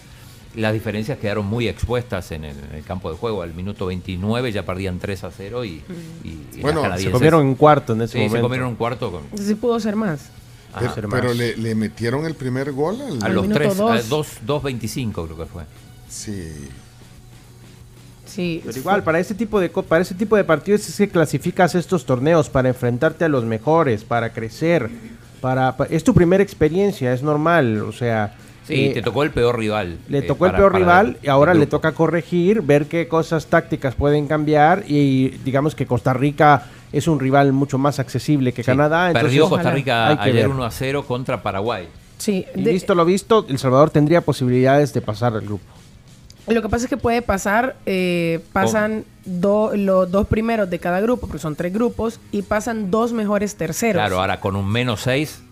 las diferencias quedaron muy expuestas en el, en el campo de juego. Al minuto 29 ya perdían 3 a 0 y, y- y las Bueno, se comieron un cuarto en ese Sí, momento. se comieron un cuarto con, Sí pudo ser más. Ajá. Pero, pero le, le metieron el primer gol al, a los minuto 3, dos. 2, 2.25 creo que fue. Sí. Sí. Pero igual, para ese tipo de co- para ese tipo de partidos es que clasificas estos torneos para enfrentarte a los mejores, para crecer, para, pa- es tu primera experiencia, es normal, o sea, Sí, eh, te tocó el peor rival. le eh, tocó el peor rival el- y ahora le toca corregir, ver qué cosas tácticas pueden cambiar y digamos que Costa Rica es un rival mucho más accesible que Sí, Canadá. entonces Perdió Costa hay Rica que ayer ver. 1 a 0 contra Paraguay. Sí, Y de- visto lo visto, El Salvador tendría posibilidades de pasar al grupo. Lo que pasa es que puede pasar, eh, pasan do- los dos primeros de cada grupo, porque son tres grupos, y pasan dos mejores terceros. Claro, ahora con un menos 6.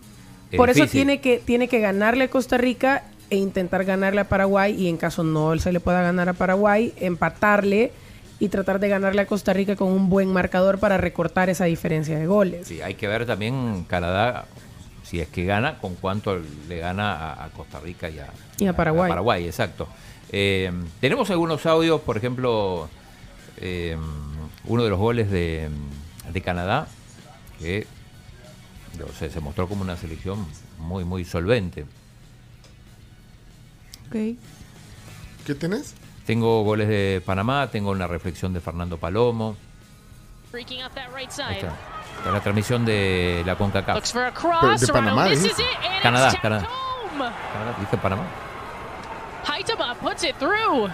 Por eso tiene que, tiene que ganarle a Costa Rica e intentar ganarle a Paraguay, y en caso no se le pueda ganar a Paraguay, empatarle y tratar de ganarle a Costa Rica con un buen marcador para recortar esa diferencia de goles. Sí, hay que ver también Canadá, si es que gana, con cuánto le gana a, a Costa Rica y a, Y a Paraguay. Paraguay, exacto. Eh, tenemos algunos audios, por ejemplo, eh, uno de los goles de, de Canadá, que no sé, se mostró como una selección muy, muy solvente. ¿Qué tenés? Tengo goles de Panamá, tengo una reflexión de Fernando Palomo. Ahí está. La transmisión de la CONCACAF. De Panamá, and Canadá, Canadá. Canadá, ¿Dije Panamá? Haitama puts it through.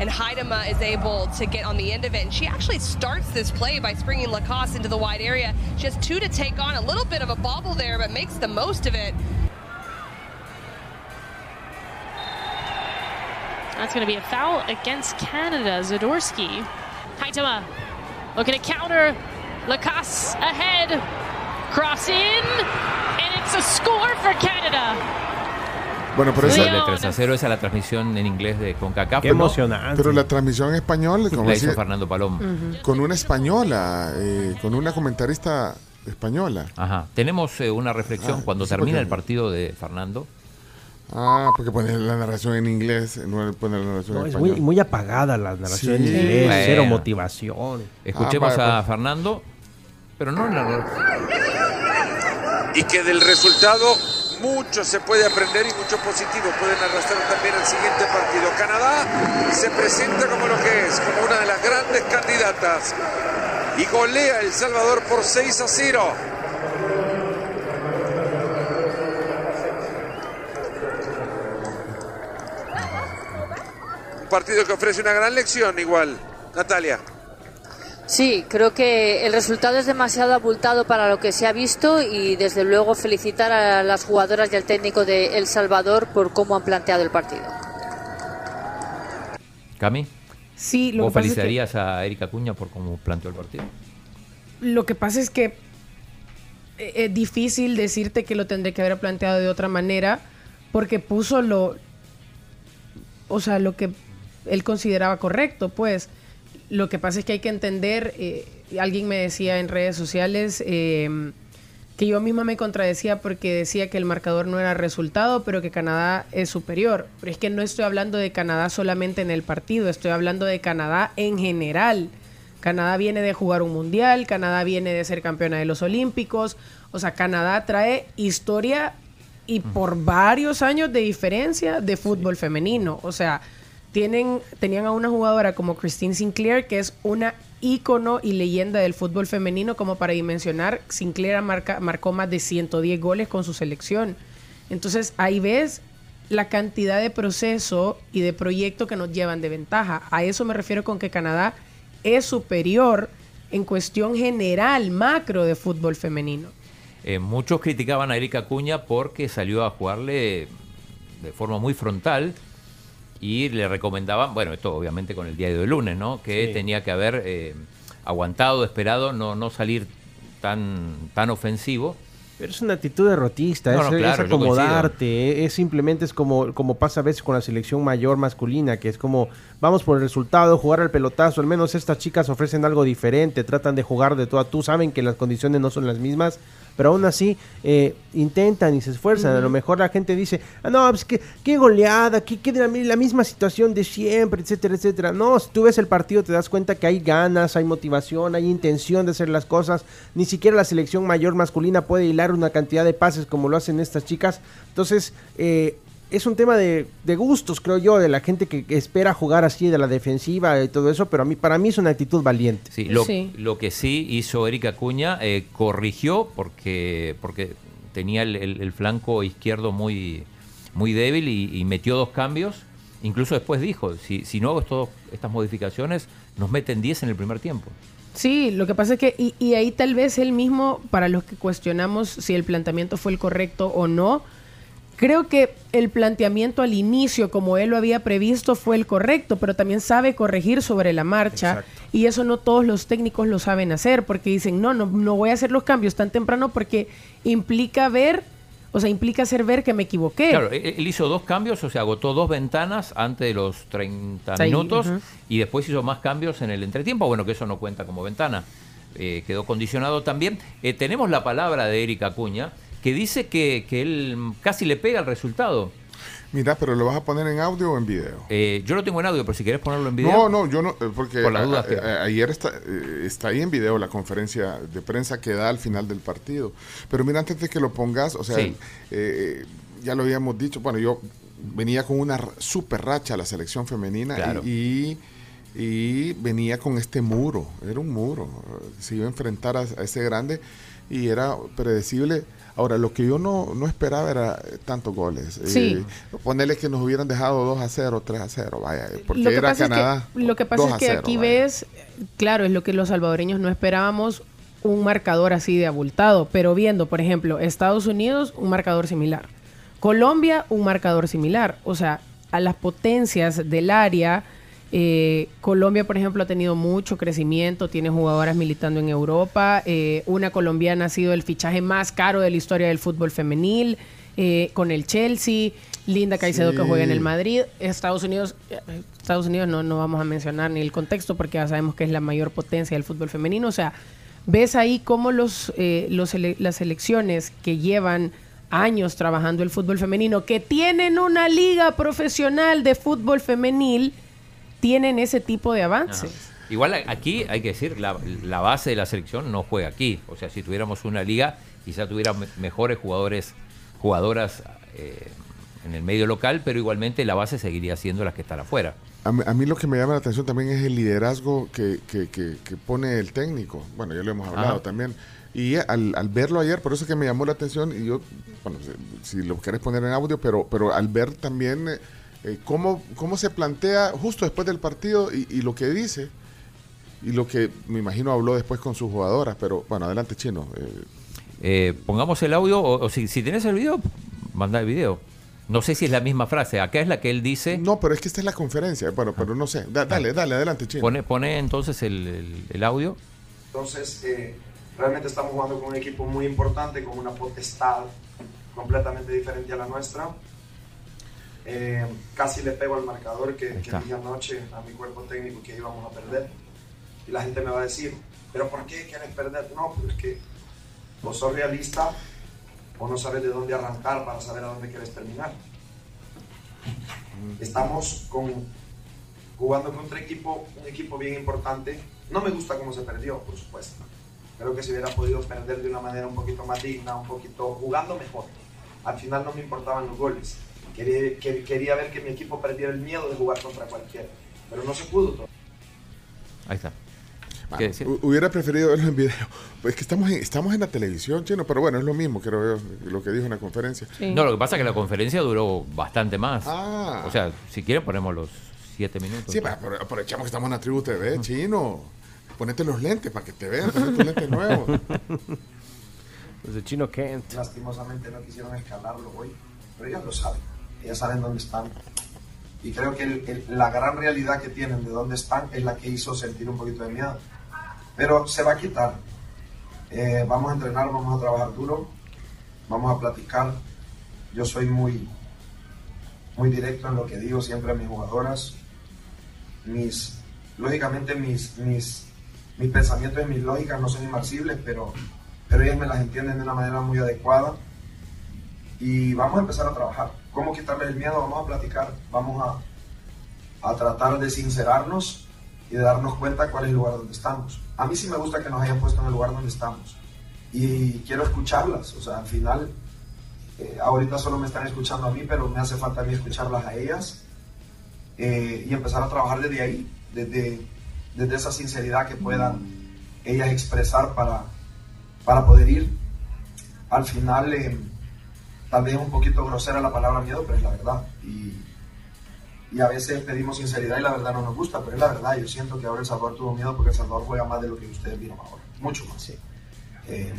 And Haidema is able to get on the end of it. And she actually starts this play by springing Lacoste into the wide area. She has two to take on. A little bit of a bobble there, but makes the most of it. That's going to be a foul against Canada. Zadorsky. Haitama looking to counter. Lacasse ahead. Cross in. And it's a score for Canada. Bueno, pero esa, de 3 a 0, esa es la transmisión en inglés de CONCACAF. Qué pero emocionante. pero la transmisión en español, como La hizo decía, Fernando Palomo. con una española, eh, con una comentarista española. Ajá. Tenemos eh, una reflexión Ah, cuando sí, termina el partido de Fernando. Ah, porque pone la narración en inglés, no pone la narración No, en es español. muy, muy apagada la narración en Sí. inglés, Bueno. cero motivación. Escuchemos Ah, vale, a pues. Fernando, pero no en la y que del resultado mucho se puede aprender y mucho positivo pueden arrastrar también al siguiente partido. Canadá se presenta como lo que es, como una de las grandes candidatas y golea El Salvador por 6 a 0. Un partido que ofrece una gran lección igual. Natalia. Sí, creo que el resultado es demasiado abultado para lo que se ha visto y desde luego felicitar a las jugadoras y al técnico de El Salvador por cómo han planteado el partido. Cami, Sí, lo ¿vos que pasa es que- felicitarías a Erika Cuña por cómo planteó el partido? Lo que pasa es que eh, es difícil decirte que lo tendré que haber planteado de otra manera porque puso lo, o sea, lo que él consideraba correcto, pues. Lo que pasa es que hay que entender, eh, alguien me decía en redes sociales eh, que yo misma me contradecía porque decía que el marcador no era resultado, pero que Canadá es superior. Pero es que no estoy hablando de Canadá solamente en el partido, estoy hablando de Canadá en general. Canadá viene de jugar un mundial, Canadá viene de ser campeona de los Olímpicos, o sea, Canadá trae historia y por varios años de diferencia de fútbol femenino, o sea, tienen, tenían a una jugadora como Christine Sinclair, que es una ícono y leyenda del fútbol femenino, como para dimensionar, Sinclair marca, marcó más de 110 goles con su selección. Entonces ahí ves la cantidad de proceso y de proyecto que nos llevan de ventaja. A eso me refiero con que Canadá es superior en cuestión general, macro de fútbol femenino. Eh, muchos criticaban a Erika Cuña porque salió a jugarle de forma muy frontal y le recomendaban, bueno, esto obviamente con el diario de lunes, ¿no? Que Sí. tenía que haber eh, aguantado, esperado, no, no salir tan, tan ofensivo. Pero es una actitud derrotista, No, es, no, es claro, yo acomodarte, es, simplemente es como, como pasa a veces con la selección mayor masculina, que es como vamos por el resultado, jugar al pelotazo, al menos estas chicas ofrecen algo diferente, tratan de jugar de todo a tú, saben que las condiciones no son las mismas, pero aún así eh, intentan y se esfuerzan. A lo mejor la gente dice, ah, no, pues que qué goleada, que qué de la, la misma situación de siempre, etcétera, etcétera. No, si tú ves el partido te das cuenta que hay ganas, hay motivación, hay intención de hacer las cosas. Ni siquiera la selección mayor masculina puede hilar una cantidad de pases como lo hacen estas chicas. Entonces, eh, es un tema de, de gustos, creo yo, de la gente que, que espera jugar así de la defensiva y todo eso, pero a mí, para mí es una actitud valiente. Sí, lo, lo que sí hizo Erika Cuña, eh, corrigió porque, porque tenía el, el- el flanco izquierdo muy, muy débil y, y metió dos cambios. Incluso después dijo, si, si no hago estos- estas modificaciones, nos meten 10 en el primer tiempo. Sí, lo que pasa es que, y, y ahí tal vez él mismo, para los que cuestionamos si el planteamiento fue el correcto o no, creo que el planteamiento al inicio, como él lo había previsto, fue el correcto, pero también sabe corregir sobre la marcha, y eso no todos los técnicos lo saben hacer, porque dicen, no, no, no voy a hacer los cambios tan temprano porque implica ver, o sea, implica hacer ver que me equivoqué. Claro, él, él hizo dos cambios, o sea, agotó dos ventanas antes de los 30 Sí, minutos y después hizo más cambios en el entretiempo. Bueno, que eso no cuenta como ventana. Eh, quedó condicionado también. Eh, tenemos la palabra de Erika Acuña, que dice que, que él casi le pega el resultado. Mira, pero lo vas a poner en audio o en video. Eh, yo lo tengo en audio, pero si querés ponerlo en video. No, no, yo no, eh, porque Por las a- dudas a- ayer está, eh, está ahí en video la conferencia de prensa que da al final del partido. Pero mira, antes de que lo pongas, o sea, Sí. eh, ya lo habíamos dicho, bueno, yo venía con una super racha a la selección femenina Claro. y, y venía con este muro, era un muro, se iba a enfrentar a, a ese grande y era predecible. Ahora, lo que yo no, no esperaba era tantos goles. Sí. Eh, ponerle que nos hubieran dejado 2 a 0, 3 a 0, vaya, porque lo que era pasa Canadá. Es que, lo que pasa 2 es que 0, aquí vaya. ves, claro, es lo que los salvadoreños no esperábamos, un marcador así de abultado, pero viendo, por ejemplo, Estados Unidos, un marcador similar. Colombia, un marcador similar. O sea, a las potencias del área, eh, Colombia, por ejemplo, ha tenido mucho crecimiento, tiene jugadoras militando en Europa. eh, una colombiana ha sido el fichaje más caro de la historia del fútbol femenil, eh, con el Chelsea. Linda Caicedo que juega en el Madrid. Estados Unidos, eh, Estados Unidos no, no vamos a mencionar ni el contexto porque ya sabemos que es la mayor potencia del fútbol femenino. O sea, ves ahí cómo los, eh, los las selecciones que llevan años trabajando el fútbol femenino, que tienen una liga profesional de fútbol femenil, tienen ese tipo de avances. Igual aquí hay que decir, la, la base de la selección no juega aquí. O sea, si tuviéramos una liga, quizá tuviera me- mejores jugadores, jugadoras eh, en el medio local, pero igualmente la base seguiría siendo las que están afuera. A mí, a mí lo que me llama la atención también es el liderazgo que, que- que- que pone el técnico. Bueno, ya lo hemos hablado Ajá. también. Y al, al verlo ayer, por eso es que me llamó la atención, y yo, bueno, si, si lo querés poner en audio, pero, pero al ver también eh, eh, cómo, cómo se plantea justo después del partido y, y lo que dice, y lo que me imagino habló después con sus jugadoras. Pero bueno, adelante, Chino. eh, Eh, pongamos el audio, o, o si, si tenés el video, manda el video. No sé si es la misma frase. Acá es la que él dice. no, pero es que esta es la conferencia. Bueno, pero no sé. Da- dale, dale, adelante, Chino. Pone, pone entonces el, el- el audio. Entonces, eh, realmente estamos jugando con un equipo muy importante, con una potestad completamente diferente a la nuestra. Eh, casi le pego al marcador que, que dije anoche a mi cuerpo técnico que íbamos a perder. Y la gente me va a decir, ¿pero por qué quieres perder? No, pues es que o sos realista o no sabes de dónde arrancar para saber a dónde quieres terminar. Estamos con, jugando contra equipo, un equipo bien importante. No me gusta cómo se perdió, por supuesto. Creo que se hubiera podido perder de una manera un poquito más digna, un poquito jugando mejor. Al final no me importaban los goles. Quería, que- quería ver que mi equipo perdiera el miedo de jugar contra cualquiera. Pero no se pudo. todo. Ahí está. Hu- Hubiera preferido verlo en video. Pues que estamos en, estamos en la televisión, Chino, pero bueno, es lo mismo, creo yo, lo que dijo en la conferencia. No, lo que pasa es que la conferencia duró bastante más. Ah. O sea, si quieren ponemos los siete minutos. Sí, apro- aprovechamos que estamos en la tribu TV, Chino. Ponete los lentes para que te vean, ponete tus lentes nuevos. Los de Chino Kent. Lastimosamente no quisieron escalarlo hoy, pero ellos lo saben. Ellos saben dónde están. Y creo que la gran realidad que tienen de dónde están es la que hizo sentir un poquito de miedo. Pero se va a quitar. Eh, vamos a entrenar, vamos a trabajar duro, vamos a platicar. Yo soy muy, muy directo en lo que digo siempre a mis jugadoras. Mis, lógicamente mis, mis, mis pensamientos y mis lógicas no son inmarcibles, pero, pero ellas me las entienden de una manera muy adecuada. Y vamos a empezar a trabajar. ¿Cómo quitarles el miedo? Vamos a platicar, vamos a, a tratar de sincerarnos y de darnos cuenta cuál es el lugar donde estamos. A mí sí me gusta que nos hayan puesto en el lugar donde estamos. Y quiero escucharlas. O sea, al final, eh, ahorita solo me están escuchando a mí, pero me hace falta a mí escucharlas a ellas. eh, y empezar a trabajar desde ahí, desde, desde esa sinceridad que puedan ellas expresar para, para poder ir. Al final, eh, tal vez es un poquito grosera la palabra miedo, pero es la verdad. Y, y a veces pedimos sinceridad y la verdad no nos gusta, pero es la verdad. Yo siento que ahora El Salvador tuvo miedo porque El Salvador juega más de lo que ustedes vieron ahora, mucho más. Eh,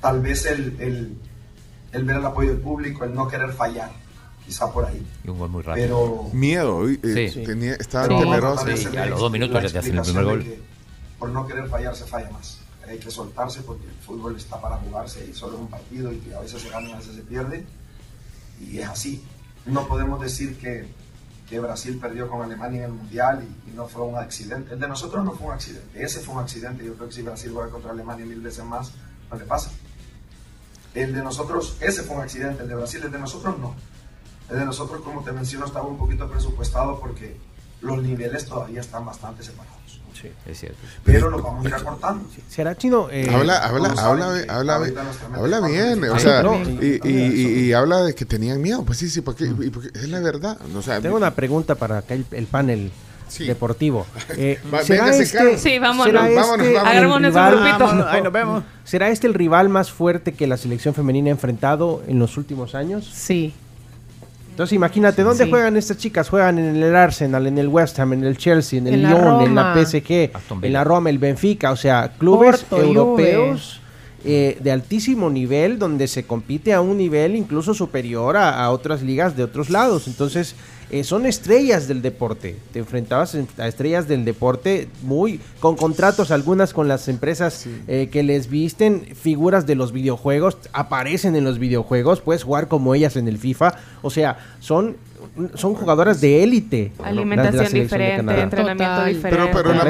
tal vez el, el, el ver el apoyo del público, el no querer fallar, quizá por ahí. Y un gol muy rápido. Pero Miedo, eh, Sí. tenía, estaba Sí. temeroso. Sí, a los dos minutos ya te hacen el primer gol. por no querer fallar se falla más. Hay que soltarse porque el fútbol está para jugarse y solo es un partido y que a veces se gana y a veces se pierde. Y es así. No podemos decir que, que Brasil perdió con Alemania en el Mundial y, no fue un accidente. El de nosotros no fue un accidente. Ese fue un accidente. Yo creo que si Brasil juega contra Alemania mil veces más, no le pasa. El de nosotros, ese fue un accidente. El de Brasil, el de nosotros no. El de nosotros, como te menciono, estaba un poquito presupuestado porque los niveles todavía están bastante separados. Sí, es cierto. Pero los vamos a ir acortando. ¿Será chino? Eh, habla, habla, habla, habla, habla bien, o sea, no, y, y, y- y habla de que tenían miedo, pues sí, sí, porque, y porque es la verdad, o sea, Tengo una pregunta para acá el, el panel deportivo. [LAUGHS] Eh, Va, ¿Será este. Sí, vámonos. será este Vámonos, rival- nos vemos. ¿Será este el rival más fuerte que la selección femenina ha enfrentado en los últimos años? Sí. Entonces imagínate, ¿dónde Sí. juegan estas chicas? Juegan en el Arsenal, en el West Ham, en el Chelsea, en el En la Lyon, en la. PSG, en la Roma, el Benfica, o sea, clubes Porto, europeos eh, de altísimo nivel donde se compite a un nivel incluso superior a, a otras ligas de otros lados. Entonces, eh, son estrellas del deporte. Te enfrentabas en- a estrellas del deporte muy con contratos algunas con las empresas eh, que les visten figuras de los videojuegos, aparecen en los videojuegos, puedes jugar como ellas en el FIFA, o sea, son son jugadoras de élite. Alimentación diferente, entrenamiento Total. diferente. pero, pero, la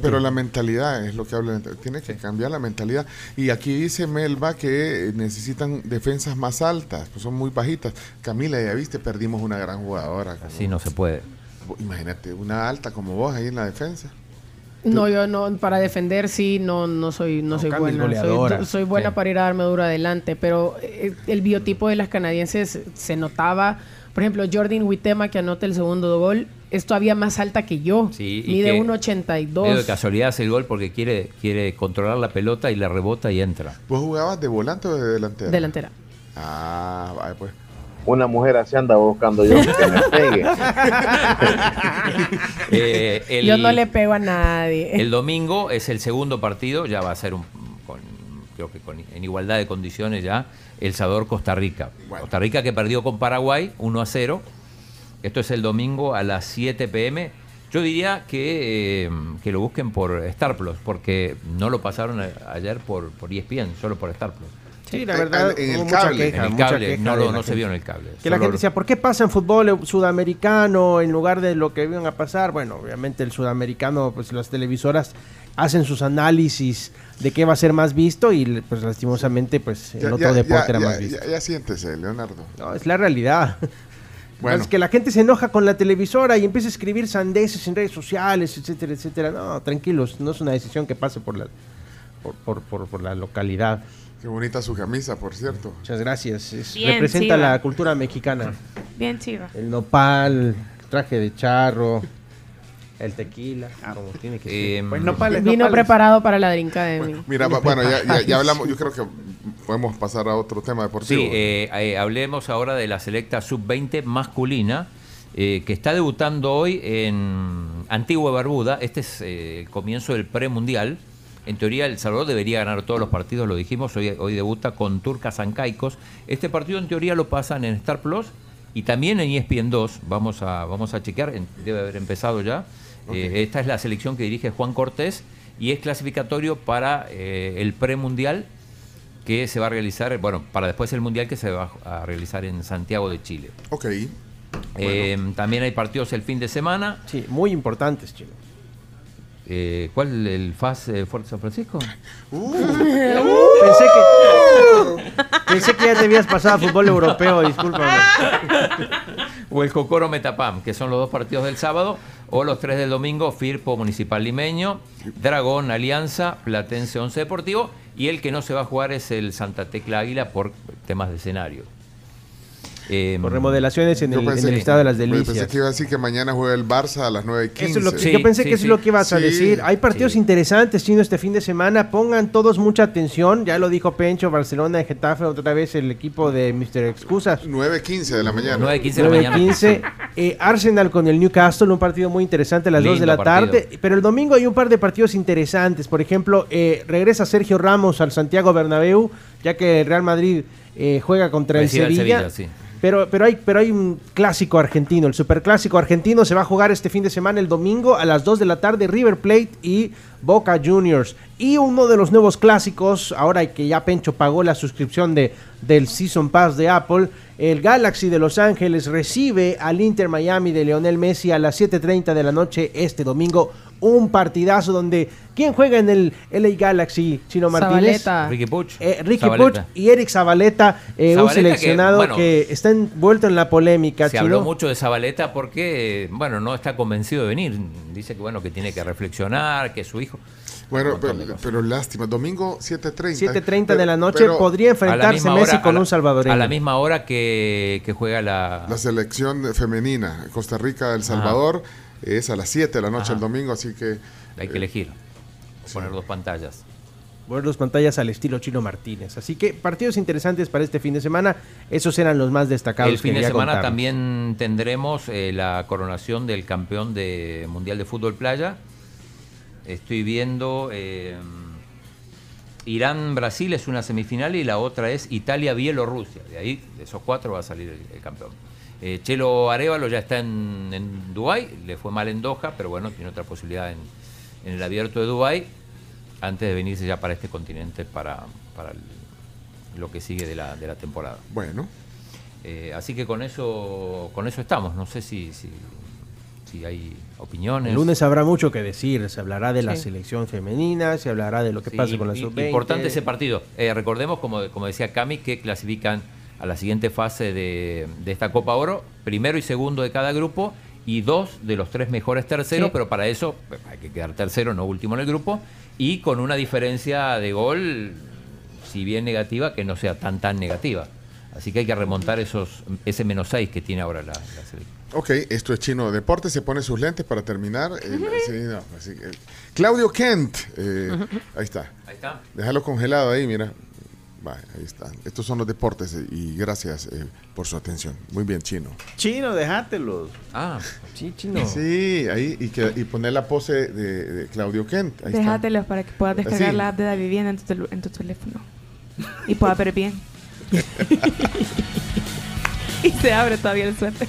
pero mentalidad es lo que habla, tiene que cambiar la mentalidad. Y aquí dice Melba que necesitan defensas más altas, pues son muy bajitas. Camila, ya viste, perdimos una gran jugadora. como- Así no se puede. Imagínate, una alta como vos ahí en la defensa. No, yo no, para defender sí, no, no soy, no, No, soy buena. Soy, soy buena Sí. para ir a darme duro adelante, pero eh, el biotipo de las canadienses se notaba. Por ejemplo, Jordan Witema, que anota el segundo gol, es todavía más alta que yo. Sí, y Mide que 1.82. Medio de casualidad hace el gol porque quiere, quiere controlar la pelota y la rebota y entra. ¿Vos jugabas de volante o de delantera? Delantera. Ah, vaya, pues. una mujer así anda buscando yo que me pegue. [LAUGHS] Eh, el- Yo no le pego a nadie. El domingo es el segundo partido, ya va a ser un, con, creo que con- en igualdad de condiciones ya, El Salvador Costa Rica. Costa Rica que perdió con Paraguay 1 a 0. Esto es el domingo a las 7 pm. Yo diría que, eh, que lo busquen por Star Plus, porque no lo pasaron ayer por, por ESPN, solo por Star Plus. Sí, la verdad, En el cable. queja, En el cable, queja no lo- no se vio en el cable. Que la gente decía, ¿por qué pasa en fútbol sudamericano en lugar de lo que iban a pasar? Bueno, obviamente el sudamericano, pues las televisoras hacen sus análisis de qué va a ser más visto y pues lastimosamente pues el Ya- otro ya- deporte ya- era más visto. Ya, ya siéntese, Leonardo. No, es la realidad. [LAUGHS] Bueno. Es que la gente se enoja con la televisora y empieza a escribir sandeces en redes sociales, etcétera, etcétera. No, tranquilos, no es una decisión que pase por la, por, por, por- por la localidad. Qué bonita su camisa, por cierto. Muchas gracias. Es- Bien, representa Chiva. la cultura mexicana. Bien chiva. El nopal, el traje de charro, el tequila, como tiene que ser. Em, Pues nopales, Vino nopales. preparado para la drinka de mí. Mira, va- bueno, ya, ya- ya [LAUGHS] hablamos, yo creo que podemos pasar a otro tema deportivo. Sí, eh, eh, hablemos ahora de la selecta sub-20 masculina, eh, que está debutando hoy en Antigua Barbuda. Este es eh, el comienzo del premundial. En teoría, El Salvador debería ganar todos los partidos, lo dijimos. Hoy, hoy debuta con Turcas Ancaicos. Este partido, en teoría, lo pasan en Star Plus y también en ESPN 2. Vamos a, vamos a chequear, debe haber empezado ya. Eh, esta es la selección que dirige Juan Cortés y es clasificatorio para eh, el premundial que se va a realizar, bueno, para después el mundial que se va a realizar en Santiago de Chile. Ok. Eh, también hay partidos el fin de semana. Sí, muy importantes, chino. Eh, ¿Cuál? ¿El FAS eh, Fuerte San Francisco? Pensé que, [LAUGHS] pensé que ya te habías pasado a fútbol europeo, discúlpame. o el Cocoro Metapam, que son los dos partidos del sábado, o los tres del domingo, Firpo Municipal Limeño, Dragón Alianza, Platense Once Deportivo, y el que no se va a jugar es el Santa Tecla Águila por temas de escenario. Eh, Por remodelaciones en el, en pensé- el estado de las Pensé delicias. que iba a decir que mañana juega el Barça a las 9.15. Eso es lo que- Sí, yo pensé sí, que eso sí. es lo que ibas a decir. Hay partidos sí. interesantes, Chino, este fin de semana. Pongan todos mucha atención. Ya lo dijo Pencho, Barcelona, Getafe, otra vez el equipo de Mr. Excusas. 9.15 de la mañana. 9.15 de la mañana. 9-15. Eh, Arsenal con el Newcastle, un partido muy interesante a las 2 de Lindo la partido. tarde. Pero el domingo hay un par de partidos interesantes. Por ejemplo, eh, regresa Sergio Ramos al Santiago Bernabéu, ya que el Real Madrid eh, juega contra el Recibe Sevilla. Sevilla, sí. Pero, pero, hay, pero hay un clásico argentino, el superclásico argentino se va a jugar este fin de semana, el domingo a las 2 de la tarde, River Plate y Boca Juniors. Y uno de los nuevos clásicos, ahora que ya Pencho pagó la suscripción de, del Season Pass de Apple, el Galaxy de Los Ángeles recibe al Inter Miami de Leonel Messi a las 7.30 de la noche este domingo. Un partidazo donde, ¿quién juega en el LA Galaxy, Chino Martínez? Zabaleta. Ricky Puch. Eh, Ricky. Puch y Eric Zabaleta, eh, un Zabaleta seleccionado que, bueno, está envuelto en la polémica. Se Chino. habló mucho de Zabaleta porque, bueno, no está convencido de venir. Dice que, bueno, que tiene que reflexionar, que su hijo... Bueno, pero, pero lástima. Domingo 7.30. 7.30 de la noche Pero podría enfrentarse Messi hora- con la- un salvadoreño. A la misma hora que, que juega la... La selección femenina, Costa Rica, El Salvador, es a las 7 de la noche Ajá. el domingo, así que... Hay que elegir. Poner dos pantallas. Ver dos pantallas al estilo Chino Martínez. Así que partidos interesantes para este fin de semana. Esos eran los más destacados. El fin de semana contarles. también tendremos eh, la coronación del campeón de Mundial de Fútbol Playa. Estoy viendo eh, Irán-Brasil es una semifinal y la otra es Italia-Bielorrusia. De ahí, de esos cuatro, va a salir el, el campeón. Eh, Chelo Arevalo ya está en, en Dubái, le fue mal en Doha, pero bueno, tiene otra posibilidad en, en el abierto de Dubái, antes de venirse ya para este continente para, para el- lo que sigue de la, de la temporada. Bueno. Eh, así que con eso, con eso estamos. No sé si, si, si hay opiniones. El lunes habrá mucho que decir. Se hablará de la selección femenina, se hablará de lo que Sí, pasa con la i- sub-20. Importante ese partido. Eh, recordemos, como, como decía Cami, que clasifican a la siguiente fase de, de esta Copa Oro, primero y segundo de cada grupo, y dos de los tres mejores terceros, Sí. pero para eso hay que quedar tercero, no último en el grupo, y con una diferencia de gol, si bien negativa, que no sea tan tan negativa. Así que hay que remontar esos ese menos seis que tiene ahora la, la selección. Ok, esto es Chino Deporte. Se pone sus lentes para terminar. Eh, sí, no, así que- Claudio Kent. eh, ahí está. Ahí está. Déjalo congelado ahí, mira. Vale, ahí están. Estos son los deportes eh, y gracias eh, por su atención. Muy bien, Chino. Chino, déjatelos. Ah, sí, Chino. Sí, ahí y, que, y poner la pose de, de Claudio Kent. Ahí está. Déjatelos para que puedas descargar la app de la vivienda en tu, en tu teléfono. Y puedas ver bien. [LAUGHS] [LAUGHS] y se abre todavía el suéter.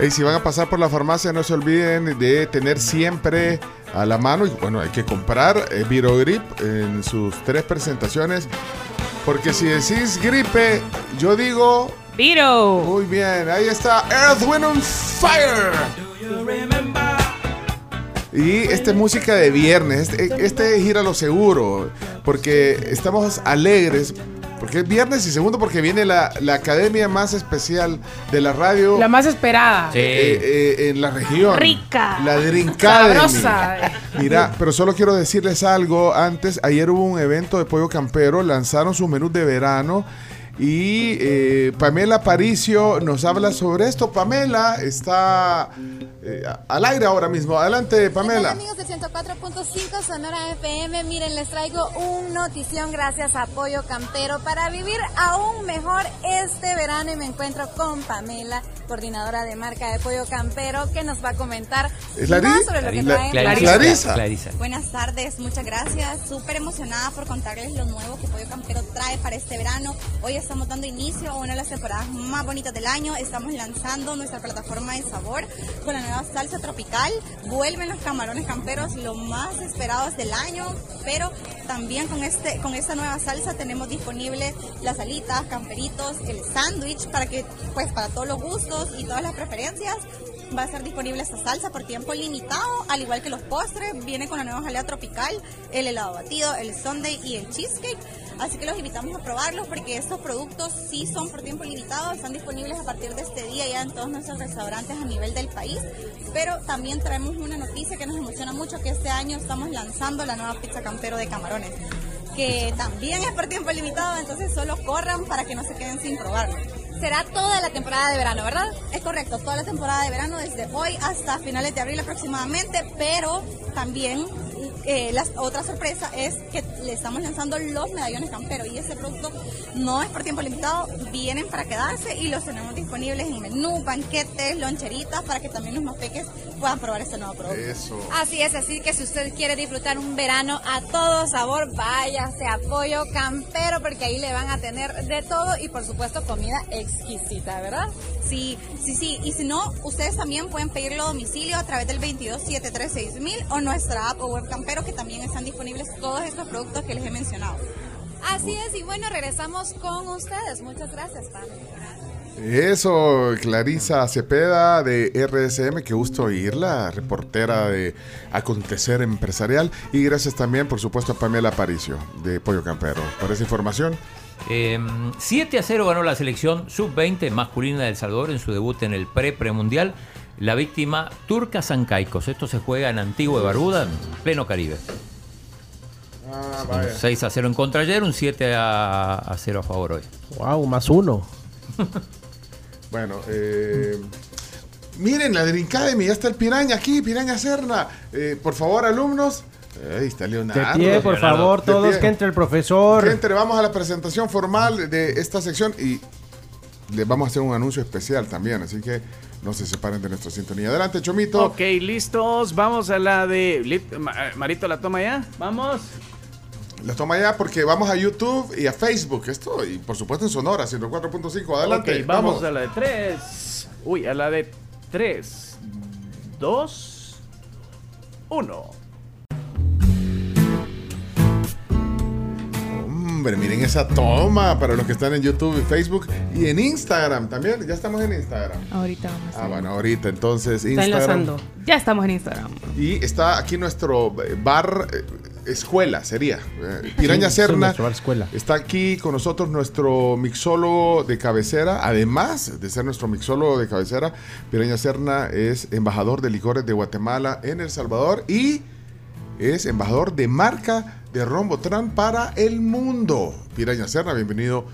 Y si van a pasar por la farmacia, no se olviden de tener siempre a la mano, y bueno, hay que comprar eh, Virogrip en sus tres presentaciones, porque si decís gripe, yo digo... Viro. Muy bien, ahí está Earth, Wind and Fire. Y esta es música de viernes, este, este es ir a lo seguro, porque estamos alegres, porque es viernes y segundo porque viene la, la academia más especial de la radio. La más esperada. eh, eh, en la región. Rica. La. Sabrosa. Mira, pero solo quiero decirles algo antes. Ayer hubo un evento de Pollo Campero, lanzaron sus menús de verano y eh, Pamela Paricio nos habla sobre esto. Pamela está eh, al aire ahora mismo. Adelante, Pamela. Amigos de 104.5 Sonora FM, miren, les traigo un notición gracias a Pollo Campero para vivir aún mejor este verano y me encuentro con Pamela, coordinadora de marca de Pollo Campero, que nos va a comentar ¿Es más sobre lo que Clarisa. traen. Clarisa. Clarisa. Buenas tardes, muchas gracias. Súper emocionada por contarles lo nuevo que Pollo Campero trae para este verano. Hoy estamos dando inicio a una de las temporadas más bonitas del año. Estamos lanzando nuestra plataforma de sabor con la nueva salsa tropical. Vuelven los camarones camperos, lo más esperados del año, pero también con, este, con esta nueva salsa tenemos disponible las alitas, camperitos, el sándwich para que, pues, para todos los gustos y todas las preferencias. Va a estar disponible esta salsa por tiempo limitado, al igual que los postres. Viene con la nueva jalea tropical, el helado batido, el sundae y el cheesecake. Así que los invitamos a probarlos porque estos productos sí son por tiempo limitado. Están disponibles a partir de este día ya en todos nuestros restaurantes a nivel del país. Pero también traemos una noticia que nos emociona mucho que este año estamos lanzando la nueva pizza campero de camarones que también es por tiempo limitado, entonces solo corran para que no se queden sin probarlo. Será toda la temporada de verano, ¿verdad? Es correcto, toda la temporada de verano desde hoy hasta finales de abril aproximadamente, pero también eh, la otra sorpresa es que le estamos lanzando los medallones camperos y ese producto no es por tiempo limitado, vienen para quedarse y los tenemos disponibles en menú, banquetes, loncheritas para que también los más peques puedan probar este nuevo producto. Eso. Así es, así que si usted quiere disfrutar un verano a todo sabor, váyase a Pollo Campero porque ahí le van a tener de todo y por supuesto comida exquisita, ¿verdad? Sí, sí, sí. Y si no, ustedes también pueden pedirlo a domicilio a través del 22736000 o nuestra app o web Campero que también están disponibles todos estos productos que les he mencionado. Así es, y bueno, regresamos con ustedes. Muchas gracias, Pam. Eso, Clarisa Cepeda de RSM, qué gusto oírla, reportera de Acontecer Empresarial. Y gracias también, por supuesto, a Pamela Paricio de Pollo Campero por esa información. Eh, 7 a 0 ganó la selección sub-20 masculina de El Salvador en su debut en el pre-premundial. La víctima turca Sancaicos. Esto se juega en Antigua de Barbuda, en pleno Caribe. Ah, Un 6 a 0 en contra ayer, un 7 a, a 0 a favor hoy. Wow, más uno. [LAUGHS] Bueno, eh, miren, la Drink Academy, ya está el Piraña aquí, Piraña Serna. Eh, por favor, alumnos. Ahí está De Leonardo. pie, por favor, De todos pie. que entre el profesor. Gente, vamos a la presentación formal de esta sección y les vamos a hacer un anuncio especial también, así que no se separen de nuestra sintonía. Adelante, Chomito. Ok, listos. Vamos a la de. Ma- Marito, ¿la toma ya? Vamos. La toma ya porque vamos a YouTube y a Facebook. Esto, y por supuesto en Sonora, 104.5. Adelante. Ok, vamos, a la de 3. Uy, a la de 3, 2, 1. Hombre, miren esa toma para los que están en YouTube y Facebook y en Instagram también. Ya estamos en Instagram. Ahorita vamos. Ah, bueno, ahorita entonces Está Instagram. enlazando. Ya estamos en Instagram. Y está aquí nuestro bar eh, escuela, sería. Eh, Piraña Sí, Serna. nuestro bar escuela. Está aquí con nosotros nuestro mixólogo de cabecera. Además de ser nuestro mixólogo de cabecera, Piraña Serna es embajador de licores de Guatemala en El Salvador y es embajador de marca de Rombotran para el mundo. Piraña Serna, bienvenido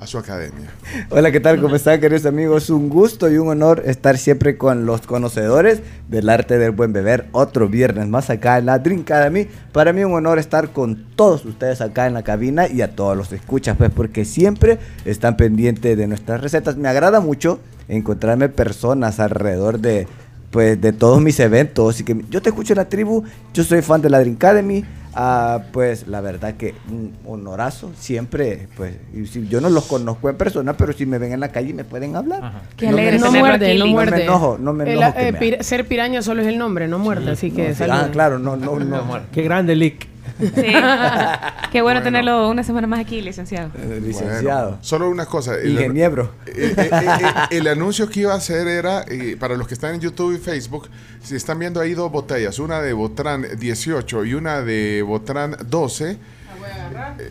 a su academia. Hola, ¿qué tal? ¿Cómo están, queridos amigos? Un gusto y un honor estar siempre con los conocedores del arte del buen beber. Otro viernes más acá en la Drink Academy. Para mí un honor estar con todos ustedes acá en la cabina y a todos los escuchas, pues porque siempre están pendientes de nuestras recetas. Me agrada mucho encontrarme personas alrededor de pues de todos mis eventos y que yo te escucho en la tribu, yo soy fan de la Drink Academy, ah, pues la verdad que un honorazo siempre, pues y si yo no los conozco en persona, pero si me ven en la calle me pueden hablar. Qué No me- alegre, no no me- muerde, no no me muerde. enojo, no me El- enojo que eh, me pir- ser piraña solo es el nombre, no muerde, así que No, sí, salud. ah, claro, no, no, [LAUGHS] no. Qué grande, Lick. Sí. [LAUGHS] Qué bueno, tenerlo una semana más aquí, licenciado. licenciado. Bueno, solo una cosa. el- Ingeniero. eh, eh, eh, eh, el anuncio que iba a hacer era, eh, para los que están en YouTube y Facebook, si están viendo ahí dos botellas, una de Botran 18 y una de Botran 12. eh,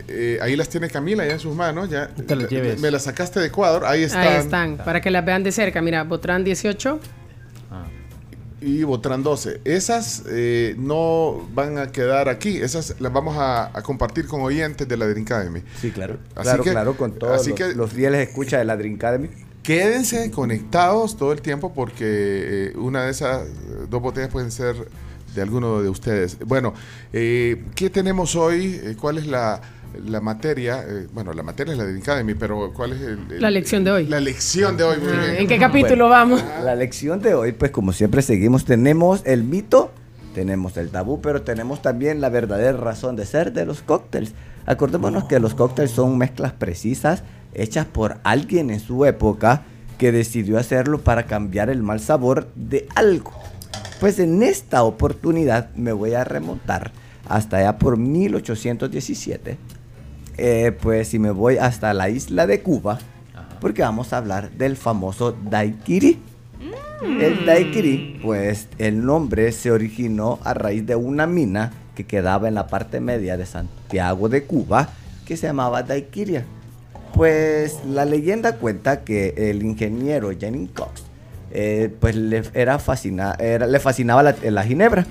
eh, ahí las tiene Camila ya en sus manos. Ya, te las eh, lleves. Me las sacaste de Ecuador. Ahí están. Ahí están, para que las vean de cerca. Mira, Botran 18. Y Botran 12. Esas eh, no van a quedar aquí. Esas las vamos a, a compartir con oyentes de la Drink Academy. Sí, claro. Así claro, que- claro, con todos así los, que- los fieles escuchas de la Drink Academy. Quédense conectados todo el tiempo porque eh, una de esas eh, dos botellas pueden ser de alguno de ustedes. Bueno, eh, ¿qué tenemos hoy? ¿Cuál es la, la materia? Eh, bueno, la materia es la de Academy, pero ¿cuál es el, el- La lección de hoy. La lección de hoy. muy Ah, bien. ¿En qué capítulo vamos? La lección de hoy, pues como siempre seguimos, tenemos el mito, tenemos el tabú, pero tenemos también la verdadera razón de ser de los cócteles. Acordémonos que los cócteles son mezclas precisas hechas por alguien en su época que decidió hacerlo para cambiar el mal sabor de algo. Pues en esta oportunidad me voy a remontar hasta allá por 1817. Eh, pues si me voy hasta la isla de Cuba, porque vamos a hablar del famoso daiquiri. El daiquiri, pues el nombre se originó a raíz de una mina que quedaba en la parte media de Santiago de Cuba, que se llamaba Daiquiria. Pues la leyenda cuenta que el ingeniero Jennings Cox, eh, pues le, era fascina- era- le fascinaba la, la ginebra,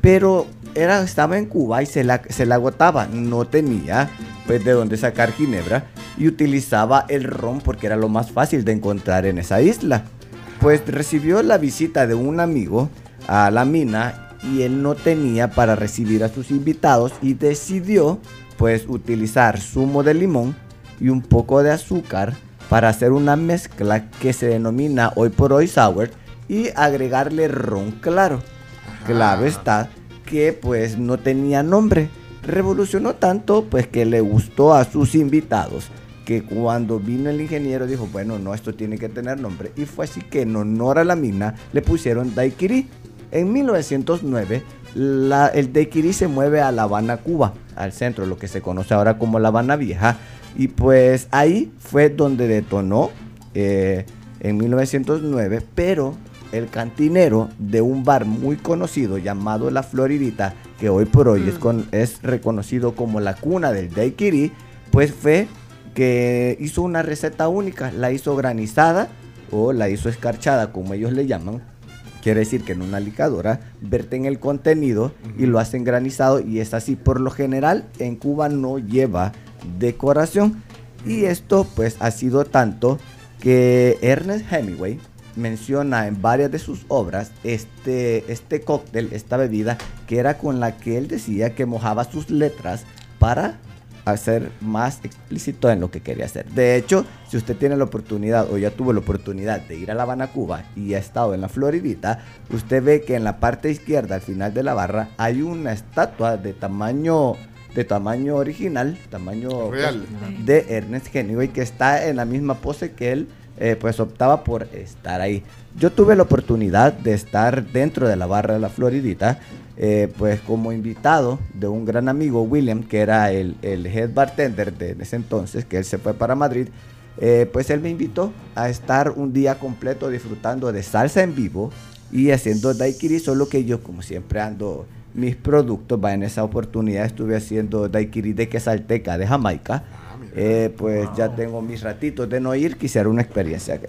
pero era, estaba en Cuba y se la, se la agotaba, no tenía pues de dónde sacar ginebra y utilizaba el ron porque era lo más fácil de encontrar en esa isla. Pues recibió la visita de un amigo a la mina y él no tenía para recibir a sus invitados y decidió pues utilizar zumo de limón y un poco de azúcar para hacer una mezcla que se denomina hoy por hoy sour y agregarle ron claro. Claro está que pues no tenía nombre. Revolucionó tanto pues que le gustó a sus invitados que cuando vino el ingeniero dijo, bueno, no, esto tiene que tener nombre. Y fue así que en honor a la mina le pusieron Daiquiri. En 1909 la- el Daiquiri se mueve a La Habana, Cuba, al centro, lo que se conoce ahora como La Habana Vieja. Y pues ahí fue donde detonó eh, en 1909, pero el cantinero de un bar muy conocido llamado La Floridita, que hoy por hoy es, con- es reconocido como la cuna del daiquiri, pues fue que hizo una receta única, la hizo granizada o la hizo escarchada, como ellos le llaman. Quiere decir que en una licuadora verten el contenido y lo hacen granizado y es así. Por lo general en Cuba no lleva decoración y esto pues ha sido tanto que Ernest Hemingway menciona en varias de sus obras este, este cóctel, esta bebida, que era con la que él decía que mojaba sus letras para hacer más explícito en lo que quería hacer. De hecho, si usted tiene la oportunidad o ya tuvo la oportunidad de ir a La Habana, Cuba y ha estado en la Floridita, usted ve que en la parte izquierda, al final de la barra, hay una estatua de tamaño de tamaño original, tamaño Real. pues, de Ernest Hemingway que está en la misma pose que él eh, pues optaba por estar ahí. Yo tuve la oportunidad de estar dentro de la barra de la Floridita eh, pues como invitado de un gran amigo, William, que era el, el head bartender de ese entonces, que él se fue para Madrid, eh, pues él me invitó a estar un día completo disfrutando de salsa en vivo y haciendo daiquiri, solo que yo como siempre ando mis productos, va en esa oportunidad estuve haciendo daiquiri de quesalteca de Jamaica, Eh, pues ya tengo mis ratitos de no ir, quisiera una experiencia.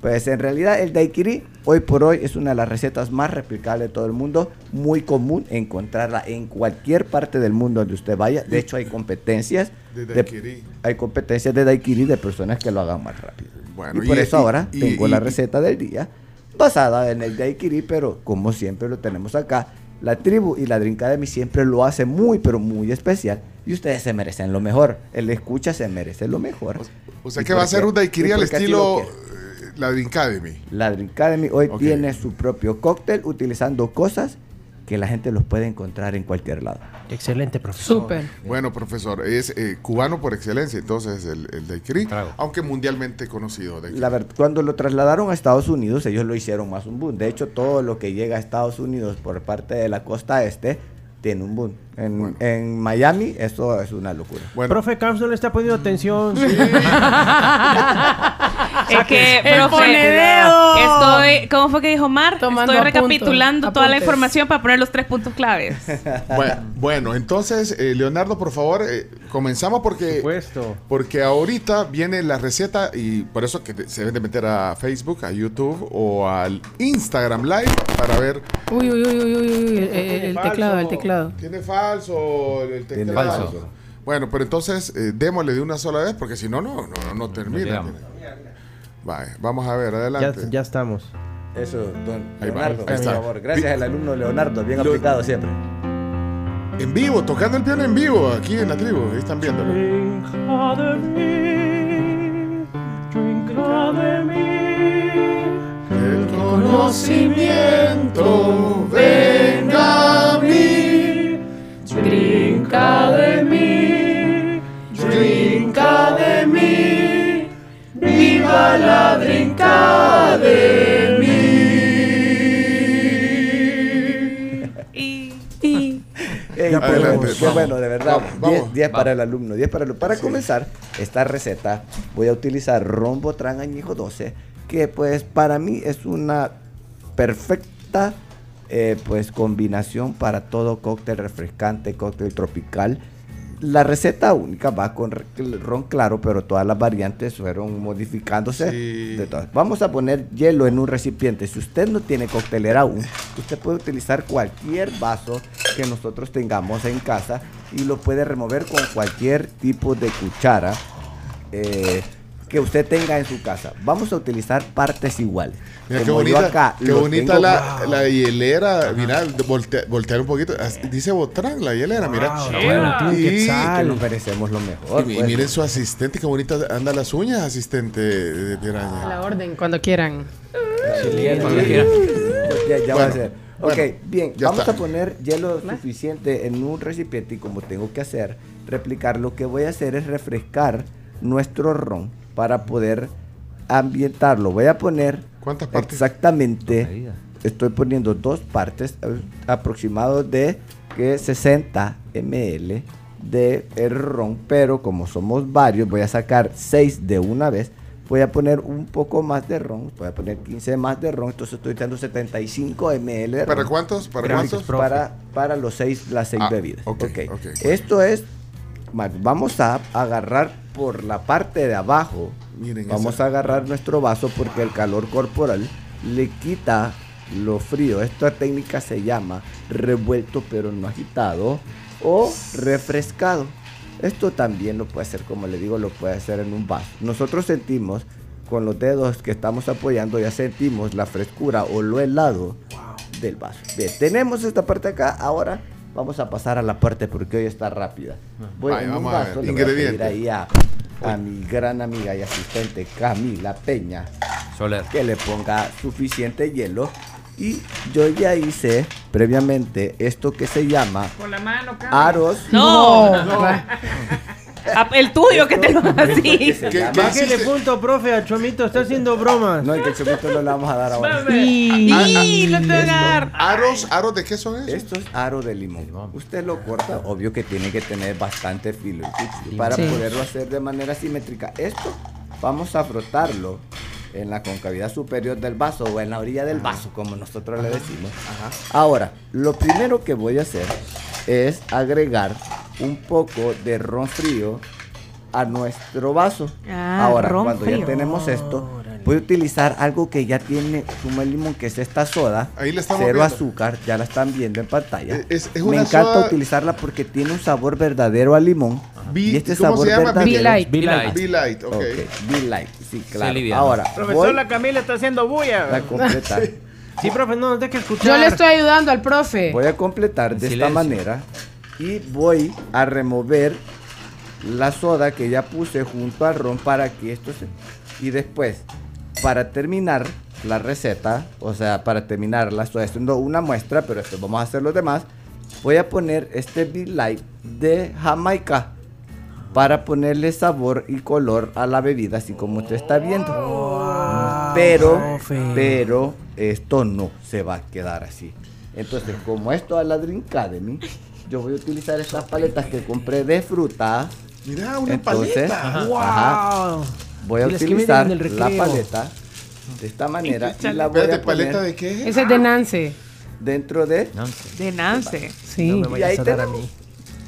Pues en realidad el daiquiri hoy por hoy es una de las recetas más replicables de todo el mundo, muy común encontrarla en cualquier parte del mundo donde usted vaya. De hecho hay competencias De de- daiquiri. hay competencias de daiquiri de personas que lo hagan más rápido. Bueno, y por y- eso y- ahora tengo la receta del día basada en el daiquiri, pero como siempre lo tenemos acá, la tribu y la Drink Academy siempre lo hace muy, pero muy especial. Y ustedes se merecen lo mejor. El escucha se merece lo mejor. O sea ¿Y que va a ser un daiquiri ¿Y al estilo eh, la Drink Academy. La Drink Academy hoy tiene su propio cóctel utilizando cosas que la gente los puede encontrar en cualquier lado. Excelente, profesor. Súper. Bueno, profesor, es eh, cubano por excelencia, entonces el, el daiquiri, aunque mundialmente conocido. daiquiri. La verdad, cuando lo trasladaron a Estados Unidos, ellos lo hicieron más un boom. De hecho, todo lo que llega a Estados Unidos por parte de la costa este tiene un boom. En, en Miami, eso es una locura. Profe Camps no le está poniendo atención. [LAUGHS] Es que, El profe, estoy, ¿cómo fue que dijo Mar? Tomando estoy recapitulando toda la información para poner los tres puntos claves. [LAUGHS] Bueno, bueno, entonces, eh, Leonardo, por favor, eh, comenzamos porque, porque ahorita viene la receta y por eso que se deben de meter a Facebook, a YouTube o al Instagram Live para ver. Uy, uy, uy, uy, uy, uy, el, el teclado, el teclado. ¿Tiene falso el Tiene teclado? falso. Bueno, pero entonces eh, démosle de una sola vez porque si no, no, no, no termina. vamos a ver, adelante. ya estamos. Eso, don Ahí Leonardo, por favor. Gracias al alumno Leonardo, bien Lo- aplicado siempre. En vivo, tocando el piano en vivo, aquí en la tribu, ahí están viéndolo. El conocimiento venga Brinca de mí, brinca de mí, viva la brinca de mí. Ey, Ya qué podemos. bueno, qué Vamos, bueno, de verdad. vamos, vamos. 10 para el alumno, 10 para el Para comenzar esta receta, voy a utilizar rombo tran añejo 12, que pues para mí es una perfecta eh, pues combinación para todo cóctel refrescante, cóctel tropical. La receta única va con ron claro, pero todas las variantes fueron modificándose. de todas. Vamos a poner hielo en un recipiente. Si usted no tiene coctelera aún, usted puede utilizar cualquier vaso que nosotros tengamos en casa y lo puede remover con cualquier tipo de cuchara eh, que usted tenga en su casa. Vamos a utilizar partes iguales. Mira qué Como yo bonita, acá qué bonita tengo- la, la hielera. Mira, voltea- voltear un poquito. Dice Botrán, la hielera, mira. Wow, bueno, Y- quetzal. que nos merecemos lo mejor. Y, y pues. miren su asistente, qué bonita anda las uñas, asistente de A Piraña. la orden, cuando quieran. Ya, ya va a ser. bueno, ok, bien, vamos está. a poner hielo suficiente en un recipiente y como tengo que hacer, replicar, lo que voy a hacer es refrescar nuestro ron para poder ambientarlo. Voy a poner ¿Cuántas partes? exactamente, estoy poniendo dos partes eh, aproximados de que 60 ml de el ron, pero como somos varios, voy a sacar 6 de una vez. Voy a poner un poco más de ron, voy a poner 15 más de ron, entonces estoy dando 75 ml de ¿Para ron. cuántos? ¿Para Gracias, cuántos? Para, para los seis, las seis Ah, bebidas. ok, Ok. ok. Esto es, vamos a agarrar por la parte de abajo, Miren vamos esa- a agarrar nuestro vaso porque el calor corporal le quita lo frío. Esta técnica se llama revuelto pero no agitado o refrescado. Esto también lo puede hacer, como le digo, lo puede hacer en un vaso. Nosotros sentimos con los dedos que estamos apoyando, ya sentimos la frescura o lo helado del vaso. Bien, tenemos esta parte acá. Ahora vamos a pasar a la parte porque hoy está rápida. Voy Vaya, en un vaso, le voy a pedir ahí a, a mi gran amiga y asistente Camila Peña Soler. que le ponga suficiente hielo. Y yo ya hice previamente esto que se llama Con la mano, aros. No. No. [LAUGHS] El tuyo que te lo así. Bájele punto, profe, a Chomito, está haciendo bromas. No, el que Chomito no le vamos a dar ahora. Y, y lo te voy a dar. ¿Aros, ¿Aros de qué son esos? Esto es aro de limón. Usted lo corta, obvio que tiene que tener bastante filo el para Sí. poderlo hacer de manera simétrica. Esto vamos a frotarlo en la concavidad superior del vaso o en la orilla del vaso, como nosotros le decimos. Ahora, lo primero que voy a hacer es agregar un poco de ron frío a nuestro vaso. Ah, Ahora, ron cuando frío. ya tenemos esto, voy a utilizar algo que ya tiene zumo de limón, que es esta soda. Ahí la estamos cero viendo. azúcar, ya la están viendo en pantalla. Es- es Me una encanta soda- utilizarla porque tiene un sabor verdadero a limón. Bi- y este ¿cómo sabor se llama? verdadero. Be Light. Be Light. Be Light, ok. Be Light, sí, claro. Ahora, Profesor, voy la Camila está haciendo bulla. a completar. [LAUGHS] Sí, profe, no, hay que escuchar. Yo le estoy ayudando al profe. Voy a completar de esta manera y voy a remover la soda que ya puse junto al ron para que esto se... Y después, para terminar la receta, o sea, para terminarla, estoy haciendo una muestra, pero esto vamos a hacer los demás. Voy a poner este Big Light de Jamaica para ponerle sabor y color a la bebida, así como usted está viendo. pero, profe. pero esto no se va a quedar así. Entonces, como esto a la Drink Academy, yo voy a utilizar estas paletas que compré de fruta. Mira, una Entonces, paleta. ajá, voy a utilizar la paleta de esta manera y la voy a poner ¿paleta de qué? Ese es de Nance. dentro de De Nance. Sí. No me y ahí a dar a tenemos mí.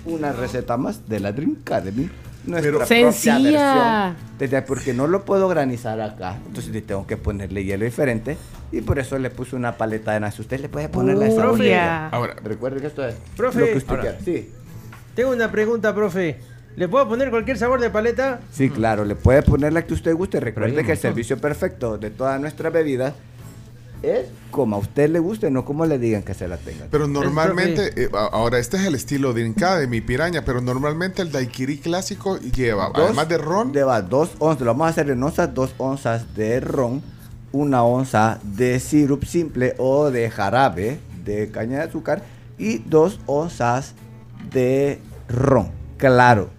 una receta más de la Drink Academy. Nuestra Pero- propia Sencilla. versión. Desde- porque no lo puedo granizar acá. Entonces le tengo que ponerle hielo diferente. Y por eso le puse una paleta de nace. Usted le puede poner la esa botella. Ahora, Recuerde que esto es Profe. lo que usted Ahora. quiera. Sí. Tengo una pregunta, profe. ¿Le puedo poner cualquier sabor de paleta? Sí, claro, le puede poner la que usted guste. Recuerde que el servicio perfecto de todas nuestras bebidas es como a usted le guste, no como le digan que se la tenga. pero normalmente, eh, ahora este es el estilo Drink Academy, piraña, pero normalmente el daiquiri clásico lleva, Dos- además de ron, Lleva dos onzas, lo vamos a hacer en onzas, dos onzas de ron, una onza de sirup simple o de jarabe de caña de azúcar y dos onzas de ron claro.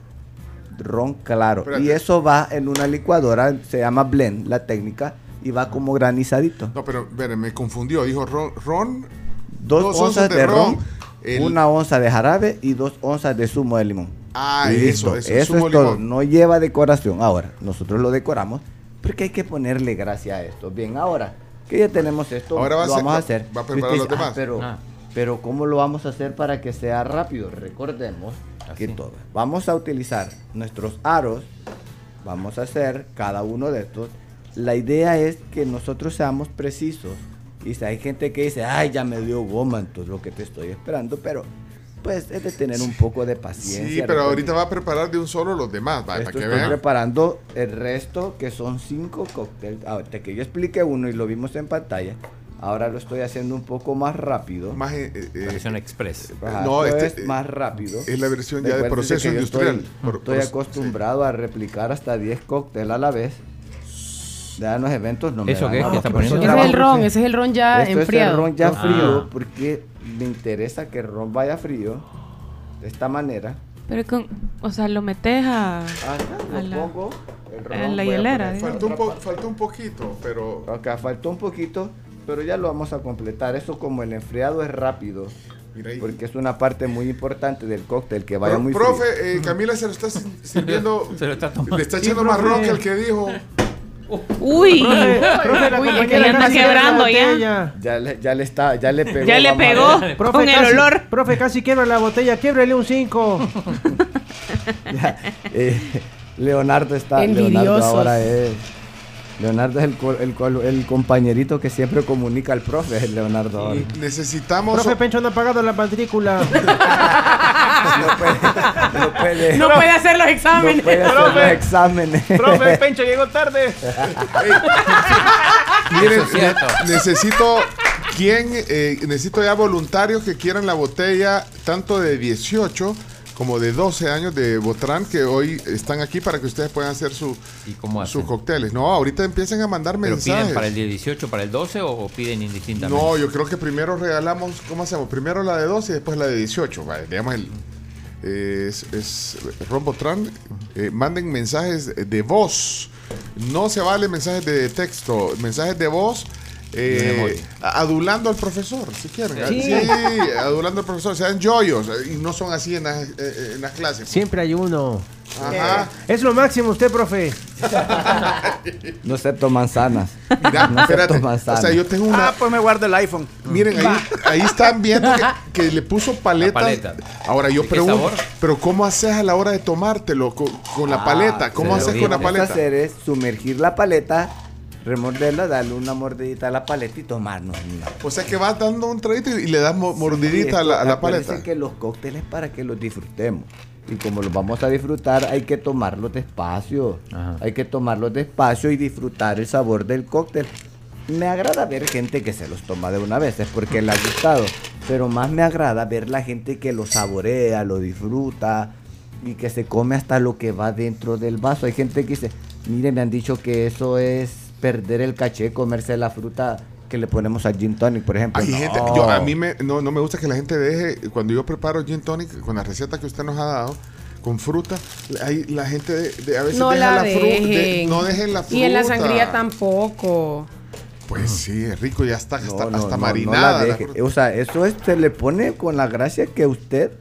Ron claro. Espérate. Y eso va en una licuadora, se llama blend la técnica, y va como granizadito. No, pero espere, me confundió. Dijo ron, ron Dos, dos onzas, onzas de, de ron, ron, el- una onza de jarabe y dos onzas de zumo de limón. Ah, Listo, eso, eso, zumo es todo. limón. No lleva decoración. Ahora, nosotros lo decoramos porque hay que ponerle gracia a esto. Bien, ahora que ya tenemos esto, Ahora va a lo ser- vamos a hacer. va a preparar los dice, demás. "Ah, pero, Ah. pero ¿cómo lo vamos a hacer para que sea rápido? Recordemos que Así. todo. Vamos a utilizar nuestros aros. Vamos a hacer cada uno de estos. La idea es que nosotros seamos precisos. Y si hay gente que dice, ay, ya me dio goma, entonces lo que te estoy esperando, pero pues es de tener un poco de paciencia. Sí, pero ahorita va a preparar de un solo los demás, va, para que estoy vean. preparando el resto, que son cinco cócteles. Ahorita que yo expliqué uno y lo vimos en pantalla, ahora lo estoy haciendo un poco más rápido. Más, eh, eh, eh, Versión express. Ajá, no, este, es más rápido. es la versión ya de proceso industrial. Estoy, Por- estoy por- acostumbrado a replicar hasta 10 cócteles a la vez. Ya en los eventos no me ¿Eso dan qué? nada, ¿Qué está porque poniendo? Ese es el ron, ese es el ron ya Esto enfriado. es el ron ya Ah. frío porque me interesa que el ron vaya frío de esta manera. Pero con, o sea, lo metes a, Ajá, a lo la, pongo, el ron, en la a hielera. Faltó un, po- faltó un poquito, pero Acá faltó un poquito, pero ya lo vamos a completar. Eso como el enfriado es rápido, mira ahí. porque es una parte muy importante del cóctel que vaya Pro- muy profe, frío. eh, Camila se lo está si- sirviendo, [LAUGHS] Se lo está tomando. le está Sí, echando más ron que el que dijo. Uy, Profe, profe, la Uy, es que anda quebrando ya. Ya le, ya le está, ya le pegó. ya le pegó. Profe, con el casi- olor. Profe, casi quiebra la botella. Quiebrele un 5. [LAUGHS] Ya, eh, Leonardo está. Leonardo Envidiosos. ahora es. Leonardo es el, co- el, el compañerito que siempre comunica al profe, [LAUGHS] Leonardo ahora. Necesitamos. Profe Pencho no ha pagado la matrícula. [LAUGHS] No puede, no puede, No puede hacer los no exámenes. puede hacer Profe. los exámenes. Profe, [LAUGHS] Pencho llegó tarde. Miren, Eso es cierto. ne- necesito quién, eh, necesito ya voluntarios que quieran la botella tanto de 18 como de 12 años de Botran que hoy están aquí para que ustedes puedan hacer su, ¿Y cómo sus cócteles. No, ahorita empiecen a mandar ¿Pero mensajes. piden para el día 18, para el 12 o, o piden indistintamente? No, yo creo que primero regalamos, ¿cómo hacemos? Primero la de 12 y después la de 18. vaya, digamos el, es, es Rombotran, eh, manden mensajes de voz. No se vale mensajes de texto, mensajes de voz. Eh, adulando al profesor, si quieren. Sí. Sí, adulando al profesor. Sean joyos eh, y no son así en las, eh, en las clases. Siempre hay uno. Ajá. Es lo máximo usted, profe. No acepto manzanas. Mira, no acepto espérate. manzanas. O sea, yo tengo una. Ah, pues me guardo el iPhone. Miren, ahí, ahí están viendo que, que le puso paleta. Paleta. Ahora yo ¿De qué pregunto, sabor? pero ¿cómo haces a la hora de tomártelo con, con la paleta? ¿Cómo Ah, se haces lo con la que tienes que paleta? hacer es sumergir la paleta, remorderla, darle una mordidita a la paleta y tomarnos una. O sea que vas dando un traguito y le das mo- mordidita Sí, a, la, a la paleta. que los cócteles para que los disfrutemos. Y como los vamos a disfrutar, hay que tomarlos despacio. Hay que tomarlos despacio y disfrutar el sabor del cóctel. Me agrada ver gente que se los toma de una vez, es porque le ha gustado. Pero más me agrada ver la gente que lo saborea, lo disfruta y que se come hasta lo que va dentro del vaso. Hay gente que dice, mire, me han dicho que eso es perder el caché, comerse la fruta que le ponemos al gin tonic, por ejemplo. Hay gente- No. yo, a mí me, no, no me gusta que la gente deje, cuando yo preparo gin tonic, con la receta que usted nos ha dado, con fruta, hay, la gente de, de- a veces No deja la la fruta. dejen. no dejen la fruta. Y en la sangría tampoco. Pues sí, es rico, ya está hasta, hasta marinada. la o sea, eso es, se le pone con la gracia que usted,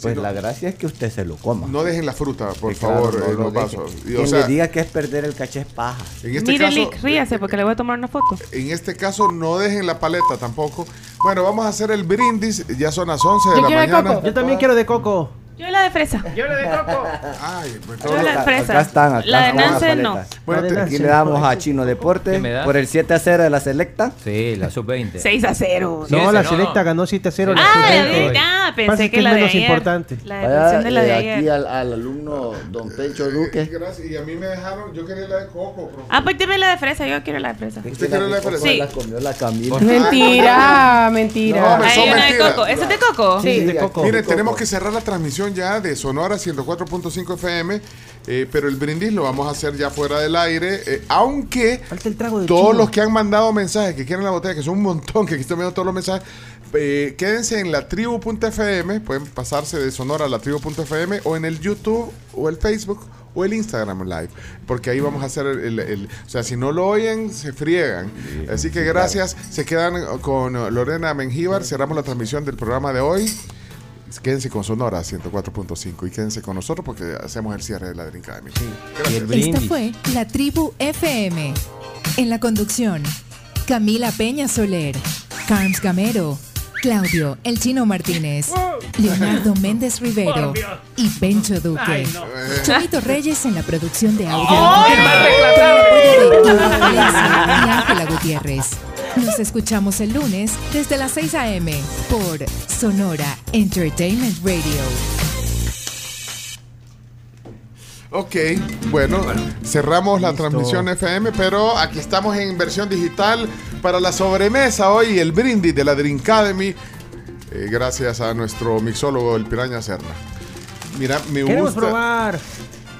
pues la gracia es que usted se lo coma. No dejen la fruta, por Sí, claro, favor, no en lo vasos. Y, o Quien sea, le diga que es perder el caché es paja. en este Mire, caso, Lick, ríase porque le voy a tomar una foto. En este caso, no dejen la paleta tampoco. Bueno, vamos a hacer el brindis. Ya son las 11 de Yo la quiero de mañana. coco. Yo también quiero de coco. Yo la de fresa. Yo la de coco. Ay, pues Yo la de fresa. Acá están, acá la de Nance no. Bueno, Aquí te- le damos a Chino Deporte por el 7 a 0 de la Selecta. Sí, la sub-20. 6 [LAUGHS] a 0. Sí, No, ese la no, selecta no. ganó 7 a 0. Ah, la la sub-20. de, ah, Pasa pensé que es la de menos ayer. importante. La Vaya, depresión de la de ayer. aquí al, al alumno Don Pencho Duque. Gracias. Y a mí me dejaron, yo quería la de coco, profe. Ah, pues deme la de fresa, yo quiero la de fresa. ¿Usted quiere la de fresa? Sí. La comió la Camila. Mentira, mentira. No, me- Hay son una de coco. ¿Esa es de coco? Sí, de coco. Miren, tenemos que cerrar la transmisión ya de Sonora 104.5 FM, eh, pero el brindis lo vamos a hacer ya fuera del aire, eh, aunque Falta el trago de todos chino. los que han mandado mensajes, que quieren la botella, que son un montón, que aquí están viendo todos los mensajes, eh, quédense en la tribu.fm, pueden pasarse de Sonora a la tribu.fm o en el YouTube o el Facebook o el Instagram Live, porque ahí vamos a hacer el, el- el- o sea, si no lo oyen, se friegan. Así que gracias, se quedan con Lorena Mengíbar, cerramos la transmisión del programa de hoy. Quédense con Sonora 104.5 y quédense con nosotros porque hacemos el cierre de la Drink Academy. Y el Esta fue la tribu FM. En la conducción, Camila Peña Soler, Carms Gamero, Claudio El Chino Martínez, Leonardo [LAUGHS] Méndez Rivero y Bencho Duque. Chomito Reyes en la producción de audio. ¡Ay, de Valencia y Ángela Gutiérrez. Nos escuchamos el lunes desde las 6 a.m. por Sonora Entertainment Radio. Ok, bueno, cerramos la transmisión FM, pero aquí estamos en versión digital para la sobremesa hoy, el brindis de la Drink Academy, eh, gracias a nuestro mixólogo, el Piraña Serna. Mira, me Queremos gusta. probar.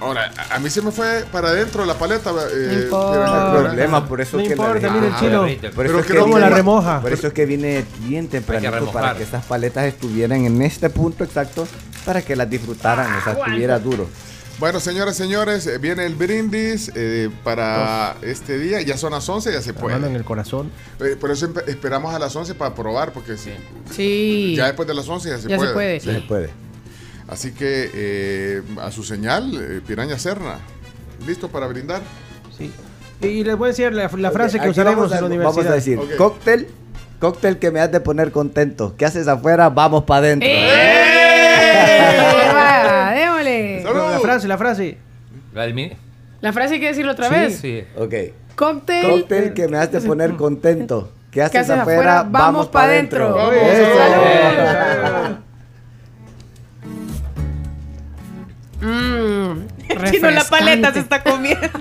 Ahora, a- mí se me fue para adentro la paleta. eh, No importa. ¿verdad? problema, por eso No que la importa, el Ah, chino. Por Pero eso, es que creo ¿Cómo que la ma- remoja? por eso es que viene bien tempranito remojar. para que esas paletas estuvieran en este punto exacto para que las disfrutaran, o sea, estuviera duro. Bueno, señoras y señores, eh, viene el brindis eh, para este día. Ya son las 11, ya se La mano en puede. el corazón. Eh, por eso esperamos a las 11 para probar, porque sí. Sí. ya después de las 11 ya se Ya se puede. puede. Se puede. Así que eh, a su señal, eh, Piraña Serna, ¿listo para brindar? Sí. Y les voy a decir la, la frase que Aquí usaremos vamos a- en la universidad. Vamos a decir, Ok. cóctel, cóctel que me has de poner contento. ¿Qué haces afuera? Vamos para adentro. ¡Eh! No, la frase, la frase. La del mi- La frase hay que decirlo otra Sí. vez. Sí. Ok. Cóctel. Cóctel que me has de poner contento. ¿Qué haces, haces afuera? afuera? Vamos para adentro. Vamos. Mmm. [LAUGHS] Chino, la paleta se está comiendo. [LAUGHS]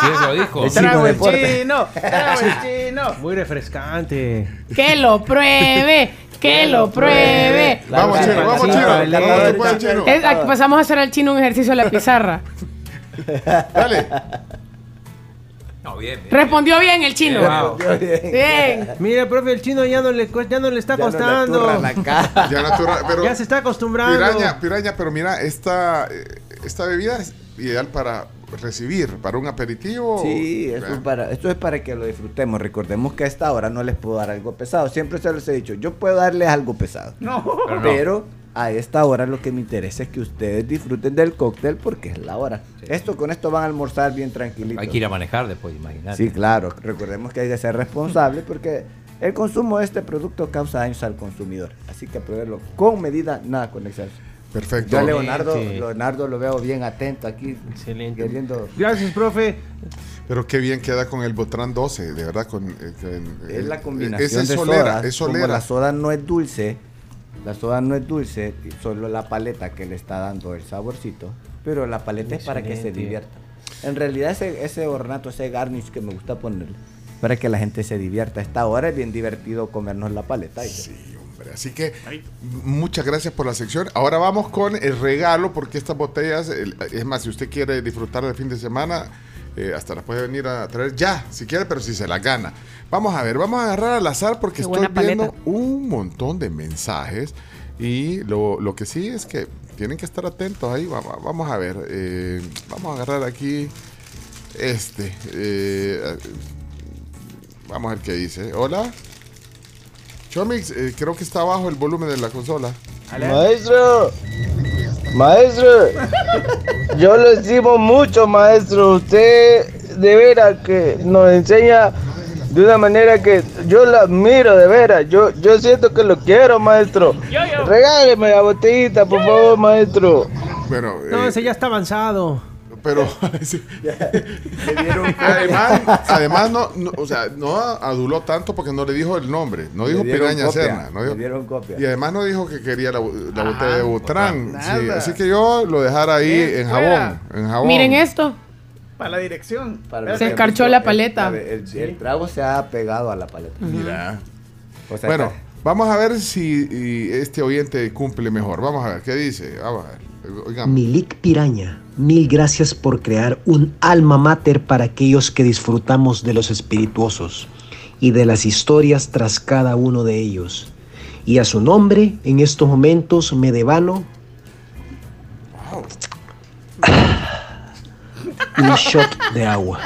Sí, eso lo dijo. El chino Trago el chino. Trago el chino. Muy refrescante. Que lo pruebe. Que lo pruebe. Vamos, chino, vamos, chino. Vamos, aquí pasamos a hacer al chino un ejercicio en la pizarra. Dale. No, bien, bien. Respondió bien el chino. Wow. Bien. Mira, profe, el chino ya no le, ya no le está Ya no le costando. aturra la cara. [LAUGHS] Ya pero- se está acostumbrando. Piraña, piraña, pero mira, esta, eh, esta bebida es ideal para recibir, para un aperitivo. Sí, eso es, para, esto es para que lo disfrutemos. Recordemos que a esta hora no les puedo dar algo pesado. Siempre se los he dicho, yo puedo darles algo pesado. No. Pero Pero, no. A esta hora lo que me interesa es que ustedes disfruten del cóctel porque es la hora. Esto con esto van a almorzar bien tranquilitos. Hay que ir a manejar después, imagínate. Sí, claro. Recordemos que hay que ser responsable porque el consumo de este producto causa daños al consumidor. Así que proveerlo con medida, nada con exceso. Perfecto. Yo a Leonardo. Leonardo lo veo bien atento aquí. Excelente. Queriendo Gracias, profe. Pero qué bien queda con el Botran 12, de verdad. Con, eh, con- Es la eh, combinación esa es de solera, sodas. es Como solera. la soda no es dulce, la soda no es dulce, solo la paleta que le está dando el saborcito, pero la paleta es para que se divierta. En realidad ese, ese ornato, ese garnish que me gusta ponerle, para que la gente se divierta. A esta hora es bien divertido comernos la paleta. Sí, hombre. Así que muchas gracias por la sección. Ahora vamos con el regalo, porque estas botellas, el- es más, si usted quiere disfrutar del fin de semana, eh, hasta las puede venir a traer ya, si quiere, pero si se las gana. Vamos a ver, vamos a agarrar al azar porque Qué estoy viendo un montón de mensajes y lo, lo que sí es que tienen que estar atentos ahí. Vamos, vamos a ver, eh, vamos a agarrar aquí este. eh, vamos a ver qué dice. Hola. Chomix, creo que está abajo el volumen de la consola. Maestro, maestro, yo lo estimo mucho, maestro. Usted de veras que nos enseña de una manera que yo la admiro, de veras. Yo, yo siento que lo quiero, maestro. Regáleme la botellita, por favor, maestro. Bueno, No, eh, ese ya está avanzado. Pero [LAUGHS] [LAUGHS] además, además no, no, o sea, no aduló tanto porque no le dijo el nombre, no dijo Piraña copia, Serna, no le dijo- dieron copia. y además no dijo que quería la, Ajá, botella de Butrán, nada. sí, así que yo lo dejara ahí en jabón, en jabón. Miren esto. Para la dirección. Para Se escarchó la paleta. El, el- el trago se ha pegado a la paleta. Mira. O sea, Bueno, vamos a ver si este oyente cumple mejor. Vamos a ver qué dice. Vamos a ver. Oigamos. Milik Piraña, mil gracias por crear un alma mater para aquellos que disfrutamos de los espirituosos y de las historias tras cada uno de ellos. Y a su nombre, en estos momentos me devano un shot de agua.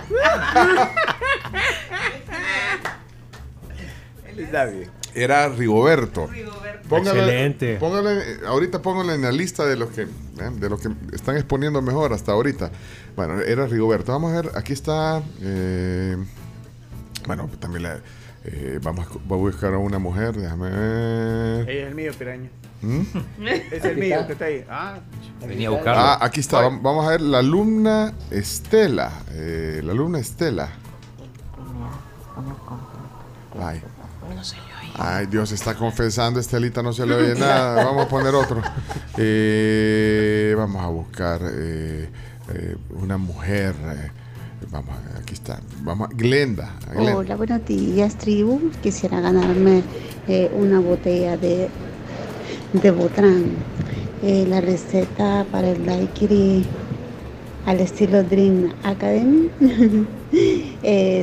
Está bien. Era Rigoberto. Póngale, Excelente. póngale, eh, ahorita póngale en la lista de los que eh, de los que están exponiendo mejor hasta ahorita. Bueno, era Rigoberto. Vamos a ver, aquí está. eh, bueno, también la, eh, vamos a, voy a buscar a una mujer. Déjame ver. Ella es el mío, piraña. ¿Mm? Es el mío que está ahí. Ah, Venía a buscarlo. Ah, aquí está. Vam- Vamos a ver la alumna Estela. eh, la alumna Estela. Ay. Ay, Dios, está confesando, Estelita, no se le oye nada. Vamos a poner otro. Eh, vamos a buscar eh, eh, una mujer. vamos, aquí está. Vamos, Glenda. Hola, buenos días, tribu. Quisiera ganarme una botella de, de Botrán. La receta para el daiquiri al estilo Dream Academy. [LAUGHS]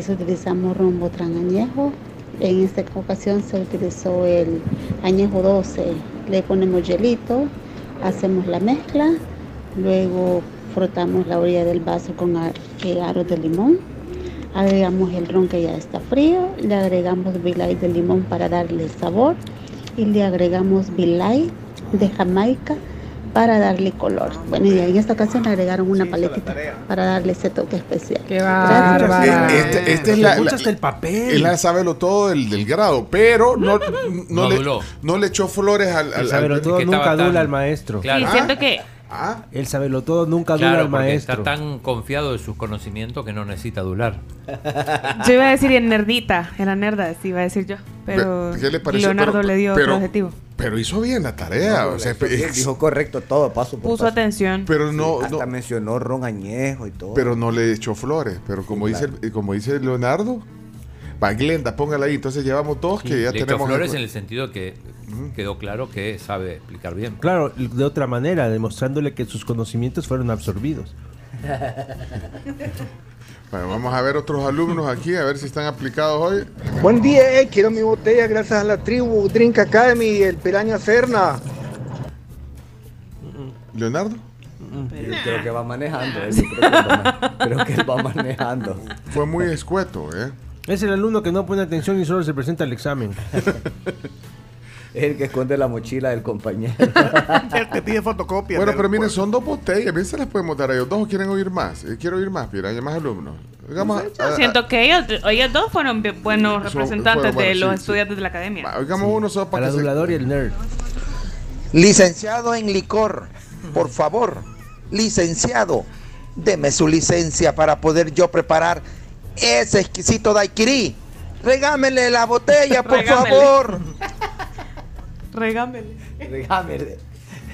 Utilizamos ron Botrán añejo. En esta ocasión se utilizó el añejo 12. Le ponemos hielito, hacemos la mezcla, luego frotamos la orilla del vaso con eh, aros de limón. Agregamos el ron que ya está frío, le agregamos Vilay de limón para darle sabor y le agregamos Vilay de Jamaica para darle color. Bueno, y en esta ocasión le agregaron una paletita para darle ese toque especial. Qué Eh, este- este es la, la- el papel. es la sábelo todo del, del grado, pero no, no, No le, no le echó flores al, al, sabelo al- todo que nunca tan- al maestro. Claro. Y siento que Ah, El sabelo todo nunca Claro, al porque maestro. está tan confiado de sus conocimientos que no necesita adular. [LAUGHS] yo iba a decir en nerdita, era nerda, sí iba a decir yo. Pero ¿Qué le pareció? Leonardo Pero- le dio pero- otro objetivo. pero hizo bien la tarea. o sea, Hizo bien, ex- dijo correcto todo, paso por Puso paso. atención. pero no, Hasta no- mencionó ron añejo y todo. pero no le echó flores. Pero como Sí, dice el- como dice Leonardo, va Glenda, póngala ahí. Entonces llevamos dos que ya Le echó tenemos. flores en el sentido que quedó claro que sabe explicar bien. Claro, de otra manera, demostrándole que sus conocimientos fueron absorbidos. [LAUGHS] Bueno, vamos a ver otros alumnos aquí, a ver si están aplicados hoy. Buen día, eh. quiero mi botella gracias a la tribu Drink Academy y el Piraña Serna. Leonardo. Yo creo que va manejando. eh, yo creo, que va, creo que él va manejando. Fue muy escueto, ¿eh? Es el alumno que no pone atención y solo se presenta al examen. [LAUGHS] Es [LAUGHS] el que esconde la mochila del compañero. [LAUGHS] El que pide fotocopias. Bueno, pero miren, son dos botellas. Bien se las podemos dar a ellos dos o quieren oír más. Eh, quiero oír más, Piraña, más alumnos. Digamos, Yo a- siento que ellos, ellos dos fueron buenos Son- representantes fueron de los sí, sí. estudiantes de la academia. oigamos uno solo para El se- adulador y el nerd. Licenciado en licor, por favor, licenciado, deme su licencia para poder yo preparar ese exquisito daiquiri. Regámele la botella, por Regámele. favor. [LAUGHS] Regámele. Regámele.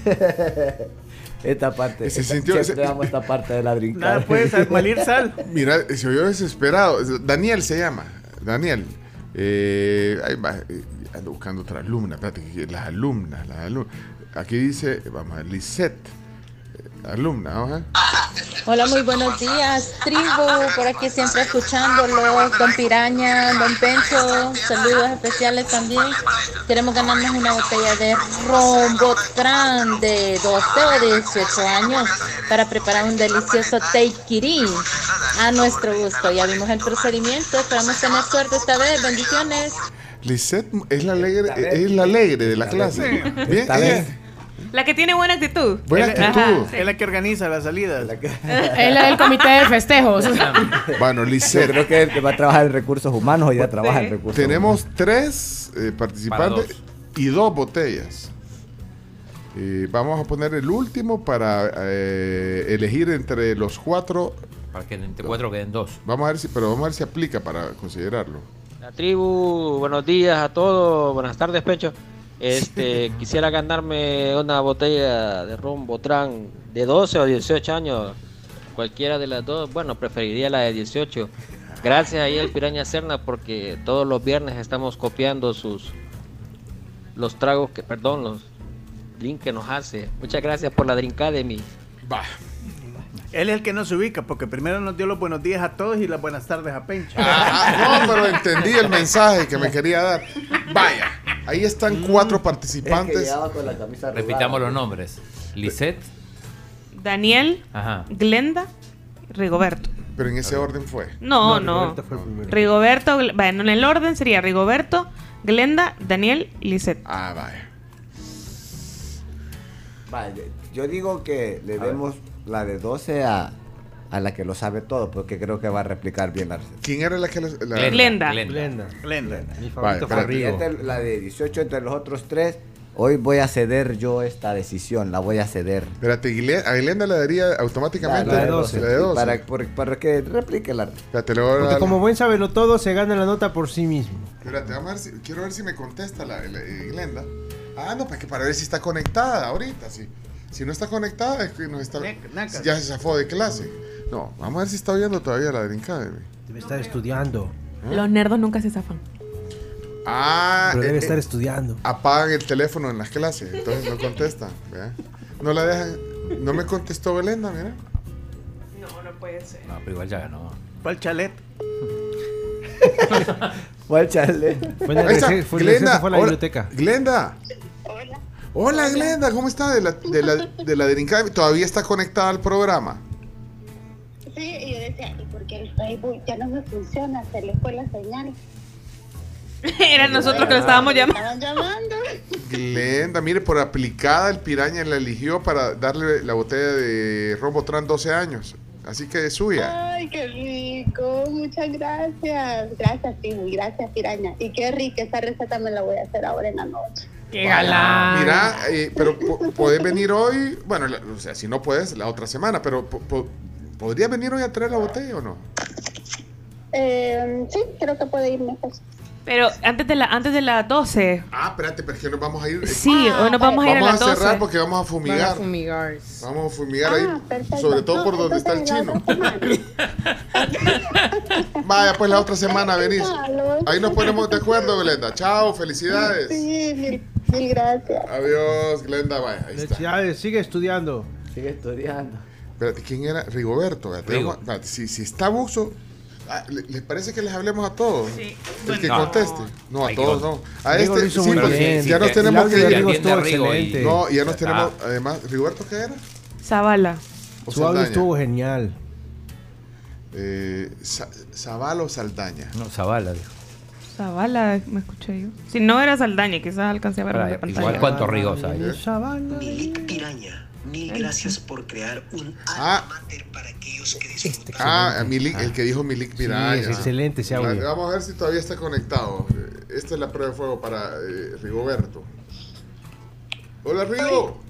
[LAUGHS] Esta parte. Se esta- sintió- siempre se- amo esta parte de la brincada. Nada puede sal- malir sal. [LAUGHS] Mira, se oyó desesperado. Daniel se llama. Daniel. Eh, ahí va. eh, ando buscando otra alumna. Espérate, las alumnas, las alumnas. Aquí dice, vamos a ver, Lisette. Eh, Alumna, ver. Hola, muy buenos días, tribu, por aquí siempre escuchándolos, don Piraña, don Pencho, saludos especiales también. Queremos ganarnos una botella de Rombotran de 12 o 18 años para preparar un delicioso daiquiri a nuestro gusto. Ya vimos el procedimiento, esperamos tener suerte esta vez, bendiciones. Lisette es la alegre, es la alegre de la clase. Bien, vez. La que tiene buena actitud. Buena actitud. sí. Es la que organiza las salidas. [LAUGHS] Es la del comité de festejos. [LAUGHS] Bueno, Lisette. creo que el que va a trabajar en recursos humanos o ya trabaja en recursos Tenemos tres eh, participantes dos. y dos botellas. Eh, vamos a poner el último para eh, elegir entre los cuatro. Para que entre cuatro queden dos. Vamos a ver si, pero vamos a ver si aplica para considerarlo. La tribu, buenos días a todos, buenas tardes, Pecho. Este, [LAUGHS] quisiera ganarme una botella de ron Botrán de 12 o 18 años, cualquiera de las dos. Bueno, preferiría la de 18. Gracias ahí al Piraña Serna porque todos los viernes estamos copiando sus los tragos que, perdón, los drinks que nos hace. Muchas gracias por la Drink Academy. Va. Él es el que no se ubica porque primero nos dio los buenos días a todos y las buenas tardes a Pencho. Ah, no, pero entendí el mensaje que me quería dar. Vaya, ahí están cuatro Es que participantes. llegaba con la camisa arrugada. Repitamos los nombres. Lisette. Daniel, Ajá. Glenda, Rigoberto. Pero en ese orden fue. No, No, no. Rigoberto fue el primero. Rigoberto, bueno, en el orden sería Rigoberto, Glenda, Daniel Lisette. Ah, vaya. Vale, yo digo que le demos la de 12 a, a la que lo sabe todo, porque creo que va a replicar bien la receta. ¿Quién era la que les- la- Glenda. Glenda. Glenda. Mi Vale, favorito. Entre la de 18 entre los otros tres, hoy voy a ceder yo esta decisión, la voy a ceder. Espérate, a Glenda le daría automáticamente La de 12. La de 12. Para, por- para que replique la Espérate, le voy a Porque como buen sabelo todo, se gana la nota por sí mismo. Espérate, vamos a ver si, quiero ver si me contesta la, la- eh, Glenda. Ah, no, pues que para ver si está conectada ahorita. Si, si no está conectada, es que no está, ya se zafó de clase. No, vamos a ver si está oyendo todavía la Drink Academy. Debe estar estudiando. Los nerdos nunca se zafan. Ah, Pero debe eh, estar eh, estudiando. apagan el teléfono en las clases, entonces no contestan. No la dejan. No me contestó Glenda, mira. No, no puede ser. No, pero igual ya ganó. ¿Cuál chalet? ¿Cuál [LAUGHS] chale? Fue está, receso- fue Glenda. receso, fue a la hola, biblioteca. Glenda. Hola. Glenda, ¿cómo está? De la, de la, de la? ¿Todavía está conectada al programa? Sí, y yo decía, ¿y por qué el Facebook ya no me funciona? Se le fue la señal. [LAUGHS] Era nosotros que lo estábamos llamando. Estaban llamando. Glenda, mire, por aplicada el piraña la eligió para darle la botella de Robotran 12 años. Así que es suya. Ay, qué rico. Muchas gracias. Gracias, Tibu. Gracias, Piraña. Y qué rica. Esa receta me la voy a hacer ahora en la noche. ¡Qué galán! Mira, eh, pero po- podés venir hoy, bueno, la- o sea, si no puedes, la otra semana, pero po- po- ¿podría venir hoy a traer la botella o no? Eh, sí, creo que puede ir mejor. Pero antes de la antes de las 12. Ah, espérate, pero es que nos vamos a ir. Sí, hoy nos vamos a ir a Vamos las a cerrar 12. porque vamos a fumigar. fumigar. Vamos a fumigar Ah, ahí, perfecto. sobre todo por No, donde está el chino. [LAUGHS] Vaya, pues la otra semana [LAUGHS] venís. Ahí nos ponemos de acuerdo, Glenda. Chao, felicidades. Sí, mil, mil gracias. Adiós, Glenda. Vaya, ahí está. Felicidades, sigue estudiando. Sigue estudiando. Espérate, ¿quién era? Rigoberto. Rigo. espérate, si, si está Buxo, Ah, ¿le- ¿Les parece que les hablemos a todos? Sí. El que conteste. No, a todos no. A Rigo este, sí, porque ya Sí, nos que- tenemos que ir. Rigo Rigo. No, y ya nos Ah. tenemos, además, ¿Rigoberto qué era? Zavala. ¿O Su audio Saldaña? estuvo genial. Eh, Zavala o Saldaña. No, Zavala. dijo. Zavala, me escuché yo. Si no era Saldaña, quizás alcancé a ver igual cuántos rigos hay. Milik Piraña, mil gracias por crear un Ah, para aquellos que disfrutan. ah Milik, el que dijo Milik Piraña. es excelente ese audio. Vamos a ver si todavía está conectado. Eh, Esta es la prueba de fuego para eh, Rigoberto. Hola, Rigo.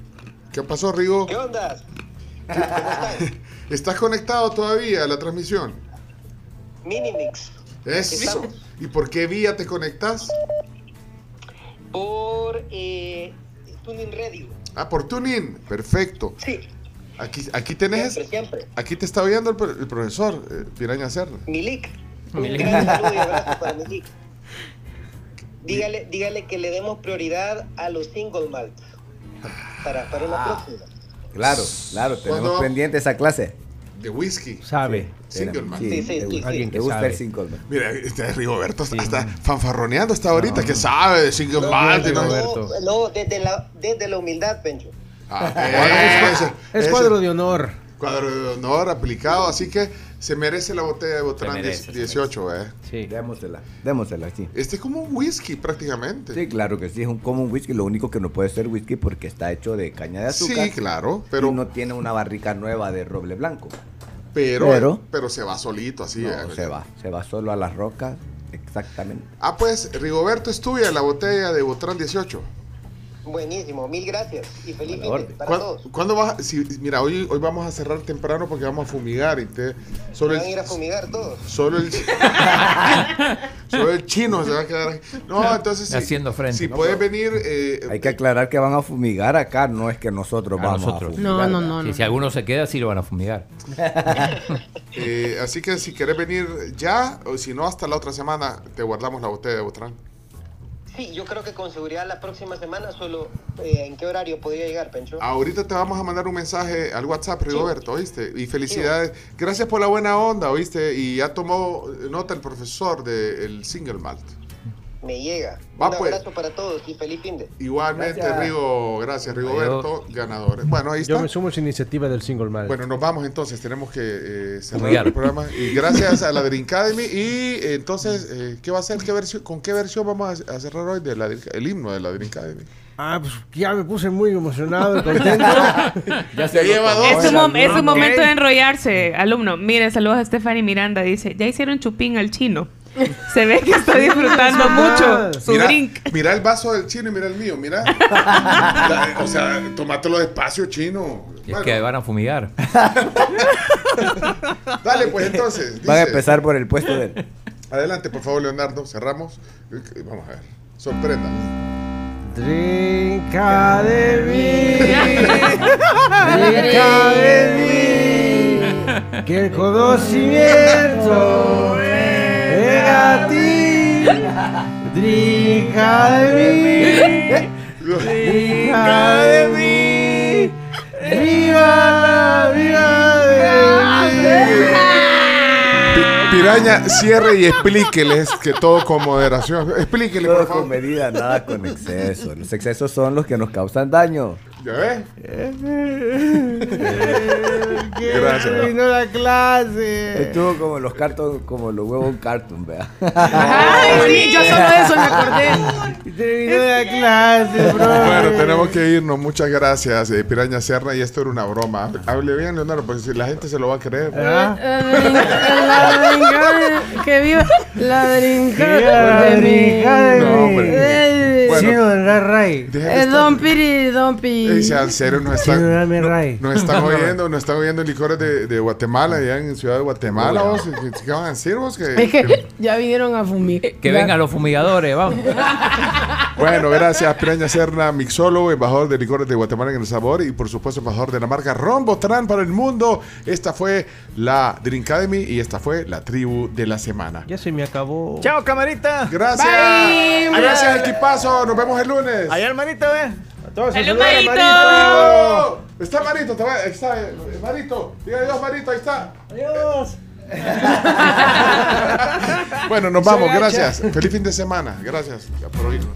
¿Qué pasó, Rigo? ¿Qué onda? [LAUGHS] ¿Estás conectado todavía a la transmisión? Minimix. Eso. ¿Y por qué vía te conectas? Por eh, Tuning Radio. Ah, por TuneIn. Perfecto. Sí. Aquí, aquí tenés. Siempre, siempre. Aquí te está oyendo el, pro- el profesor eh, Piraña Serra. Milik. Un Milik. gran saludo y abrazo para Milik. Dígale, dígale que le demos prioridad a los single malt. Para, para una próxima. Claro, claro, tenemos pendiente esa clase. De whisky. Sabe. Single man. Sí, Sí. Alguien que gusta sabe. el single man. Mira, este Rigoberto está, está fanfarroneando hasta ahorita, que sabe de y no- Rigoberto. No, no, desde la, desde la humildad, Pencho. Ah, [LAUGHS] Es, cuadro de honor. cuadro de honor aplicado, así que se merece la botella de Botrán merece, 18, ¿eh? Sí. Démosela, démosela, sí. Este es como un whisky prácticamente. Sí, claro que sí, es un, como un whisky, lo único que no puede ser whisky porque está hecho de caña de azúcar. Sí, claro, Pero pero, no tiene una barrica nueva de roble blanco. pero, pero- pero se va solito así. No, ¿eh? se va, se va solo a las rocas, exactamente. Ah, pues, Rigoberto es tuya la botella de Botrán 18. Buenísimo, mil gracias. Y feliz fin para ¿Cuándo, todos. cuándo vas? a- si- mira, hoy, hoy vamos a cerrar temprano porque vamos a fumigar y te, solo Van a ir a el, fumigar todos. solo el, [LAUGHS] solo el chino se va a quedar aquí. No, entonces si, Haciendo frente. si puedes venir, eh, Hay que aclarar que van a fumigar acá, no es que nosotros A vamos nosotros. a fumigar. No, no, no. Si, no. si alguno se queda, sí lo van a fumigar. [LAUGHS] eh, así que si querés venir ya, o si no, hasta la otra semana, te guardamos la botella de Botrán. Sí, yo creo que con seguridad la próxima semana solo eh, en qué horario podría llegar, Pencho. Ahorita te vamos a mandar un mensaje al WhatsApp, Rigoberto, ¿oíste? Y felicidades. Gracias por la buena onda, ¿oíste? Y ya tomó nota el profesor del single malt. Me llega. Va, Un pues. abrazo para todos y feliz fin de. Igualmente, Gracias. Rigo, gracias, Rigoberto, ganadores. Bueno, ahí Yo está. me sumo a esa iniciativa del single malt. Bueno, nos vamos entonces, tenemos que eh, cerrar el programa. Y gracias a la Dream Academy. Y eh, entonces, eh, ¿qué va a ser? ¿Qué versión, ¿Con qué versión vamos a, a cerrar hoy de la, el himno de la Dream Academy? Ah, pues ya me puse muy emocionado y contento. [LAUGHS] Ya Se lleva dos. Es un, mom- es un momento de enrollarse, alumno. Mire, saludos a Stephanie Miranda. Dice, ya hicieron chupín al chino. [LAUGHS] Se ve que está disfrutando mucho su mira, drink. mira el vaso del chino y mira el mío, mira. [LAUGHS] La- o sea, tomátelo despacio, chino. Y es que van a fumigar. [LAUGHS] Dale, pues entonces. Van a dice. empezar por el puesto de... Adelante, por favor, Leonardo. Cerramos. Vamos a ver. Sorprenda. Trinca de mí. Trinca de mí. Que el conocimiento ti. Trinca de mí. Trinca de mí. Viva la vida de Pi- Piraña, cierre y explíqueles que todo con moderación. Explíquele, por Todo con medida, nada con exceso. Los excesos son los que nos causan daño. ¿Ya ves? Gracias. terminó la clase. Estuvo como los cartón, como los huevos cartoon, vea. Ay, sí, yo solo de eso me acordé. Terminó la clase, bro. Bueno, tenemos que irnos. Muchas gracias, eh, Piraña Serra. Y esto era una broma. Hable bien, Leonardo, porque si la gente se lo va a creer. ¿Ah? Que viva la la de mí. No, hombre. Eh, Bueno. Del Ray Ray. Estar- Don Piri, Don Pi. Ey, sean serios, nos Chino están, dame Ray. nos están [LAUGHS] oyendo, nos están oyendo licores de, de Guatemala, allá en Ciudad de Guatemala. vos. ¿Qué, qué van a decir vos? Que- Es que ya vinieron a fumir. Que vengan los fumigadores, vamos. [LAUGHS] Bueno, gracias, Piraña Serna, mixólogo, embajador de licores de Guatemala en el sabor y por supuesto embajador de la marca Rombotran para el mundo. Esta fue la Drink Academy y esta fue la tribu de la semana. Ya se me acabó. Chao, camarita. Gracias. Bye. Gracias, equipazo. Nos vemos el lunes. Allá el manito, ve. A todos ¡Salud, Marito! Marito. Está Marito, te va- está eh, Marito. Diga adiós, Marito, ahí está. Adiós. [LAUGHS] Bueno, nos vamos, gracias. Feliz fin de semana. Gracias por oírnos.